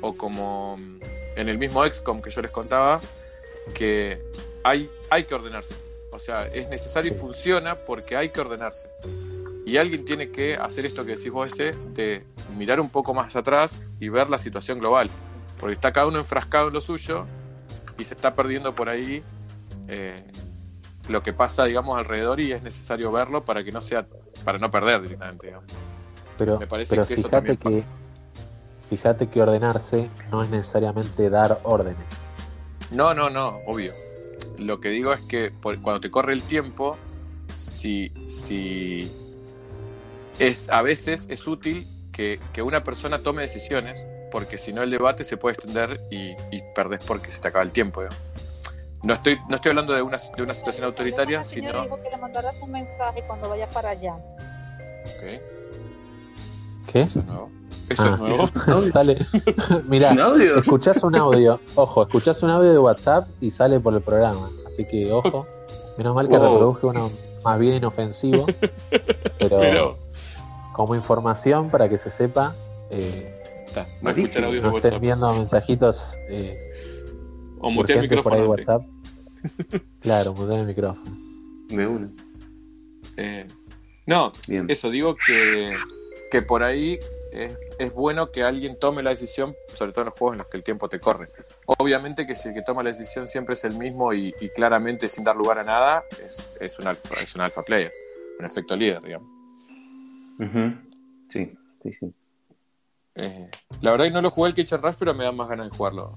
Speaker 2: o como en el mismo XCOM que yo les contaba, que hay, hay que ordenarse. O sea, es necesario y funciona porque hay que ordenarse. Y alguien tiene que hacer esto que decís vos, ese, de mirar un poco más atrás y ver la situación global. Porque está cada uno enfrascado en lo suyo y se está perdiendo por ahí eh, lo que pasa, digamos, alrededor y es necesario verlo para que no sea, para no perder directamente. digamos.
Speaker 4: Pero,
Speaker 2: Me parece
Speaker 4: pero
Speaker 2: que eso
Speaker 4: fíjate
Speaker 2: también
Speaker 4: que fíjate que ordenarse no es necesariamente dar órdenes.
Speaker 2: No, no, no, obvio. Lo que digo es que por- cuando te corre el tiempo, si, si es a veces es útil que, que una persona tome decisiones, porque si no el debate se puede extender y, y perdés porque se te acaba el tiempo. ¿no? No estoy, no estoy hablando de una, de una situación autoritaria, sino.
Speaker 10: dijo que le mandaras un mensaje cuando vaya para allá.
Speaker 2: Ok,
Speaker 4: ¿Qué?
Speaker 2: eso es nuevo. Eso
Speaker 4: Ah,
Speaker 2: es nuevo.
Speaker 4: sale. Mirá,
Speaker 3: ¿Un audio?
Speaker 4: escuchás un audio, ojo, escuchás un audio de WhatsApp y sale por el programa. Así que ojo, menos mal que
Speaker 3: Wow.
Speaker 4: reproduje uno más bien inofensivo, pero,
Speaker 2: Pero
Speaker 4: como información para que se sepa, eh,
Speaker 2: está, escuchar audios de WhatsApp.
Speaker 4: viendo mensajitos eh,
Speaker 2: O mutear el
Speaker 4: urgentes por ahí
Speaker 2: micrófono.
Speaker 4: WhatsApp. Claro, mutear el micrófono.
Speaker 3: Me uno.
Speaker 2: Eh, no,
Speaker 3: Bien.
Speaker 2: Eso digo que, que por ahí es, es bueno que alguien tome la decisión, sobre todo en los juegos en los que el tiempo te corre. Obviamente que si el que toma la decisión siempre es el mismo y, y claramente sin dar lugar a nada, es, es un alfa, es un alfa player, un efecto líder, digamos.
Speaker 3: Sí, sí, sí.
Speaker 2: Eh, la verdad que no lo jugué el Kitchen Rush, pero me dan más ganas de jugarlo.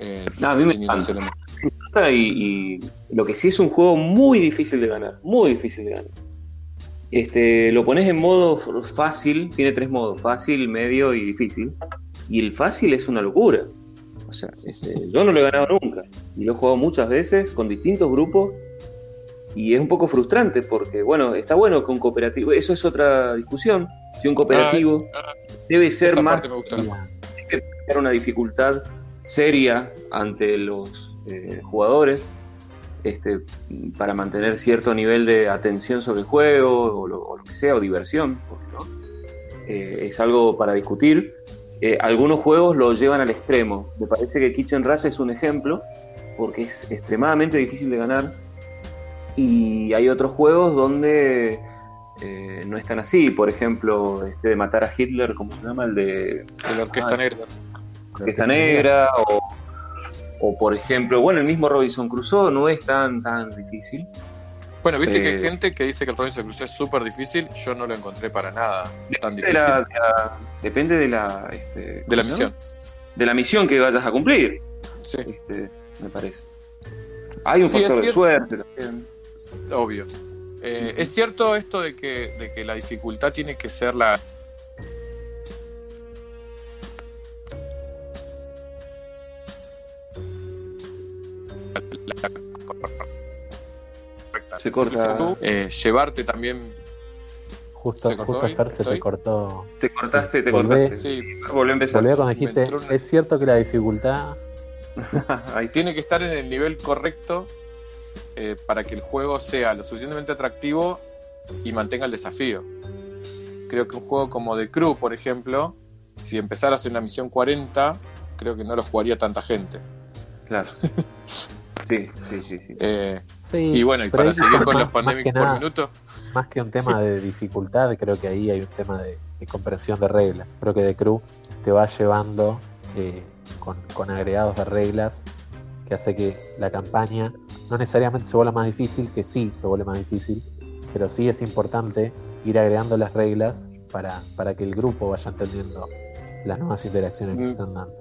Speaker 2: Eh,
Speaker 3: No, a mí me encanta. Y, y lo que sí es un juego muy difícil de ganar, muy difícil de ganar. Este, lo pones en modo fácil, tiene tres modos, fácil, medio y difícil. Y el fácil es una locura. O sea, este, yo no lo he ganado nunca. Y lo he jugado muchas veces con distintos grupos. Y es un poco frustrante porque, bueno, está bueno con cooperativo. Eso es otra discusión. Si un cooperativo
Speaker 2: Ah, es-
Speaker 3: debe ser más
Speaker 2: me gustó.
Speaker 3: era una dificultad seria ante los eh, jugadores este, para mantener cierto nivel de atención sobre el juego o lo, o lo que sea, o diversión. ¿no? Eh, es algo para discutir. Eh, algunos juegos lo llevan al extremo. Me parece que Kitchen Rush es un ejemplo porque es extremadamente difícil de ganar. Y hay otros juegos donde eh, no están así. Por ejemplo, este de matar a Hitler, ¿cómo se llama? El de
Speaker 2: la Orquesta
Speaker 4: Ah,
Speaker 2: Negra.
Speaker 3: Orquesta Negra o, o por ejemplo, bueno, el mismo Robinson Crusoe no es tan tan difícil.
Speaker 2: Bueno, viste que hay
Speaker 3: Eh,
Speaker 2: gente que dice que el Robinson Crusoe es súper difícil. Yo no lo encontré para nada tan difícil.
Speaker 3: de la, de la- depende de la, este,
Speaker 2: de la
Speaker 3: ¿cómo se
Speaker 2: misión.
Speaker 3: De la misión que vayas a cumplir,
Speaker 2: Sí,
Speaker 3: este, me parece. Hay un
Speaker 2: Sí,
Speaker 3: factor de suerte también.
Speaker 2: Obvio. Eh, Es cierto esto de que, de que la dificultad tiene que ser la.
Speaker 3: Se corta.
Speaker 2: Eh, llevarte también.
Speaker 4: Justo,
Speaker 2: ¿Se cortó
Speaker 4: justo? Fer se te cortó.
Speaker 3: Te cortaste, te
Speaker 4: Volvé.
Speaker 3: cortaste.
Speaker 2: Sí,
Speaker 3: Volví a empezar.
Speaker 4: Volví a cuando
Speaker 2: Me
Speaker 4: dijiste,
Speaker 2: entró una-
Speaker 4: es cierto que la dificultad
Speaker 3: Ahí
Speaker 2: tiene que estar en el nivel correcto eh, para que el juego sea lo suficientemente atractivo y mantenga el desafío. Creo que un juego como The Crew, por ejemplo, si empezaras en la misión 40, creo que no lo jugaría tanta gente.
Speaker 3: Claro. Sí, sí, sí, sí.
Speaker 2: Eh,
Speaker 4: Sí,
Speaker 2: y bueno, y para seguir con
Speaker 4: más-
Speaker 2: los
Speaker 4: más
Speaker 2: pandemic
Speaker 4: que
Speaker 2: por
Speaker 4: nada-
Speaker 2: minuto,
Speaker 4: Más que un tema de dificultad, creo que ahí hay un tema de, de comprensión de reglas. Creo que The Crew te va llevando eh, con, con agregados de reglas que hace que la campaña no necesariamente se vuelva más difícil, que sí se vuelve más difícil, pero sí es importante ir agregando las reglas para, para que el grupo vaya entendiendo las nuevas interacciones que
Speaker 2: Mm.
Speaker 4: se están dando.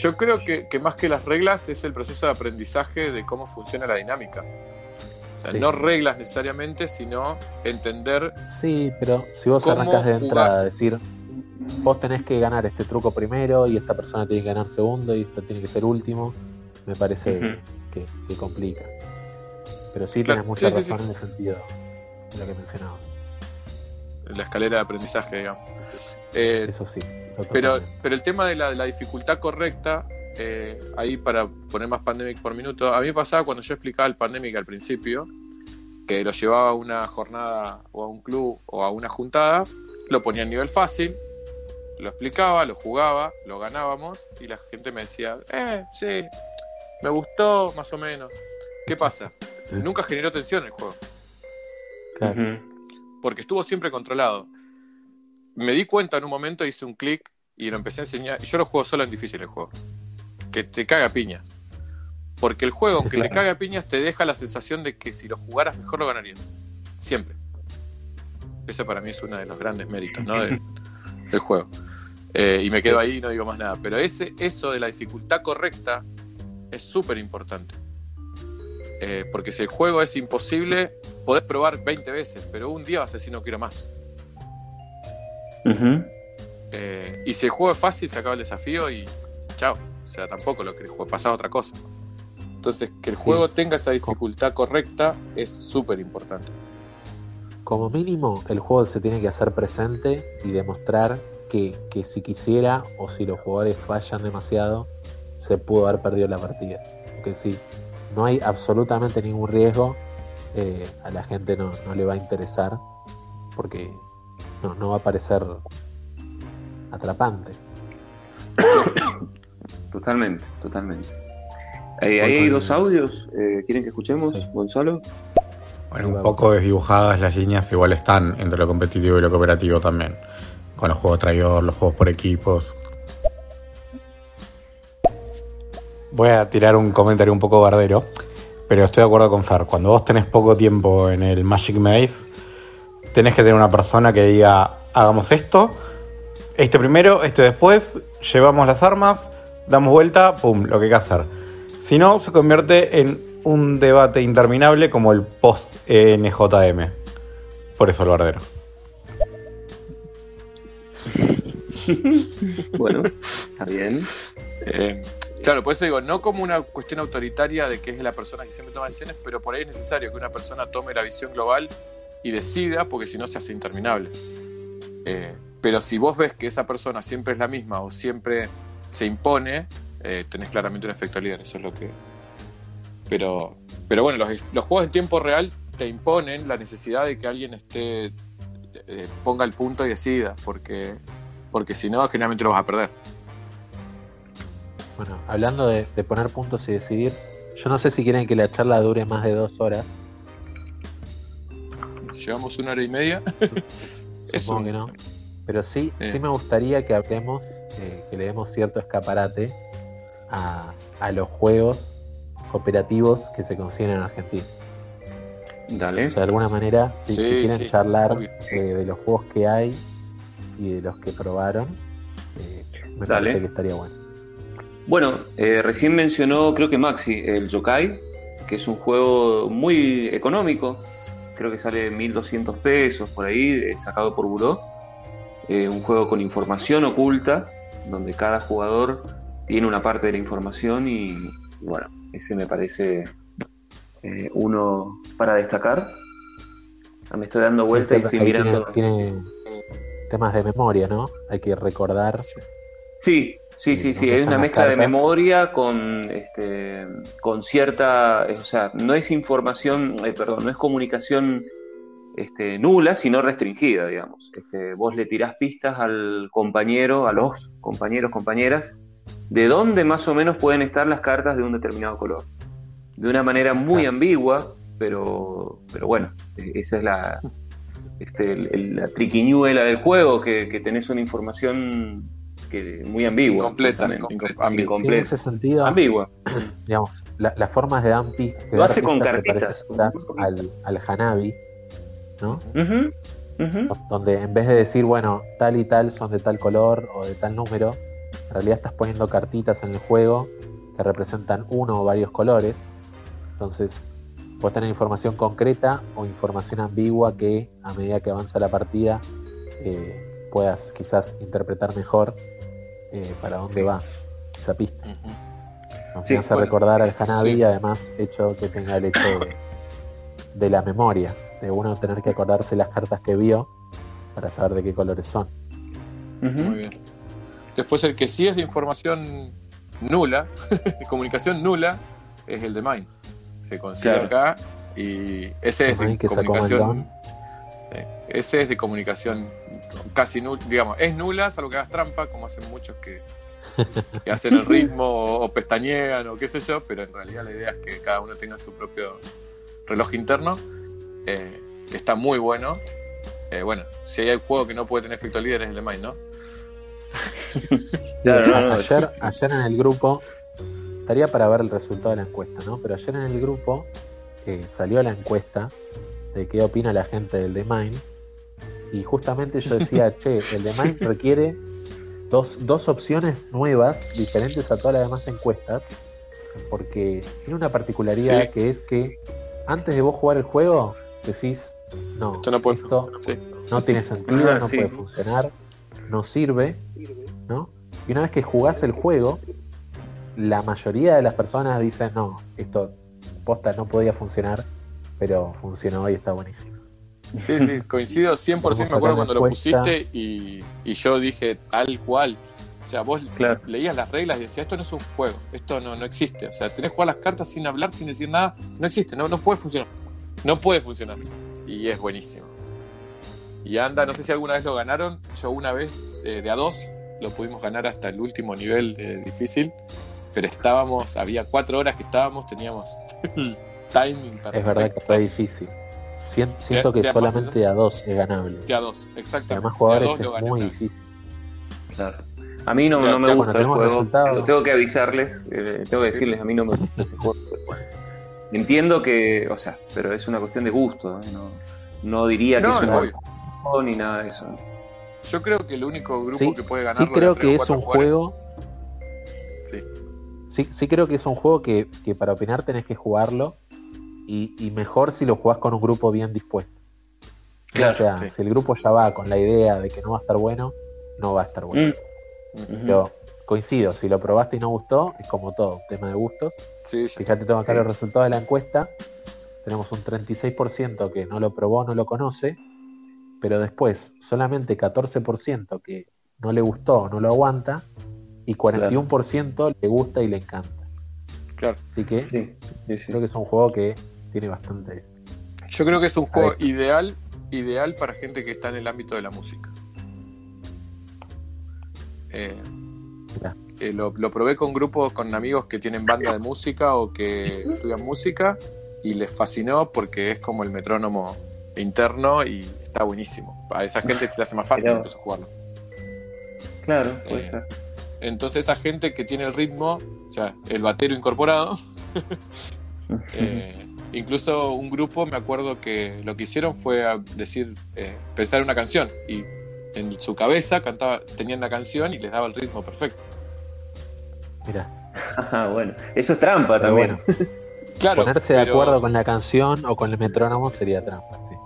Speaker 2: yo creo que, que más que las reglas es el proceso de aprendizaje de cómo funciona la dinámica. O sea,
Speaker 4: Sí.
Speaker 2: no reglas necesariamente, sino entender
Speaker 4: Sí, pero si vos
Speaker 2: ¿Cómo
Speaker 4: arrancas de entrada decir vos tenés que ganar este truco primero y esta persona tiene que ganar segundo y esta tiene que ser último, me parece que, que complica. Pero sí
Speaker 2: Claro,
Speaker 4: tenés mucha
Speaker 2: sí,
Speaker 4: razón
Speaker 2: sí.
Speaker 4: en el sentido de lo que mencionaba.
Speaker 2: La escalera de aprendizaje, digamos. Eh,
Speaker 4: Eso sí. eso
Speaker 2: Pero, pero el tema de la, la dificultad correcta, eh, ahí para poner más Pandemic por minuto, a mí me pasaba cuando yo explicaba el Pandemic al principio, que lo llevaba a una jornada o a un club o a una juntada, lo ponía en nivel fácil, lo explicaba, lo jugaba, lo ganábamos y la gente me decía, eh, sí, me gustó más o menos. ¿Qué pasa? Nunca generó tensión el juego
Speaker 4: Claro.
Speaker 2: Porque estuvo siempre controlado. Me di cuenta en un momento, hice un clic y lo empecé a enseñar. y Yo lo juego solo en difícil el juego. Que te caga piñas. Porque el juego, aunque te
Speaker 4: Claro.
Speaker 2: caga piñas, te deja la sensación de que si lo jugaras mejor lo ganarías. Siempre. Eso para mí es uno de los grandes méritos ¿no? del, del juego. Eh, y me quedo ahí y no digo más nada. Pero ese, eso de la dificultad correcta es súper importante. Eh, porque si el juego es imposible, podés probar 20 veces, pero un día vas a decir no quiero más. Eh, y si el juego es fácil, se acaba el desafío y chao. O sea, tampoco lo querés jugar, pasás a otra cosa. Entonces, que el
Speaker 4: Sí.
Speaker 2: juego tenga esa dificultad correcta es súper importante.
Speaker 4: Como mínimo, el juego se tiene que hacer presente y demostrar que, que si quisiera o si los jugadores fallan demasiado, se pudo haber perdido la partida. Porque si no hay absolutamente ningún riesgo, eh, a la gente no, no le va a interesar porque no, no va a parecer atrapante.
Speaker 3: Totalmente, totalmente. Eh, ahí
Speaker 4: Voy
Speaker 3: hay dos audios. eh, ¿Quieren que escuchemos,
Speaker 4: Sí.
Speaker 3: Gonzalo?
Speaker 7: Bueno, un poco desdibujadas las líneas igual están entre lo competitivo y lo cooperativo también. Con los juegos traidor, los juegos por equipos. Voy a tirar un comentario un poco bardero, pero estoy de acuerdo con Fer. Cuando vos tenés poco tiempo en el Magic Maze, tenés que tener una persona que diga, hagamos esto, este primero, este después, llevamos las armas, damos vuelta, pum, lo que hay que hacer. Si no, se convierte en un debate interminable como el post NJM. Por eso el bardero.
Speaker 3: Bueno, está bien.
Speaker 2: Eh, claro, por eso digo, no como una cuestión autoritaria de que es la persona que siempre toma decisiones, pero por ahí es necesario que una persona tome la visión global y decida, porque si no se hace interminable. Eh, pero si vos ves que esa persona siempre es la misma o siempre se impone, eh, tenés claramente un efecto líder, eso es lo que... Pero, pero bueno, los, juegos en tiempo real te imponen la necesidad de que alguien esté eh, ponga el punto y decida, porque, porque si no, generalmente lo vas a perder.
Speaker 4: Bueno, hablando de, de poner puntos y decidir, yo no sé si quieren que la charla dure más de dos horas.
Speaker 2: Llevamos una hora y media.
Speaker 4: Supongo
Speaker 2: un-
Speaker 4: que no. Pero sí,
Speaker 2: Eh.
Speaker 4: sí me gustaría que hablemos, eh, que le demos cierto escaparate a, a los juegos cooperativos que se consiguen en Argentina.
Speaker 3: Dale.
Speaker 4: O sea, de alguna manera, si,
Speaker 2: Sí,
Speaker 4: si quieren
Speaker 2: sí,
Speaker 4: charlar eh, de los juegos que hay y de los que probaron, eh, me
Speaker 3: Dale.
Speaker 4: parece que estaría bueno.
Speaker 3: Bueno, eh, recién mencionó, creo que Maxi, el Yokai, que es un juego muy económico. Creo que sale 1200 pesos por ahí, eh, sacado por Buró. Eh, un juego con información oculta, donde cada jugador tiene una parte de la información y, y bueno, ese me parece eh, uno para destacar. Ah, Me estoy dando vuelta
Speaker 4: Sí,
Speaker 3: y estoy mirando.
Speaker 4: Tiene, tiene temas de memoria, ¿no? Hay que recordar.
Speaker 3: Sí, sí, sí, sí,
Speaker 4: ¿Dónde
Speaker 3: es una mezcla de memoria con, este, con cierta, eh, o sea, no es información, eh, perdón, no es comunicación este, nula, sino restringida, digamos. Este, vos le tirás pistas al compañero, a los compañeros, compañeras, de dónde más o menos pueden estar las cartas de un determinado color. De una manera muy ambigua, pero, pero bueno, eh, esa es la, este, el- la triquiñuela del juego, que, que tenés una información que, muy ambigua.
Speaker 4: Sí, en ese sentido,
Speaker 3: Ambigua.
Speaker 4: digamos, la- las formas de dar pis- de
Speaker 3: Lo hace con cartitas.
Speaker 4: al, al Hanabi, ¿no? Donde en vez de decir, bueno, tal y tal son de tal color o de tal número, en realidad estás poniendo cartitas en el juego que representan uno o varios colores. Entonces, puedes tener información concreta o información ambigua que a medida que avanza la partida eh, puedas quizás interpretar mejor eh, para dónde va esa pista.
Speaker 2: Ujú.
Speaker 4: Nos
Speaker 3: Sí,
Speaker 4: hace
Speaker 3: bueno,
Speaker 4: recordar al Hanabi
Speaker 2: sí.
Speaker 4: y además hecho que tenga el hecho de, de la memoria, de uno tener que acordarse las cartas que vio para saber de qué colores son.
Speaker 2: Muy bien. Después el que sí es de información nula, comunicación nula, es el de Mine. Se consigue
Speaker 3: Claro.
Speaker 2: acá y ese es de comunicación. Ese es de comunicación casi nula, digamos, es nula, salvo que hagas trampa, como hacen muchos que, hacen el ritmo o, o pestañean o qué sé yo, pero en realidad la idea es que cada uno tenga su propio reloj interno, eh, que está muy bueno. Eh, bueno, si hay un juego que no puede tener efecto líder es el de Mine, ¿no?
Speaker 4: Ayer, ayer en el grupo, estaría para ver el resultado de la encuesta, ¿no? Pero ayer en el grupo eh, salió la encuesta de qué opina la gente del The Mine. Y justamente yo decía, che, el The Mine requiere dos, dos opciones nuevas, diferentes a todas las demás encuestas, porque tiene una particularidad
Speaker 2: Sí.
Speaker 4: que es que antes de vos jugar el juego, decís, no,
Speaker 2: Esto no puede
Speaker 4: esto
Speaker 2: funcionar. Sí.
Speaker 4: no tiene sentido,
Speaker 3: Ah,
Speaker 4: no
Speaker 3: sí.
Speaker 4: puede funcionar, no sirve, ¿no? Y una vez que jugás el juego, la mayoría de las personas dicen, no, esto posta no podía funcionar, pero funcionó y está buenísimo.
Speaker 2: Sí, sí, coincido 100%,
Speaker 4: Vamos
Speaker 2: me acuerdo cuando lo pusiste y, y yo dije tal cual. O sea, vos
Speaker 3: Claro.
Speaker 2: leías las reglas y decías, esto no es un juego, esto no, no existe. O sea, tenés que jugar las cartas sin hablar, sin decir nada. No existe, no, no puede funcionar. No puede funcionar. Y es buenísimo. Y anda, no sé si alguna vez lo ganaron. Yo una vez, eh, de a dos, lo pudimos ganar hasta el último nivel de difícil. Pero estábamos, había cuatro horas que estábamos, teníamos el timing perfecto.
Speaker 4: Es verdad que está difícil. Sien- Siento
Speaker 2: De-
Speaker 4: que
Speaker 2: de
Speaker 4: solamente a dos es ganable.
Speaker 2: De a dos, exactamente.
Speaker 4: a más
Speaker 2: De a
Speaker 4: jugadores
Speaker 2: dos
Speaker 4: es muy difícil.
Speaker 3: Claro. A mí no,
Speaker 2: Ya,
Speaker 3: no me
Speaker 2: ya,
Speaker 3: gusta
Speaker 4: bueno,
Speaker 3: el juego.
Speaker 4: resultados.
Speaker 3: Tengo, tengo que avisarles, eh, tengo que
Speaker 2: Sí,
Speaker 3: decirles, a mí no me gusta ese juego. Entiendo que, o sea, pero es una cuestión de gusto. ¿eh? No, no diría que es un juego ni nada de eso.
Speaker 2: Yo creo que el único grupo
Speaker 4: Sí,
Speaker 2: que puede
Speaker 4: sí
Speaker 2: ganarlo
Speaker 4: creo que es un
Speaker 2: jugadores-
Speaker 4: juego
Speaker 2: Sí.
Speaker 4: Sí, sí creo que es un juego que, que para opinar tenés que jugarlo y, y mejor si lo jugás con un grupo bien dispuesto.
Speaker 3: Claro,
Speaker 4: o sea,
Speaker 2: sí.
Speaker 4: si el grupo ya va con la idea de que no va a estar bueno, no va a estar bueno.
Speaker 3: Mm.
Speaker 4: Pero coincido, si lo probaste y no gustó, es como todo, tema de gustos.
Speaker 2: Sí, ya.
Speaker 4: Fíjate, tengo acá los resultados de la encuesta. Tenemos un 36% que no lo probó, no lo conoce, pero después solamente 14% que no le gustó, no lo aguanta, y 41% le gusta y le encanta.
Speaker 2: Claro.
Speaker 4: Así que
Speaker 3: Sí, sí, sí.
Speaker 4: creo que es un juego que tiene bastante.
Speaker 2: Yo creo que es un juego ideal, ideal para gente que está en el ámbito de la música. Eh, eh, lo, lo probé con grupos, con amigos que tienen banda de música o que estudian música y les fascinó porque es como el metrónomo interno y está buenísimo. A esa gente se le hace más fácil
Speaker 3: Pero-
Speaker 2: incluso jugarlo.
Speaker 3: Claro, puede
Speaker 2: Eh,
Speaker 3: ser.
Speaker 2: Entonces esa gente que tiene el ritmo, o sea, el batero incorporado, eh, incluso un grupo, me acuerdo que lo que hicieron fue a decir, eh, pensar una canción y en su cabeza cantaba, tenían la canción y les daba el ritmo perfecto.
Speaker 4: Mira,
Speaker 3: Ah, bueno, eso es trampa
Speaker 4: pero
Speaker 3: también.
Speaker 4: bueno,
Speaker 2: Claro,
Speaker 4: ponerse de
Speaker 2: pero-
Speaker 4: acuerdo con la canción o con el metrónomo sería trampa. sí.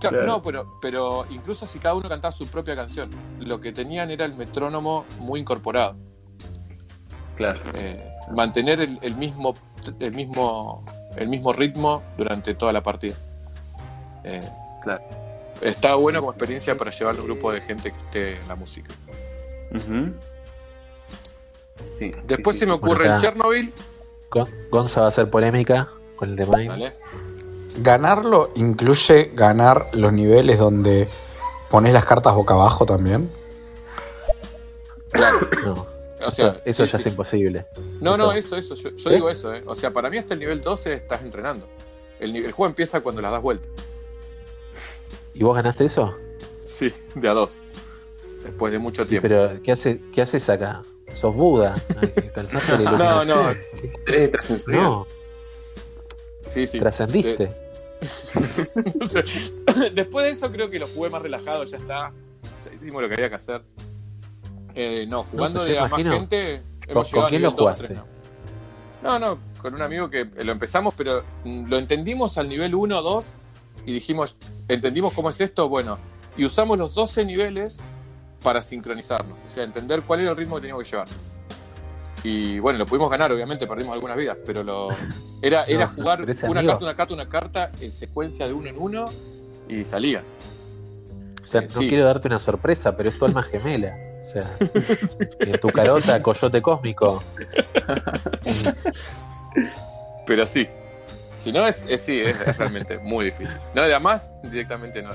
Speaker 2: Claro,
Speaker 3: Claro.
Speaker 2: No, pero, pero incluso si cada uno cantaba su propia canción, lo que tenían era el metrónomo muy incorporado.
Speaker 3: Claro.
Speaker 2: Eh, mantener el, el mismo, el, mismo, el mismo ritmo durante toda la partida. Eh,
Speaker 3: Claro.
Speaker 2: Está bueno como experiencia para llevar un grupo de gente que esté en la música.
Speaker 3: Sí,
Speaker 2: Después
Speaker 3: sí,
Speaker 2: se me ocurre
Speaker 4: Bueno,
Speaker 2: el Chernobyl.
Speaker 4: Gon- Gonza va a hacer polémica con el de Mine.
Speaker 7: ¿Ganarlo incluye ganar los niveles donde pones las cartas boca abajo también?
Speaker 2: Claro.
Speaker 4: No,
Speaker 2: O sea,
Speaker 4: eso, eso
Speaker 2: sí,
Speaker 4: ya
Speaker 2: sí.
Speaker 4: es imposible.
Speaker 2: No, no,
Speaker 4: eso.
Speaker 2: eso. Yo, yo
Speaker 4: ¿Eh?
Speaker 2: digo eso, ¿eh? O sea, para mí hasta el nivel 12 estás entrenando. El, juego empieza cuando las das vuelta.
Speaker 4: ¿Y vos ganaste eso?
Speaker 2: Sí, de a dos. Después de mucho tiempo.
Speaker 4: Pero, ¿qué, hace, ¿qué haces acá? ¿Sos Buda? ¿Alcanzaste la
Speaker 2: No, no.
Speaker 3: Extrasensorial.
Speaker 4: No,
Speaker 2: Sí, sí.
Speaker 4: trascendiste.
Speaker 2: No sé. Después de eso creo que lo jugué más relajado, ya está. Ya hicimos lo que había que hacer. Eh, no, jugando
Speaker 4: pues
Speaker 2: de
Speaker 4: yo
Speaker 2: a más gente.
Speaker 4: ¿Con- con quién lo
Speaker 2: 2,
Speaker 4: jugaste?
Speaker 2: 3, no. no, no, con un amigo que lo empezamos, pero mm, lo entendimos al nivel 1 o 2 y dijimos, ¿entendimos cómo es esto? Bueno, y usamos los 12 niveles para sincronizarnos, o sea, entender cuál era el ritmo que teníamos que llevar. Y bueno, lo pudimos ganar, obviamente, perdimos algunas vidas, pero lo era, era
Speaker 4: No,
Speaker 2: jugar una
Speaker 4: amigo-
Speaker 2: carta, una carta, una carta en secuencia de uno en uno y salía.
Speaker 4: O sea,
Speaker 2: Eh,
Speaker 4: no
Speaker 2: sí.
Speaker 4: quiero darte una sorpresa, pero es tu alma gemela. O sea, en tu carota, coyote cósmico.
Speaker 2: Pero sí. Si no, es, es- sí, es, es realmente muy difícil. No, además, directamente no,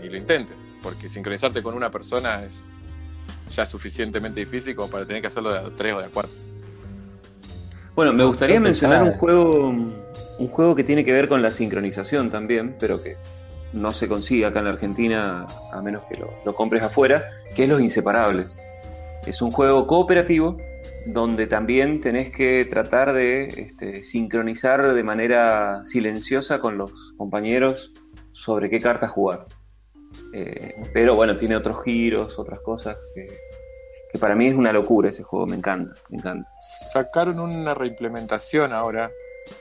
Speaker 2: ni lo intentes, porque sincronizarte con una persona es ya suficientemente difícil como para tener que hacerlo de a tres o de a cuatro.
Speaker 3: Bueno, me gustaría mencionar un juego, un juego que tiene que ver con la sincronización también, pero que no se consigue acá en la Argentina a menos que lo, lo compres afuera, que es Los Inseparables. Es un juego cooperativo donde también tenés que tratar de este, sincronizar de manera silenciosa con los compañeros sobre qué cartas jugar. Eh, pero bueno, tiene otros giros, otras cosas que, que para mí es una locura ese juego, me encanta, me encanta.
Speaker 2: Sacaron una reimplementación ahora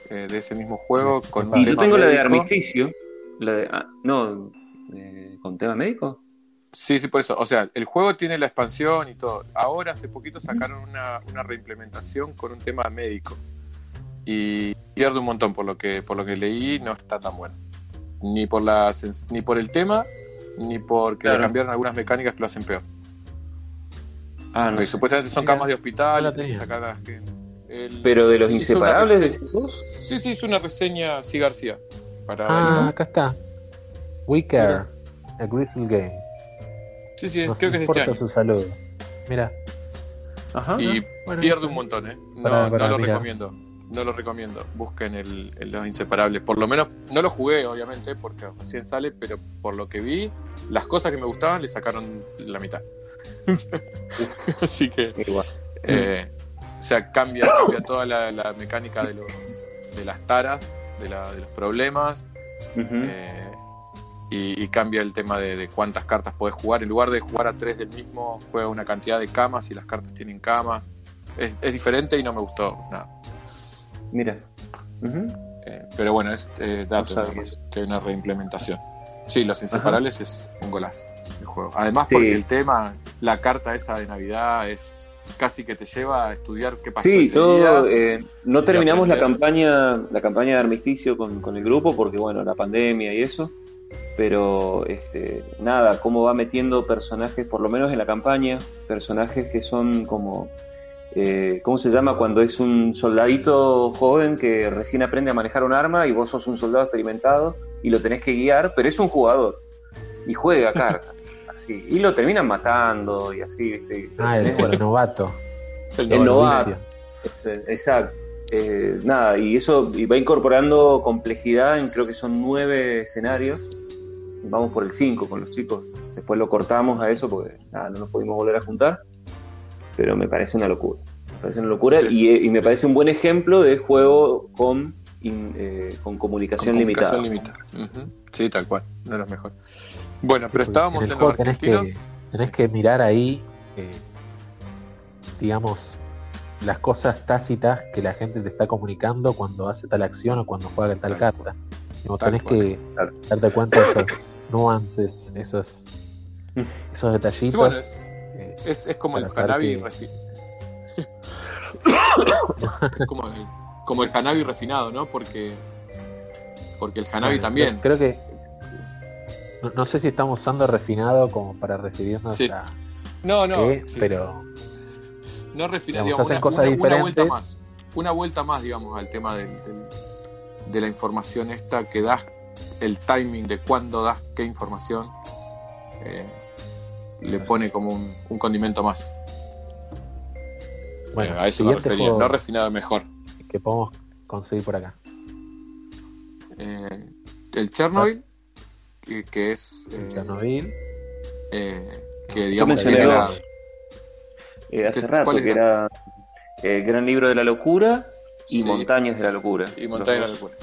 Speaker 2: eh, de ese mismo juego con
Speaker 3: Y yo tengo la de armisticio, la de, ah, no, eh, con tema médico.
Speaker 2: Sí, sí, por eso. O sea, el juego tiene la expansión y todo. Ahora, hace poquito, sacaron una, una reimplementación con un tema médico. Y pierde un montón por lo que, por lo que leí, no está tan bueno. Ni por, la, ni por el tema, ni porque le
Speaker 3: Claro.
Speaker 2: cambiaron algunas mecánicas que lo hacen peor.
Speaker 3: Ah, no
Speaker 2: Porque
Speaker 3: sé.
Speaker 2: supuestamente son camas de hospital,
Speaker 4: no
Speaker 2: y
Speaker 4: la
Speaker 2: tenés que
Speaker 4: tenía.
Speaker 2: sacar a la gente. El-
Speaker 3: Pero de los inseparables,
Speaker 2: reseña-
Speaker 3: decís vos.
Speaker 2: Sí, sí, es una reseña, sí, García. Para
Speaker 4: Ah, acá está. We Care, a Grizzle Game.
Speaker 2: Sí, sí,
Speaker 4: Nos
Speaker 2: creo que es de este
Speaker 4: importa
Speaker 2: año.
Speaker 4: su salud. Mira,
Speaker 3: Ajá.
Speaker 2: Y
Speaker 4: bueno,
Speaker 2: pierde un montón, ¿eh? No, lo
Speaker 4: mira.
Speaker 2: recomiendo. No lo recomiendo. Busquen el, el Los Inseparables. Por lo menos, no lo jugué, obviamente, porque recién sale, pero por lo que vi, las cosas que me gustaban le sacaron la mitad. Así que,
Speaker 3: Igual.
Speaker 2: eh, o sea, cambia, cambia toda la, la mecánica de, los, de las taras, de, la- de los problemas. Eh, y, y cambia el tema de, de cuántas cartas podés jugar. En lugar de jugar a tres del mismo, juega una cantidad de camas y las cartas tienen camas. Es, es diferente y no me gustó nada.
Speaker 3: Mira.
Speaker 2: Eh, pero bueno, es eh, dato,
Speaker 3: No
Speaker 2: una reimplementación. Sí, Los Inseparables es un golazo el juego. Además,
Speaker 3: Sí.
Speaker 2: porque el tema, la carta esa de Navidad es casi que te lleva a estudiar qué pasó.
Speaker 3: Sí, yo eh, no terminamos la campaña, la campaña de armisticio con, con el grupo porque bueno, la pandemia y eso. Pero este, nada, cómo va metiendo personajes, por lo menos en la campaña, personajes que son como eh, ¿cómo se llama? Cuando es un soldadito joven que recién aprende a manejar un arma y vos sos un soldado experimentado y lo tenés que guiar, pero es un jugador y juega cartas. Y lo terminan matando y así, ¿viste?
Speaker 4: ah, el, el novato.
Speaker 2: El
Speaker 3: el
Speaker 2: novato.
Speaker 3: Este, Exacto. Eh, nada, y eso y va incorporando complejidad en creo que son nueve escenarios. Vamos por el 5 con los chicos. Después lo cortamos a eso porque nada, no nos pudimos volver a juntar. Pero me parece una locura. Me parece una locura
Speaker 2: Sí, sí.
Speaker 3: y, y me parece un buen ejemplo de juego con, in- eh, con comunicación,
Speaker 2: Con comunicación
Speaker 3: limitada.
Speaker 2: Sí, tal cual. No los mejor. Bueno, pero estábamos
Speaker 4: en
Speaker 2: en,
Speaker 4: el
Speaker 2: los
Speaker 4: tenés que, tenés que mirar ahí, eh, digamos, las cosas tácitas que la gente te está comunicando cuando hace tal acción o cuando juega tal carta. Tenés
Speaker 2: cual.
Speaker 4: que
Speaker 3: Claro.
Speaker 4: darte cuenta de esos nuances, esos, esos detallitos.
Speaker 2: Sí, bueno, es,
Speaker 4: eh,
Speaker 2: es, es como el Hanabi
Speaker 4: que-
Speaker 2: refi- es como el, como el Hanabi refinado, ¿no? Porque porque el Hanabi
Speaker 4: bueno,
Speaker 2: también.
Speaker 4: Creo que. No, no sé si estamos usando refinado como para referirnos
Speaker 2: Sí.
Speaker 4: a
Speaker 2: No, no,
Speaker 4: qué,
Speaker 2: sí.
Speaker 4: pero
Speaker 2: no refinado,
Speaker 4: digamos, hacen
Speaker 2: una,
Speaker 4: cosas
Speaker 2: una- una vuelta
Speaker 4: diferentes.
Speaker 2: más. Una vuelta más, digamos, al tema del- del- de la información esta que das, el timing de cuándo das qué información, eh, le pone como un, un condimento más.
Speaker 4: bueno,
Speaker 2: Eh, a eso me refería. No refinado mejor.
Speaker 4: que podemos conseguir por acá.
Speaker 2: Eh, el Chernobyl, que, que es. eh,
Speaker 4: Chernobyl.
Speaker 2: eh, que digamos que era-.
Speaker 3: Eh, hace
Speaker 2: ¿Qué-
Speaker 3: rato que era eh, Gran Libro de la Locura y
Speaker 2: Sí.
Speaker 3: Montañas de la Locura.
Speaker 2: y Montaña de la. Locura.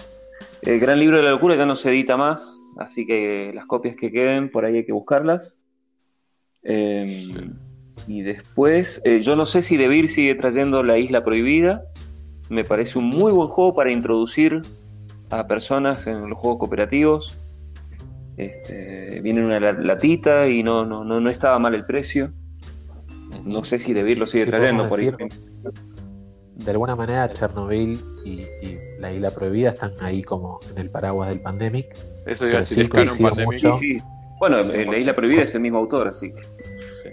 Speaker 3: El Gran Libro de la Locura ya no se edita más, así que las copias que queden por ahí hay que buscarlas. Eh, Y después, eh, yo no sé si Debir sigue trayendo La Isla Prohibida. Me parece un muy buen juego para introducir a personas en los juegos cooperativos. Este, viene en una la- latita y no, no, no, no estaba mal el precio. no sé si David lo sigue
Speaker 4: Sí,
Speaker 3: trayendo, por
Speaker 4: decir-
Speaker 3: ejemplo.
Speaker 4: De alguna manera, Chernobyl y, y la isla prohibida están ahí como en el paraguas del pandemic.
Speaker 2: Eso iba a decir,
Speaker 4: sí
Speaker 2: pandemic.
Speaker 4: mucho.
Speaker 3: Sí, sí. Bueno,
Speaker 2: por
Speaker 3: La Isla. Prohibida es el mismo autor, así que.
Speaker 2: Sí.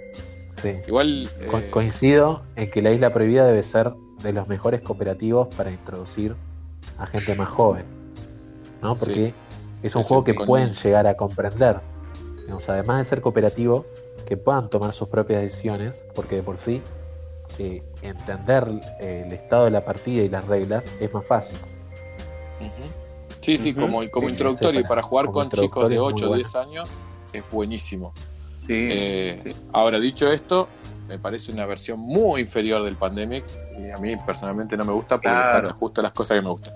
Speaker 4: Sí.
Speaker 2: Igual.
Speaker 4: Co-
Speaker 2: eh,
Speaker 4: Coincido en que la isla prohibida debe ser de los mejores cooperativos para introducir a gente más joven. ¿no? Porque es un juego que pueden llegar a comprender. Digamos, además de ser cooperativo, que puedan tomar sus propias decisiones, porque de por sí eh, entender eh, el estado de la partida y las reglas es más fácil.
Speaker 2: Sí, sí, como, como
Speaker 4: Sí,
Speaker 2: introductorio
Speaker 4: sí,
Speaker 2: y para jugar con chicos de
Speaker 4: introductorio es muy
Speaker 2: 8 o
Speaker 4: bueno.
Speaker 2: 10 años es buenísimo.
Speaker 3: Sí,
Speaker 2: Eh,
Speaker 3: sí.
Speaker 2: Ahora, dicho esto, me parece una versión muy inferior del Pandemic y a mí personalmente no me gusta porque
Speaker 3: Claro.
Speaker 2: saca justo las cosas que me gustan.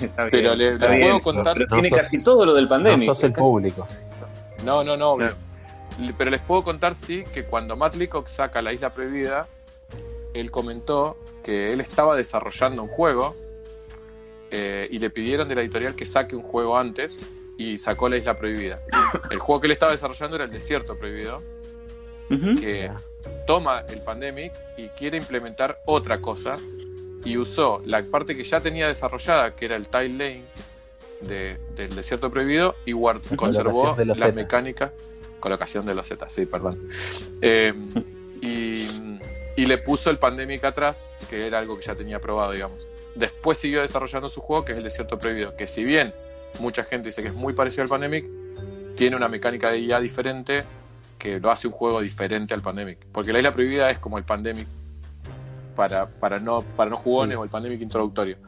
Speaker 3: Está
Speaker 2: pero le-
Speaker 3: está
Speaker 2: le
Speaker 3: bien,
Speaker 2: puedo contar-
Speaker 3: Pero
Speaker 4: No
Speaker 3: tiene
Speaker 4: sos-
Speaker 3: casi todo lo del pandemia.
Speaker 4: no sos el público.
Speaker 2: No, no, no.
Speaker 3: Claro.
Speaker 2: Pero les puedo contar, sí, que cuando Matt Leacock saca La Isla Prohibida, él comentó que él estaba desarrollando un juego eh, y le pidieron de la editorial que saque un juego antes y sacó La Isla Prohibida. El juego que él estaba desarrollando era El Desierto Prohibido, que toma el Pandemic y quiere implementar otra cosa y usó la parte que ya tenía desarrollada, que era el Tile Lane de- del Desierto Prohibido, y guard- conservó
Speaker 4: de
Speaker 2: la mecánica, colocación de los Z, sí, perdón. Eh, y, y le puso el Pandemic atrás, que era algo que ya tenía probado, digamos. Después siguió desarrollando su juego, que es el Desierto Prohibido, que si bien mucha gente dice que es muy parecido al Pandemic, tiene una mecánica de IA diferente que lo hace un juego diferente al Pandemic. Porque la Isla Prohibida es como el Pandemic para, para, no, para no jugones
Speaker 4: Sí.
Speaker 2: o el Pandemic introductorio.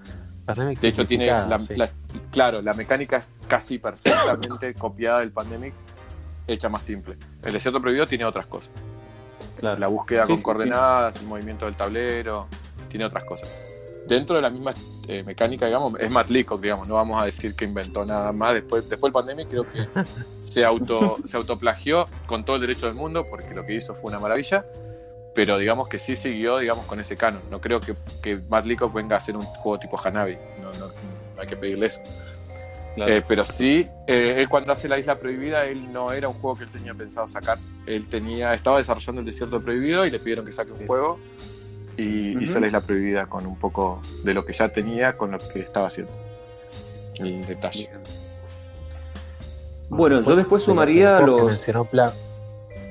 Speaker 4: Pandemic
Speaker 2: De hecho, tiene la,
Speaker 4: simplificado, sí.
Speaker 2: la- claro, la mecánica es casi perfectamente copiada del Pandemic, hecha más simple. El Desierto Prohibido tiene otras cosas.
Speaker 6: Claro.
Speaker 2: La búsqueda
Speaker 3: Sí,
Speaker 2: con coordenadas, el movimiento del tablero, tiene otras cosas. Dentro de la misma eh, mecánica, digamos, es Matt Leacock, digamos, no vamos a decir que inventó nada más. Después, después del Pandemic creo que se, auto, se autoplagió con todo el derecho del mundo, porque lo que hizo fue una maravilla, pero digamos que sí siguió, digamos, con ese canon. No creo que, que Matt Leacock venga a hacer un juego tipo Hanabi, no, no, no hay que pedirle eso.
Speaker 6: Claro.
Speaker 2: Eh, pero sí, eh, él cuando hace la Isla Prohibida, él no era un juego que él tenía pensado sacar. Él tenía, estaba desarrollando el Desierto Prohibido y le pidieron que saque un juego y
Speaker 3: Ujú.
Speaker 2: hizo la Isla Prohibida con un poco de lo que ya tenía con lo que estaba haciendo. El detalle.
Speaker 3: Bueno, yo después
Speaker 4: de los
Speaker 3: sumaría
Speaker 4: juegos que
Speaker 3: los.
Speaker 4: mencionó Pla-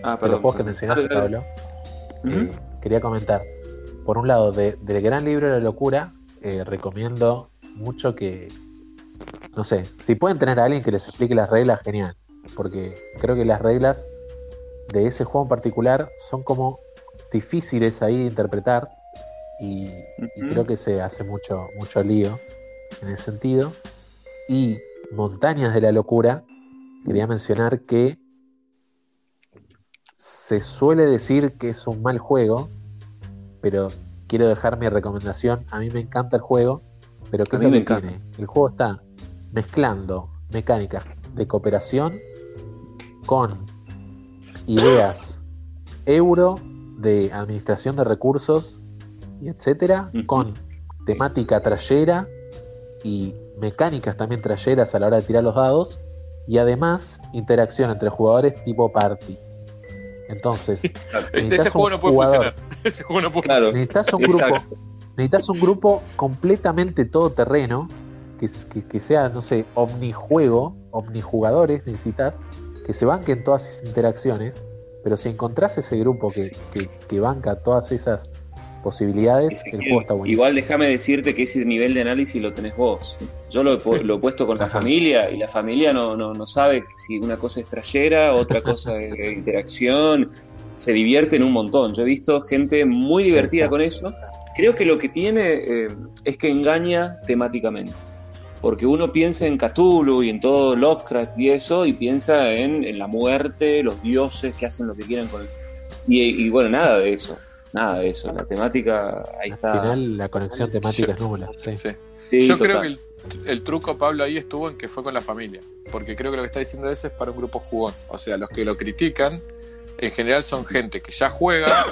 Speaker 3: Ah,
Speaker 4: de los juegos que mencionaste. Pablo, eh, quería comentar. Por un lado, de- del gran libro de la locura, eh, recomiendo mucho que, no sé, si pueden tener a alguien que les explique las reglas, genial. Porque creo que las reglas de ese juego en particular son como difíciles ahí de interpretar y, creo que se hace mucho, mucho lío en ese sentido. Y Montañas de la Locura, quería mencionar que se suele decir que es un mal juego, pero quiero dejar mi recomendación. A mí me encanta el juego, pero ¿qué
Speaker 3: A
Speaker 4: es lo que
Speaker 3: encanta.
Speaker 4: tiene? El juego está mezclando mecánicas de cooperación con ideas euro de administración de recursos y etcétera, con temática trayera y mecánicas también trayeras a la hora de tirar los dados y además interacción entre jugadores tipo party. Entonces,
Speaker 2: Este, ese
Speaker 4: necesitas
Speaker 2: juego
Speaker 4: un
Speaker 2: no puede
Speaker 4: jugador.
Speaker 2: funcionar. Ese juego no puede
Speaker 3: Claro.
Speaker 4: necesitas un grupo,
Speaker 3: Exacto.
Speaker 4: necesitas un grupo completamente todoterreno, que, que, que sea, no sé, omnijuego, omnijugadores, necesitas que se banquen todas esas interacciones, pero si encontrás ese grupo que,
Speaker 3: Sí.
Speaker 4: que, que banca todas esas posibilidades, el juego está buenísimo.
Speaker 3: Igual déjame decirte que ese nivel de análisis lo tenés vos. Yo lo lo he puesto con la familia y la familia no, no, no sabe si una cosa es trayera, otra cosa es interacción. Se divierten un montón. Yo he visto gente muy divertida con eso. Creo que lo que tiene eh, es que engaña temáticamente. Porque uno piensa en Cthulhu y en todo Lovecraft y eso, y piensa en, en la muerte, los dioses que hacen lo que quieran con el... Y, y bueno, nada de eso. Nada de eso. La temática ahí
Speaker 4: Al
Speaker 3: está.
Speaker 4: final la conexión temática
Speaker 2: Yo-
Speaker 4: es nula. sí.
Speaker 2: Sí.
Speaker 3: Sí,
Speaker 2: Yo
Speaker 3: total.
Speaker 2: creo que el, el truco, Pablo, ahí estuvo en que fue con la familia. Porque creo que lo que está diciendo ese es para un grupo jugón. O sea, los que lo critican, en general son gente que ya juega.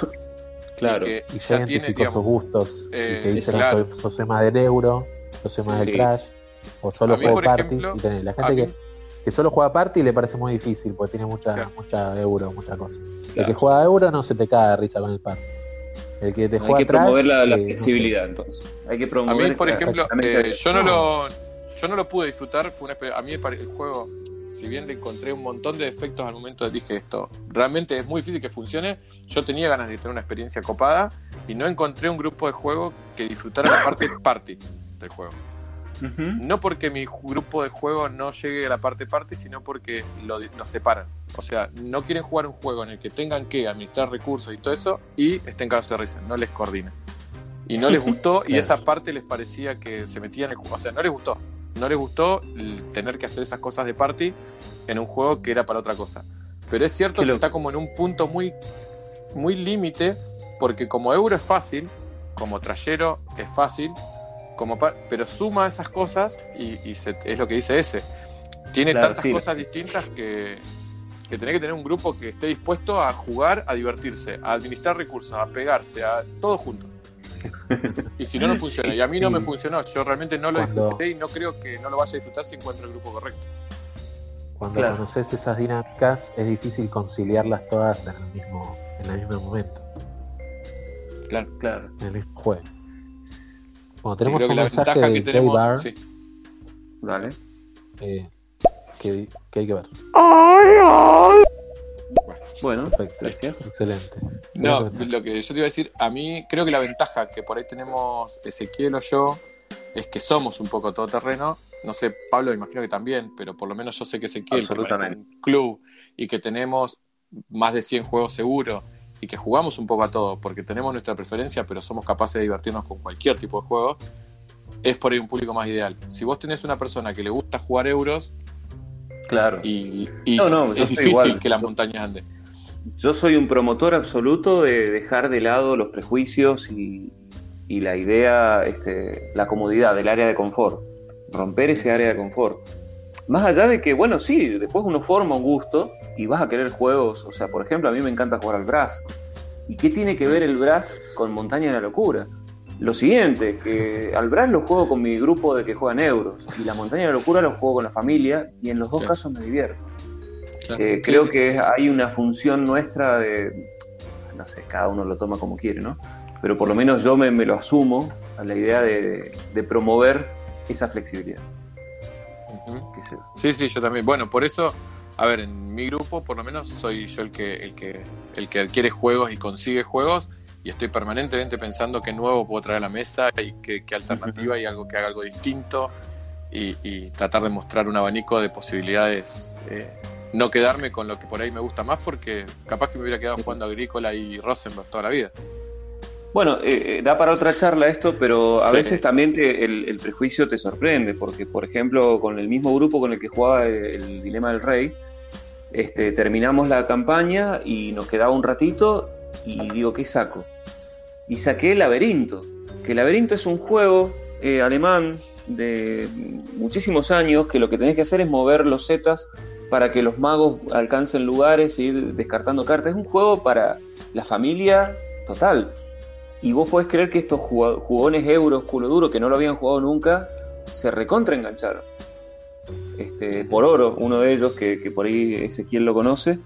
Speaker 3: Claro.
Speaker 2: y que
Speaker 4: Y ya
Speaker 2: ya tiene, digamos,
Speaker 4: sus gustos
Speaker 2: eh,
Speaker 4: y que dicen,
Speaker 2: claro.
Speaker 4: "No, soy, soy más del euro, soy más
Speaker 3: Sí,
Speaker 4: del
Speaker 3: sí.
Speaker 4: crash, o solo
Speaker 2: A mí,
Speaker 4: juego
Speaker 2: por
Speaker 4: parties,
Speaker 2: ejemplo,
Speaker 4: y tenés la
Speaker 2: a
Speaker 4: gente que que solo juega party le parece muy difícil, porque tiene mucha,
Speaker 2: Claro.
Speaker 4: mucha euro, mucha cosa. El que juega euro no se te cae de risa con el party. El que te
Speaker 3: Hay
Speaker 4: juega
Speaker 3: que
Speaker 4: Trash,
Speaker 3: promover la, la
Speaker 4: eh, no sé.
Speaker 3: flexibilidad, entonces. Hay que
Speaker 2: A
Speaker 3: promover.
Speaker 2: mí, por ejemplo, eh, yo no lo yo no lo pude disfrutar, fue una a mí el juego, si bien le encontré un montón de defectos al momento dije esto, realmente es muy difícil que funcione, yo tenía ganas de tener una experiencia copada y no encontré un grupo de juego que disfrutara la parte party del juego. No porque mi grupo de juego no llegue a la parte party, sino porque lo, lo separan. O sea, no quieren jugar un juego en el que tengan que administrar recursos y todo eso y estén cagados de risa, no les coordina. Y no les gustó y esa parte les parecía que se metían en el juego. O sea, no les gustó. No les gustó el tener que hacer esas cosas de party en un juego que era para otra cosa. Pero es cierto que está como en un punto muy, muy límite, porque como euro es fácil, como trayero es fácil, como pero suma esas cosas y, y se- es lo que dice ese. Tiene
Speaker 3: Claro,
Speaker 2: tantas
Speaker 3: sí.
Speaker 2: cosas distintas que, que tenés que tener un grupo que esté dispuesto a jugar, a divertirse, a administrar recursos, a pegarse, a todo junto. Y si no, no funciona. Y a mí no
Speaker 4: Sí.
Speaker 2: me funcionó. Yo realmente no lo
Speaker 4: Cuando-
Speaker 2: disfruté y no creo que no lo vaya a disfrutar si encuentro el grupo correcto.
Speaker 4: Cuando
Speaker 3: Claro.
Speaker 4: conoces esas dinámicas es difícil conciliarlas todas en el mismo, en el mismo momento,
Speaker 2: Claro.
Speaker 3: Claro.
Speaker 4: en el mismo juego. Bueno,
Speaker 2: Sí,
Speaker 4: tenemos
Speaker 2: creo que
Speaker 4: un
Speaker 2: la
Speaker 4: mensaje
Speaker 2: ventaja
Speaker 4: de
Speaker 2: que tenemos. Sí.
Speaker 3: Dale.
Speaker 4: eh, que, que hay que ver.
Speaker 3: Bueno,
Speaker 4: Perfecto.
Speaker 3: gracias.
Speaker 4: Excelente.
Speaker 2: No, lo que yo te iba a decir, a mí creo que la ventaja que por ahí tenemos Ezequiel o yo es que somos un poco todoterreno. No sé, Pablo me imagino que también, pero por lo menos yo sé que Ezequiel,
Speaker 3: Absolutamente.
Speaker 2: un club y que tenemos más de 100 juegos seguros y que jugamos un poco a todo porque tenemos nuestra preferencia, pero somos capaces de divertirnos con cualquier tipo de juego, es por ahí un público más ideal. Si vos tenés una persona que le gusta jugar euros
Speaker 3: Claro.
Speaker 2: y, y
Speaker 3: No, no,
Speaker 2: es difícil
Speaker 3: igual.
Speaker 2: que las montañas anden.
Speaker 3: Yo soy un promotor absoluto de dejar de lado los prejuicios y, y la idea, este, la comodidad del área de confort. Romper ese área de confort. Más allá de que, bueno, sí, después uno forma un gusto y vas a querer juegos. O sea, por ejemplo, a mí me encanta jugar al Brass. ¿Y qué tiene que ver el Brass con Montaña de la Locura? Lo siguiente, que al Brass lo juego con mi grupo de que juegan euros y la Montaña de la Locura lo juego con la familia y en los dos
Speaker 2: Claro.
Speaker 3: casos me divierto.
Speaker 2: Claro.
Speaker 3: Eh,
Speaker 2: Sí,
Speaker 3: creo
Speaker 2: sí.
Speaker 3: que hay una función nuestra de, no sé, cada uno lo toma como quiere, ¿no? Pero por lo menos yo me, me lo asumo a la idea de, de promover esa flexibilidad.
Speaker 2: Sí, sí, yo también. Bueno, por eso, a ver, en mi grupo por lo menos soy yo el que, el que, el que adquiere juegos y consigue juegos y estoy permanentemente pensando qué nuevo puedo traer a la mesa y qué, qué alternativa y algo que haga algo distinto y, y tratar de mostrar un abanico de posibilidades. eh, no quedarme con lo que por ahí me gusta más porque capaz que me hubiera quedado jugando Agrícola y Rosenberg toda la vida.
Speaker 3: Bueno, eh, eh, da para otra charla esto, pero a
Speaker 2: Sí.
Speaker 3: veces también te- el, el prejuicio te sorprende, porque por ejemplo con el mismo grupo con el que jugaba el Dilema del Rey, este, terminamos la campaña y nos quedaba un ratito y digo, ¿qué saco? Y saqué Laberinto, que Laberinto es un juego eh, alemán de muchísimos años que lo que tenés que hacer es mover los zetas para que los magos alcancen lugares e ir descartando cartas. Es un juego para la familia total. Y vos podés creer que estos jugones euros, culo duro, que no lo habían jugado nunca, se recontra engancharon. Este, por oro, uno de ellos, que, que por ahí Ezequiel lo conoce,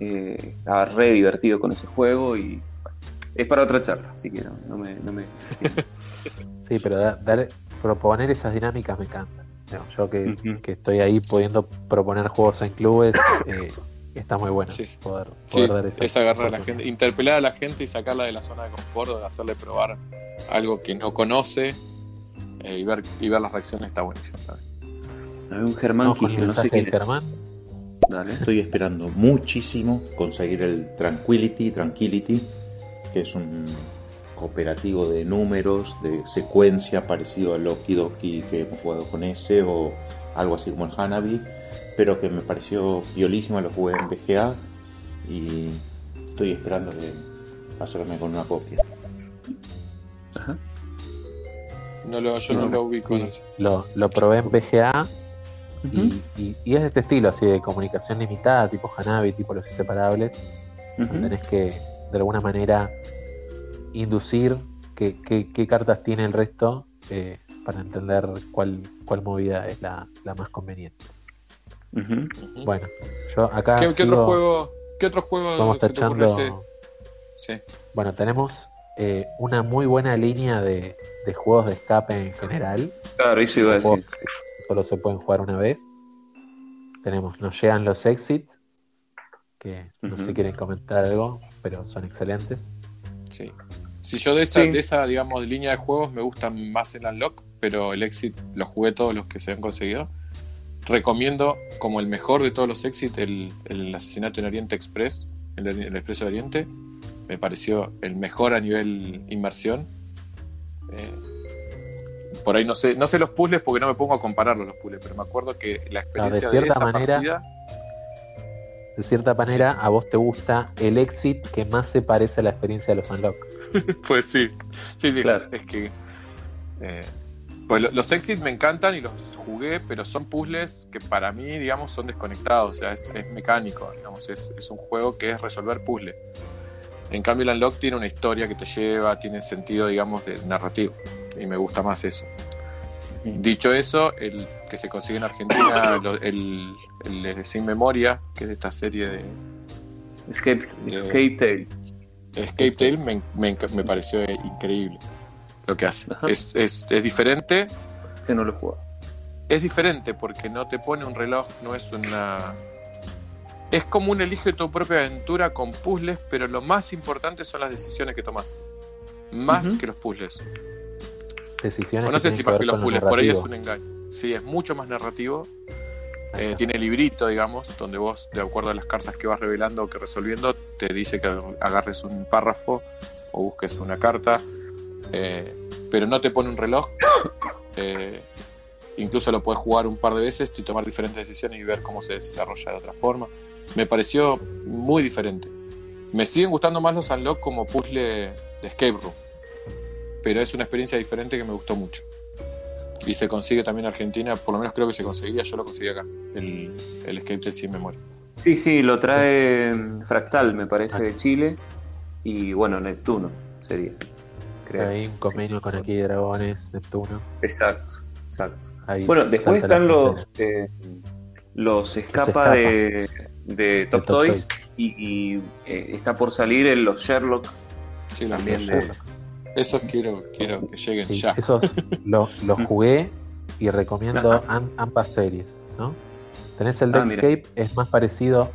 Speaker 3: eh, estaba re divertido con ese juego y bueno, es para otra charla, así que no, no me, no me-
Speaker 4: Sí, pero da- dar, proponer esas dinámicas me encanta. Yo que, que estoy ahí pudiendo proponer juegos en clubes, eh, está muy bueno
Speaker 2: Sí, sí.
Speaker 4: poder,
Speaker 2: Sí,
Speaker 4: dar
Speaker 2: es agarrar a la gente, interpelar a la gente y sacarla de la zona de confort, de hacerle probar algo que no conoce eh, y, ver, y ver las reacciones está buenísimo. ¿sabes?
Speaker 3: Hay un Germán Quijano, no sé es.
Speaker 4: Germán.
Speaker 3: Dale.
Speaker 1: Estoy esperando muchísimo conseguir el Tranquility, Tranquility, que es un cooperativo de números, de secuencia parecido al Loki Doki que hemos jugado con ese o algo así como el Hanabi, pero que me pareció violísimo, lo jugué en BGA y estoy esperando que hacerme con una copia.
Speaker 2: No lo, yo no,
Speaker 3: No,
Speaker 2: lo ubico.
Speaker 4: Sí,
Speaker 2: no sé.
Speaker 4: lo, lo probé en BGA y, y- y es de este estilo, así de comunicación limitada, tipo Hanabi, tipo los inseparables.
Speaker 3: Ujú.
Speaker 4: Tenés que, de alguna manera, inducir qué, qué- qué cartas tiene el resto eh, para entender cuál, cuál movida es la, la más conveniente. Bueno, yo acá
Speaker 2: ¿Qué, qué
Speaker 4: sigo-
Speaker 2: otro juego? ¿Qué otro juego
Speaker 4: vamos
Speaker 2: te. Sí.
Speaker 4: Bueno, tenemos eh, una muy buena línea de, de juegos de escape en general.
Speaker 3: Claro, eso iba a decir.
Speaker 4: Solo se pueden jugar una vez. Tenemos, nos llegan los Exit, que no sé si quieren comentar algo, pero son excelentes.
Speaker 2: Sí. Si yo de esa,
Speaker 3: Sí.
Speaker 2: de esa, digamos, línea de juegos me gustan más el Unlock, pero el Exit los jugué todos los que se han conseguido. Recomiendo como el mejor de todos los Exit el, el asesinato en Oriente Express, el, el Expreso de Oriente. Me pareció el mejor a nivel inmersión. Eh, por ahí no sé, no sé los puzzles porque no me pongo a compararlos los puzzles, pero me acuerdo que la experiencia de,
Speaker 4: cierta
Speaker 2: esa
Speaker 4: manera-
Speaker 2: partida
Speaker 4: De cierta manera, a vos te gusta el Exit que más se parece a la experiencia de los Unlock.
Speaker 2: Pues sí, sí, sí,
Speaker 3: Claro.
Speaker 2: es que eh, pues lo- los exits me encantan y los jugué, pero son puzzles que para mí, digamos, son desconectados, o sea, es, es mecánico, digamos, es, es un juego que es resolver puzzles. En cambio, el Unlock tiene una historia que te lleva, tiene sentido, digamos, de narrativo, y me gusta más eso. Dicho eso, el que se consigue en Argentina, el, el de Sin Memoria, que es de esta serie de,
Speaker 3: Escape, Escape Tale.
Speaker 2: Escape Tale me, me enc- me pareció increíble lo que hace. Es, es- es diferente,
Speaker 3: Que no lo jugado.
Speaker 2: es diferente porque no te pone un reloj, no es una... Es como un elige tu propia aventura con puzzles, pero lo más importante son las decisiones que tomas. Más que los puzzles.
Speaker 4: Decisiones
Speaker 2: O no sé si más que los puzzles, por ahí es un engaño. Sí, es mucho más narrativo. Eh, tiene librito, digamos, donde vos, de acuerdo a las cartas que vas revelando o que resolviendo, te dice que agarres un párrafo o busques una carta, eh, pero no te pone un reloj. Eh, incluso lo puedes jugar un par de veces y tomar diferentes decisiones y ver cómo se desarrolla de otra forma. Me pareció muy diferente. Me siguen gustando más los Unlock como puzzle de escape room, pero es una experiencia diferente que me gustó mucho. Y se consigue también en Argentina, por lo menos creo que se conseguía, yo lo conseguí acá, el, el Escape Tale sin memoria.
Speaker 3: Sí, sí, lo trae Fractal, me parece, de Chile. Y bueno, Neptuno sería. Creo.
Speaker 4: Hay un convenio con aquí de Dragones, Neptuno.
Speaker 3: Exacto, exacto.
Speaker 4: Ahí
Speaker 3: Bueno, después están los, eh, los escapa,
Speaker 4: escapa.
Speaker 3: de, de Top,
Speaker 4: Top
Speaker 3: Toys,
Speaker 4: Toys.
Speaker 3: y, y, eh, está por salir en los Sherlock.
Speaker 2: Sí, los
Speaker 3: También
Speaker 2: Sherlock.
Speaker 3: de-
Speaker 2: Esos quiero, quiero que lleguen
Speaker 4: Sí,
Speaker 2: ya.
Speaker 4: esos los los jugué y recomiendo am- ambas series, ¿no? Tenés el
Speaker 3: Ah.
Speaker 4: Deckscape, es más parecido,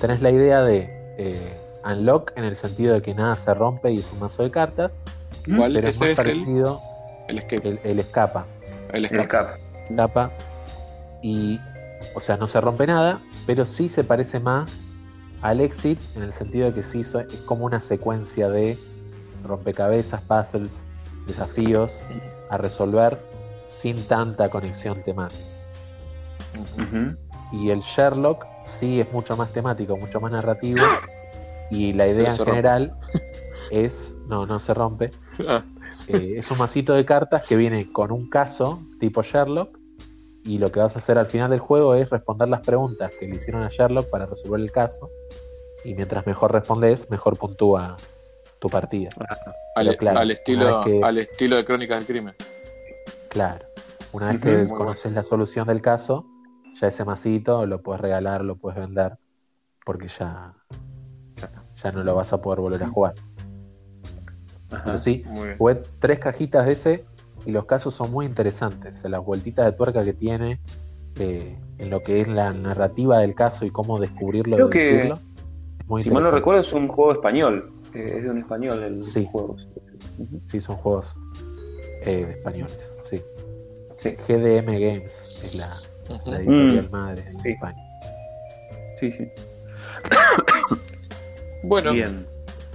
Speaker 4: tenés la idea de eh, Unlock en el sentido de que nada se rompe y es un mazo de cartas,
Speaker 2: ¿Cuál?
Speaker 4: pero es más
Speaker 2: es el,
Speaker 4: parecido
Speaker 2: el Escape.
Speaker 4: el, el escapa,
Speaker 2: El
Speaker 3: El
Speaker 2: Escape.
Speaker 3: Cap.
Speaker 4: escapa y, o sea, no se rompe nada, pero sí se parece más al Exit en el sentido de que sí es como una secuencia de rompecabezas, puzzles, desafíos a resolver sin tanta conexión temática. Y el Sherlock sí es mucho más temático, mucho más narrativo. Y la idea en
Speaker 2: rompe.
Speaker 4: general es, no, no se rompe.
Speaker 2: Ah,
Speaker 4: Eh, es un masito de cartas que viene con un caso tipo Sherlock. Y lo que vas a hacer al final del juego es responder las preguntas que le hicieron a Sherlock para resolver el caso. Y mientras mejor respondes, mejor puntúa tu partida.
Speaker 2: al,
Speaker 4: Pero claro,
Speaker 2: al estilo,
Speaker 4: que-
Speaker 2: al estilo de Crónicas del Crimen.
Speaker 4: Claro. Una vez que
Speaker 2: muy
Speaker 4: conoces la solución del caso, ya ese masito lo puedes regalar, lo puedes vender, porque ya, ya no lo vas a poder volver a jugar.
Speaker 3: Ajá.
Speaker 4: Sí, jugué tres cajitas de ese y los casos son muy interesantes. Las vueltitas de tuerca que tiene eh, en lo que es la narrativa del caso y cómo descubrirlo
Speaker 3: Creo
Speaker 4: y
Speaker 3: que,
Speaker 4: muy
Speaker 3: si mal no recuerdo, es un juego español. Eh, es de un español el
Speaker 4: Sí.
Speaker 3: juego.
Speaker 4: Sí, son juegos eh, de españoles. Sí.
Speaker 3: Sí.
Speaker 4: GDM Games es la, editorial
Speaker 3: Mm,
Speaker 4: madre en
Speaker 3: sí.
Speaker 4: España.
Speaker 3: Sí, sí.
Speaker 2: Bueno,
Speaker 3: Bien.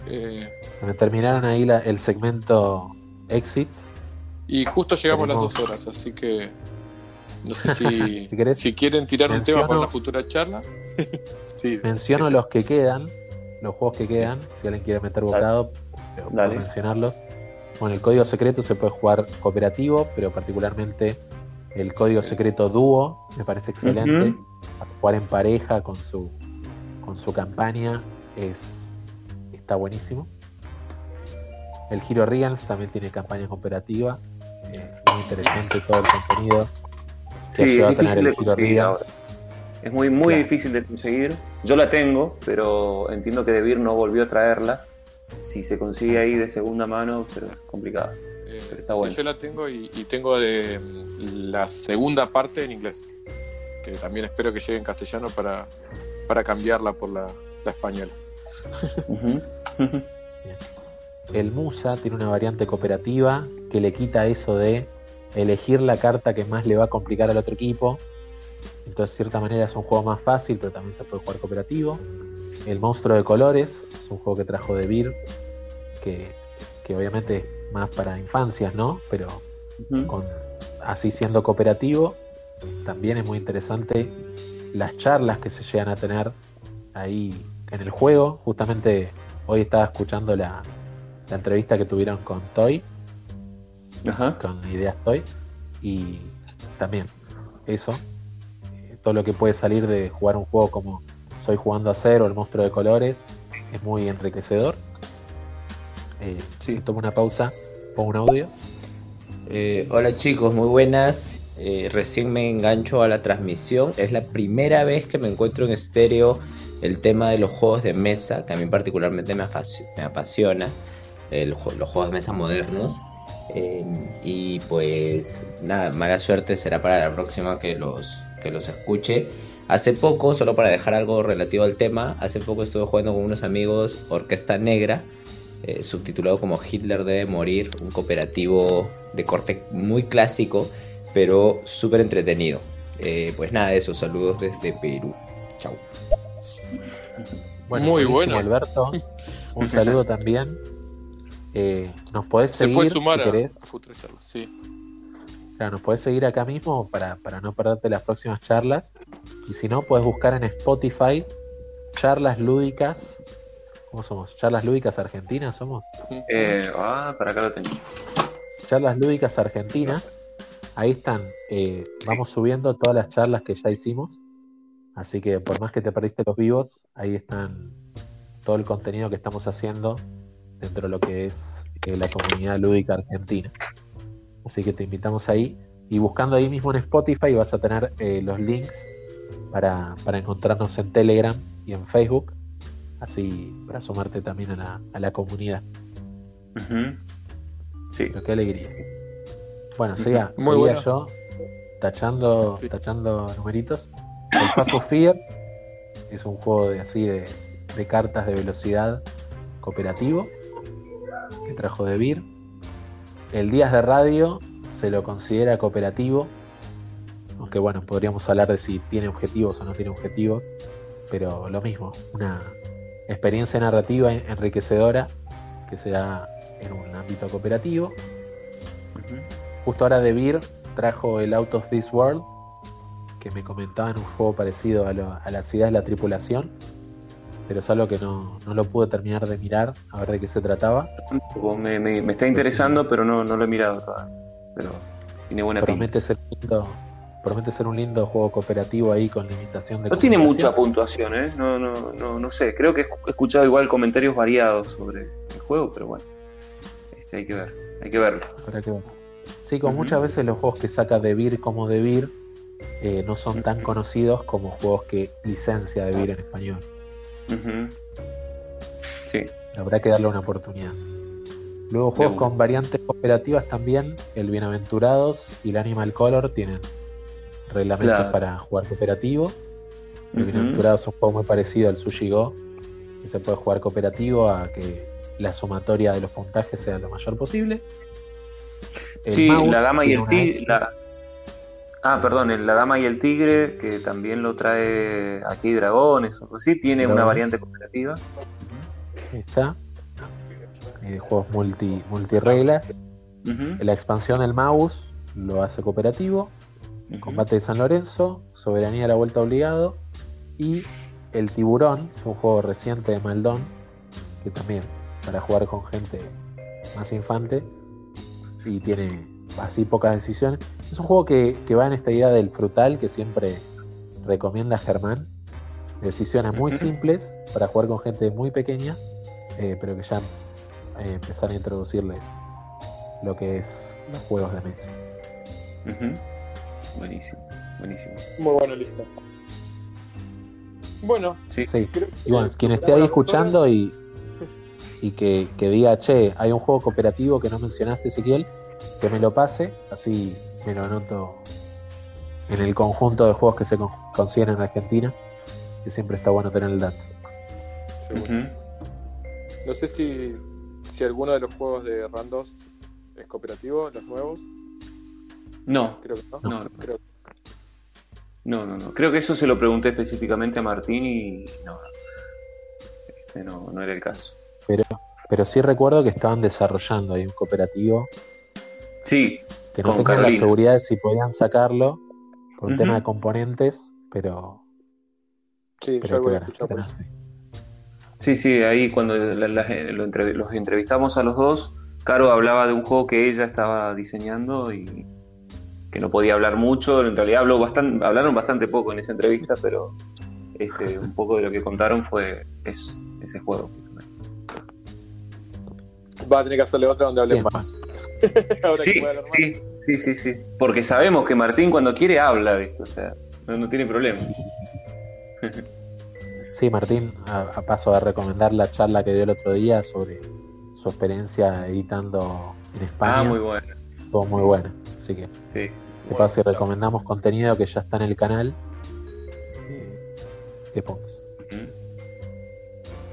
Speaker 2: eh,
Speaker 4: Se me terminaron ahí la- el segmento Exit.
Speaker 2: y justo llegamos a las dos horas, así que no sé si,
Speaker 4: Si querés,
Speaker 2: si quieren tirar un tema para una futura charla. sí,
Speaker 4: Menciono
Speaker 2: ese.
Speaker 4: los que quedan, los juegos que quedan, si alguien quiere meter bocado, puedo
Speaker 3: Dale.
Speaker 4: mencionarlos. Bueno, el código secreto se puede jugar cooperativo, pero particularmente el código secreto dúo me parece excelente. Jugar en pareja con su con su campaña es está buenísimo. El Hero Realms también tiene campaña cooperativa. eh, muy interesante todo el contenido que
Speaker 3: Sí, es difícil de conseguir ahora. Es muy, muy
Speaker 4: Claro.
Speaker 3: difícil de conseguir. Yo la tengo, pero entiendo que Debir no volvió a traerla. Si se consigue ahí de segunda mano, pero es complicado.
Speaker 2: Eh,
Speaker 3: Pero está
Speaker 2: sí,
Speaker 3: bueno.
Speaker 2: yo la tengo y, y tengo de, mm, la segunda parte en inglés, que también espero que llegue en castellano para, para cambiarla por la, la española.
Speaker 3: Ujú.
Speaker 4: El Musa tiene una variante cooperativa que le quita eso de elegir la carta que más le va a complicar al otro equipo. Entonces, de cierta manera, es un juego más fácil, pero también se puede jugar cooperativo. El Monstruo de Colores es un juego que trajo de Beer, que, que obviamente es más para infancias, ¿no? Pero con, así siendo cooperativo, también es muy interesante las charlas que se llegan a tener ahí en el juego. Justamente hoy estaba escuchando la, la entrevista que tuvieron con Toy,
Speaker 3: Ajá.
Speaker 4: con Ideas Toy, y también eso, eh, todo lo que puede salir de jugar un juego como Soy jugando a cero, el monstruo de colores, es muy enriquecedor. Eh,
Speaker 3: Sí.
Speaker 4: Tomo una pausa, pongo un audio.
Speaker 11: Eh, hola chicos, muy buenas. Eh, recién me engancho a la transmisión. Es la primera vez que me encuentro en estéreo el tema de los juegos de mesa, que a mí particularmente me, apasiona, el los juegos de mesa modernos. Eh, y pues nada, mala suerte será para la próxima que los, que los escuche. Hace poco, solo para dejar algo relativo al tema, hace poco estuve jugando con unos amigos Orquesta Negra, eh, subtitulado como Hitler debe morir, un cooperativo de corte muy clásico, pero súper entretenido. Eh, pues nada, eso, saludos desde Perú. Chau.
Speaker 4: Bueno,
Speaker 2: Muy bueno.
Speaker 4: Alberto. Un saludo también. Eh, nos podés
Speaker 2: Se
Speaker 4: seguir
Speaker 2: puede sumar
Speaker 4: si querés.
Speaker 2: a sí.
Speaker 4: Claro, nos podés seguir acá mismo para, para no perderte las próximas charlas. Y si no, puedes buscar en Spotify charlas lúdicas. ¿Cómo somos? ¿Charlas lúdicas argentinas somos?
Speaker 3: Eh, ah, para acá lo tengo.
Speaker 4: Charlas lúdicas argentinas. Ahí están. eh, vamos subiendo todas las charlas que ya hicimos. Así que por más que te perdiste los vivos, ahí están todo el contenido que estamos haciendo dentro de lo que es eh, la comunidad lúdica argentina. Así que te invitamos ahí. Y buscando ahí mismo en Spotify vas a tener eh, los links para, para encontrarnos en Telegram y en Facebook. Así para sumarte también a la, a la comunidad.
Speaker 3: Sí.
Speaker 4: Pero qué alegría. Bueno, siga,
Speaker 2: Muy
Speaker 4: seguía
Speaker 2: bueno.
Speaker 4: yo tachando,
Speaker 2: Sí.
Speaker 4: tachando numeritos. El Path of Fear es un juego de así de, de cartas de velocidad cooperativo que trajo de Beer. El Días de Radio se lo considera cooperativo, aunque bueno, podríamos hablar de si tiene objetivos o no tiene objetivos, pero lo mismo, una experiencia narrativa en- enriquecedora que se da en un ámbito cooperativo. Justo ahora De Beer trajo el Out of This World, que me comentaban un juego parecido a, lo- a la ciudad de la tripulación, pero es algo que no, no lo pude terminar de mirar, a ver de qué se trataba.
Speaker 3: Me, me- me está interesando, pero no, no lo he mirado todavía. Pero tiene buena pinta.
Speaker 4: Promete ser, lindo, promete ser un lindo juego cooperativo ahí con limitación de
Speaker 3: No tiene mucha puntuación, ¿eh? No, no, no, no sé. Creo que he escuchado igual comentarios variados sobre el juego, pero bueno. Este, hay que ver. Hay que verlo.
Speaker 4: Habrá que ver. Sí, como
Speaker 3: Ujú.
Speaker 4: muchas veces los juegos que saca De Beer como De Beer eh, no son tan conocidos como juegos que licencia De Beer en español.
Speaker 3: Sí.
Speaker 4: Habrá que darle una oportunidad. Luego juegos con variantes cooperativas también, el Bienaventurados y el Animal Color tienen reglamentos
Speaker 3: Claro.
Speaker 4: para jugar cooperativo. El. Bienaventurados es un juego muy parecido al Sushi Go, que se puede jugar cooperativo a que la sumatoria de los puntajes sea lo mayor posible. El
Speaker 3: Sí, la dama y el tigre. la- Ah, perdón, el- la dama y el tigre, que también lo trae aquí Dragones o así, tiene una variante cooperativa.
Speaker 4: Ahí está. De juegos multi, multireglas. La expansión del mouse lo hace cooperativo. Combate de San Lorenzo, Soberanía a la Vuelta Obligado y El Tiburón, es un juego reciente de Maldón, que también para jugar con gente más infante y tiene así pocas decisiones. Es un juego que, que va en esta idea del frutal que siempre recomienda Germán. Decisiones muy simples para jugar con gente muy pequeña, eh, pero que ya eh, empezar a introducirles lo que es los juegos de mesa.
Speaker 3: Buenísimo, buenísimo.
Speaker 2: Muy buena lista. Bueno,
Speaker 3: Sí.
Speaker 4: Sí.
Speaker 2: creo
Speaker 4: Y bueno, quien esté ahí escuchando y, y que, que diga, che, hay un juego cooperativo que no mencionaste, Ezequiel, que me lo pase, así me lo anoto en el conjunto de juegos que se con- consiguen en Argentina, que siempre está bueno tener el dato.
Speaker 2: No sé si, si alguno de los juegos de Randos es cooperativo, los nuevos.
Speaker 3: No,
Speaker 2: Creo que no.
Speaker 3: No, no.
Speaker 2: Creo-
Speaker 3: no, no, no. Creo que eso se lo pregunté específicamente a Martín y no. Este no, no era el caso.
Speaker 4: Pero, pero sí recuerdo que estaban desarrollando ahí un cooperativo
Speaker 3: Sí,
Speaker 4: que no
Speaker 3: Con
Speaker 4: tenían la
Speaker 3: Carolina.
Speaker 4: seguridad de si podían sacarlo por un tema de componentes, pero,
Speaker 2: Sí,
Speaker 4: pero
Speaker 2: yo
Speaker 4: hay que
Speaker 2: voy a
Speaker 4: ver,
Speaker 2: escuchar por
Speaker 4: hay
Speaker 2: eso.
Speaker 4: que ver.
Speaker 3: Sí, sí, ahí cuando la- la- lo entrev- los entrevistamos a los dos, Caro hablaba de un juego que ella estaba diseñando y que no podía hablar mucho. En realidad habló bastante, hablaron bastante poco en esa entrevista, pero este, un poco de lo que contaron fue eso, ese juego.
Speaker 2: Va a tener que hacerle otra donde hable más. Ahora
Speaker 3: Sí, sí, sí, sí, sí. Porque sabemos que Martín cuando quiere habla esto, o sea, no, no tiene problema.
Speaker 4: Sí, Martín, a, a paso a recomendar la charla que dio el otro día sobre su experiencia editando en España.
Speaker 3: Ah, muy bueno.
Speaker 4: Estuvo muy buena. Así que,
Speaker 3: Sí.
Speaker 4: de paso, y recomendamos contenido que ya está en el canal. eh, que pongas.
Speaker 3: Ujú.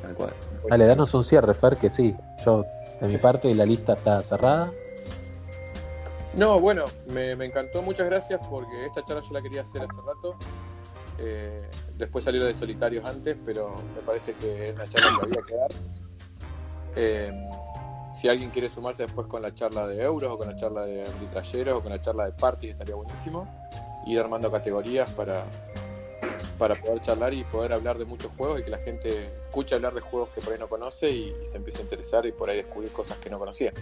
Speaker 3: Tal cual.
Speaker 4: Dale, danos un cierre, Fer, que sí. Yo, de mi parte, la lista está cerrada.
Speaker 2: No, bueno, me, encantó, muchas gracias porque esta charla yo la quería hacer hace rato. Eh, después salió de solitarios antes, pero me parece que es una charla que había que dar. Eh, si alguien quiere sumarse después con la charla de euros o con la charla de arbitrajeros o con la charla de parties estaría buenísimo. Ir armando categorías para, para poder charlar y poder hablar de muchos juegos y que la gente escuche hablar de juegos que por ahí no conoce y se empiece a interesar y por ahí descubrir cosas que no conocía.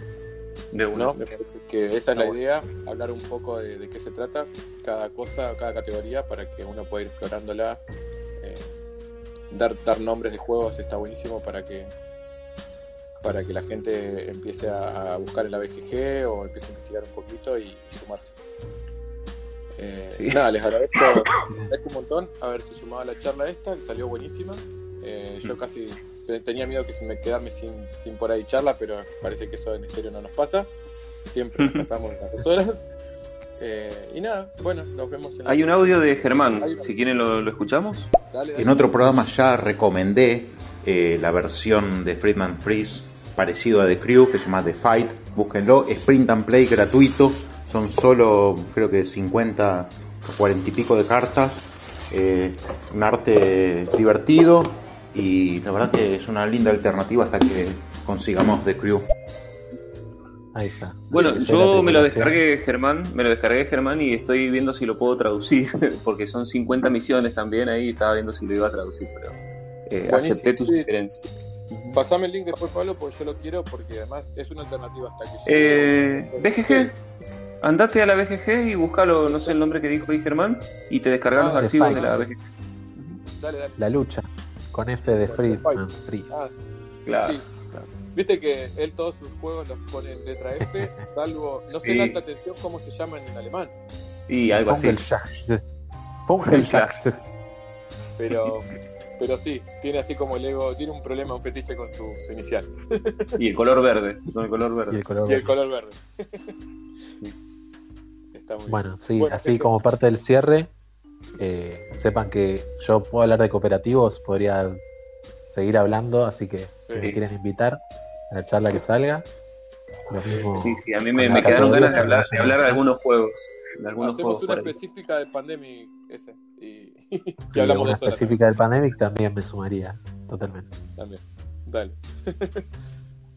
Speaker 3: De una.
Speaker 2: ¿no? Me parece que esa es la idea, hablar un poco de, de qué se trata cada cosa, cada categoría, para que uno pueda ir explorándola. eh, dar, dar nombres de juegos está buenísimo para que para que la gente empiece a, buscar en la BGG o empiece a investigar un poquito y, y sumarse. Eh,
Speaker 3: Sí.
Speaker 2: Nada, les agradezco, les agradezco un montón haberse sumado a la charla esta, que salió buenísima. Eh, yo
Speaker 3: Mm.
Speaker 2: casi tenía miedo que se me quedarme sin, sin por ahí charla, pero parece que eso en estéreo no nos pasa. Siempre nos pasamos las dos horas. Eh, y nada, bueno, nos vemos en la
Speaker 3: Hay un audio de Germán,
Speaker 2: un-
Speaker 3: si quieren lo, lo escuchamos.
Speaker 2: Dale, dale.
Speaker 1: En otro programa ya recomendé eh, la versión de Friedman Freeze parecido a The Crew que se llama The Fight. Búsquenlo, es print and play gratuito. Son solo creo que 50 o 40 y pico de cartas. Eh, un arte divertido y la verdad que es una linda alternativa hasta que consigamos The Crew.
Speaker 4: Ahí está.
Speaker 3: Bueno, yo me lo descargué Germán, me lo descargué Germán y estoy viendo si lo puedo traducir, porque son 50 misiones también ahí, estaba viendo si lo iba a traducir, pero eh, acepté tu sugerencia.
Speaker 2: Pasame el link después, Pablo, porque yo lo quiero, porque además es una alternativa hasta que llegue.
Speaker 3: Eh, BGG, andate a la BGG y buscalo, no sé el nombre que dijo ahí Germán, y te descargas
Speaker 2: Ah,
Speaker 3: los archivos de la BGG.
Speaker 2: Dale, dale.
Speaker 4: La lucha. Con F de Friedman Freeze.
Speaker 2: Ah,
Speaker 3: Claro.
Speaker 2: sí. Viste que él todos sus juegos los pone en letra F, salvo. No sé
Speaker 3: Sí.
Speaker 2: en alta tensión cómo se llama en alemán,
Speaker 3: Y algo así.
Speaker 2: Pero. Pero sí, tiene así como el ego, tiene un problema, un fetiche con su, su inicial.
Speaker 3: Y el color verde, con el color
Speaker 4: Y
Speaker 3: verde.
Speaker 4: el color
Speaker 2: Y el
Speaker 4: verde.
Speaker 2: color verde. Está muy
Speaker 4: Bueno, sí,
Speaker 2: Bueno,
Speaker 4: así como parte del cierre, eh, sepan que yo puedo hablar de cooperativos, podría seguir hablando, así que si me quieren invitar a la charla que salga, lo mismo.
Speaker 3: Sí, sí, a mí me, quedaron ganas de hablar, de hablar de algunos juegos. De algunos
Speaker 2: Hacemos
Speaker 3: juegos
Speaker 2: una específica de Pandemic ese. Y, y
Speaker 4: Y
Speaker 2: hablamos
Speaker 4: una específica del Pandemic también me sumaría totalmente.
Speaker 2: también. Dale.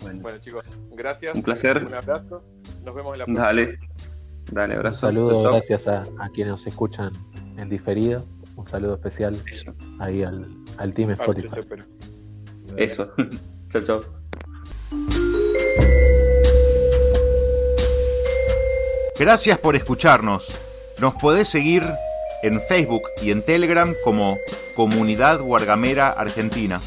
Speaker 3: Bueno,
Speaker 2: Bueno, chicos, gracias.
Speaker 3: Un placer.
Speaker 2: Un abrazo. Nos vemos en la próxima.
Speaker 3: dale, dale,
Speaker 4: Un
Speaker 3: abrazo.
Speaker 4: saludo,
Speaker 3: Chau, chau.
Speaker 4: gracias a, a quienes nos escuchan en diferido. Un saludo especial
Speaker 3: Eso,
Speaker 4: ahí al, al team Spotify.
Speaker 3: eso. chao, chao.
Speaker 1: Gracias por escucharnos. Nos podés seguir en Facebook y en Telegram como Comunidad Guargamera Argentina.